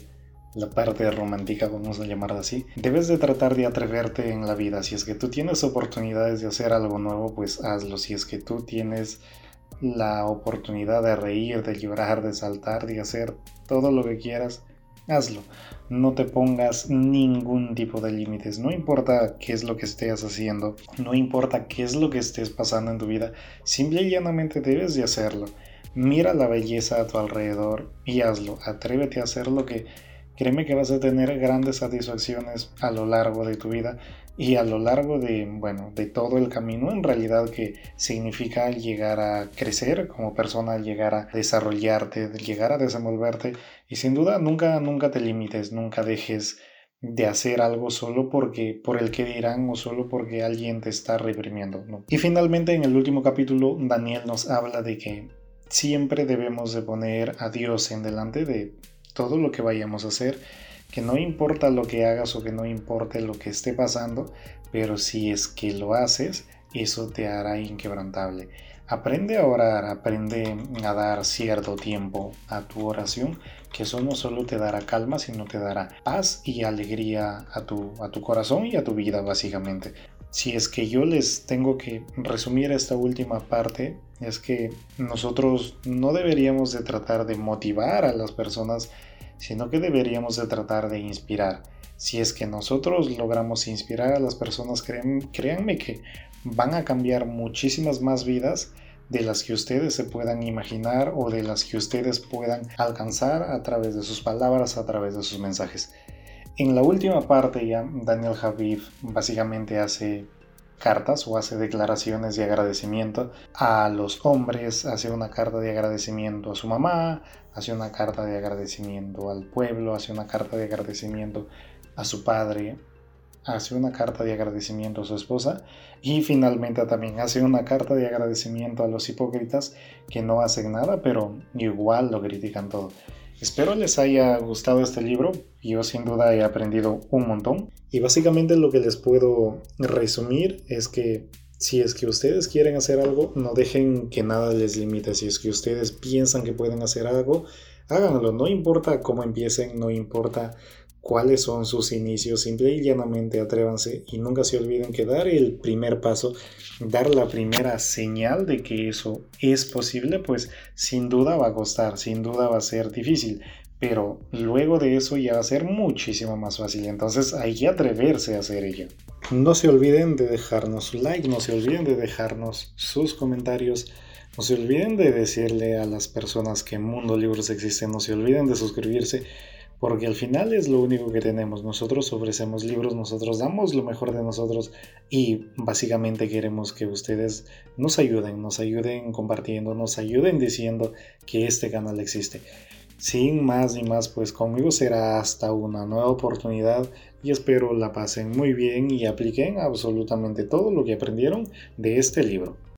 la parte romántica, vamos a llamarla así, debes de tratar de atreverte en la vida. Si es que tú tienes oportunidades de hacer algo nuevo, pues hazlo. Si es que tú tienes la oportunidad de reír, de llorar, de saltar, de hacer todo lo que quieras, hazlo. No te pongas ningún tipo de límites. No importa qué es lo que estés haciendo, no importa qué es lo que estés pasando en tu vida, simple y llanamente debes de hacerlo. Mira la belleza a tu alrededor y hazlo. Atrévete a hacer lo que Créeme que vas a tener grandes satisfacciones a lo largo de tu vida y a lo largo de, bueno, de todo el camino en realidad que significa llegar a crecer como persona, llegar a desarrollarte, llegar a desenvolverte y sin duda nunca, nunca te limites, nunca dejes de hacer algo solo porque por el que dirán o solo porque alguien te está reprimiendo. Y finalmente en el último capítulo Daniel nos habla de que siempre debemos de poner a Dios en delante de todo lo que vayamos a hacer, que no importa lo que hagas o que no importe lo que esté pasando, pero si es que lo haces, eso te hará inquebrantable. Aprende a orar, aprende a dar cierto tiempo a tu oración, que eso no solo te dará calma, sino te dará paz y alegría a tu, a tu corazón y a tu vida, básicamente. Si es que yo les tengo que resumir esta última parte, es que nosotros no deberíamos de tratar de motivar a las personas, sino que deberíamos de tratar de inspirar. Si es que nosotros logramos inspirar a las personas, créanme que van a cambiar muchísimas más vidas de las que ustedes se puedan imaginar o de las que ustedes puedan alcanzar a través de sus palabras, a través de sus mensajes. En la última parte ya Daniel Javid básicamente hace cartas o hace declaraciones de agradecimiento a los hombres, hace una carta de agradecimiento a su mamá, hace una carta de agradecimiento al pueblo, hace una carta de agradecimiento a su padre, hace una carta de agradecimiento a su esposa y finalmente también hace una carta de agradecimiento a los hipócritas que no hacen nada pero igual lo critican todo. Espero les haya gustado este libro, yo sin duda he aprendido un montón y básicamente lo que les puedo resumir es que si es que ustedes quieren hacer algo, no dejen que nada les limite. Si es que ustedes piensan que pueden hacer algo, háganlo. No importa cómo empiecen, no importa cuáles son sus inicios, simple y llanamente atrévanse y nunca se olviden que dar el primer paso, dar la primera señal de que eso es posible, pues sin duda va a costar, sin duda va a ser difícil, pero luego de eso ya va a ser muchísimo más fácil, entonces hay que atreverse a hacer ello. No se olviden de dejarnos like, no se olviden de dejarnos sus comentarios. No se olviden de decirle a las personas que Mundo Libros existe, no se olviden de suscribirse porque al final es lo único que tenemos. Nosotros ofrecemos libros, nosotros damos lo mejor de nosotros y básicamente queremos que ustedes nos ayuden, nos ayuden compartiendo, nos ayuden diciendo que este canal existe. Sin más ni más, pues conmigo será hasta una nueva oportunidad y espero la pasen muy bien y apliquen absolutamente todo lo que aprendieron de este libro.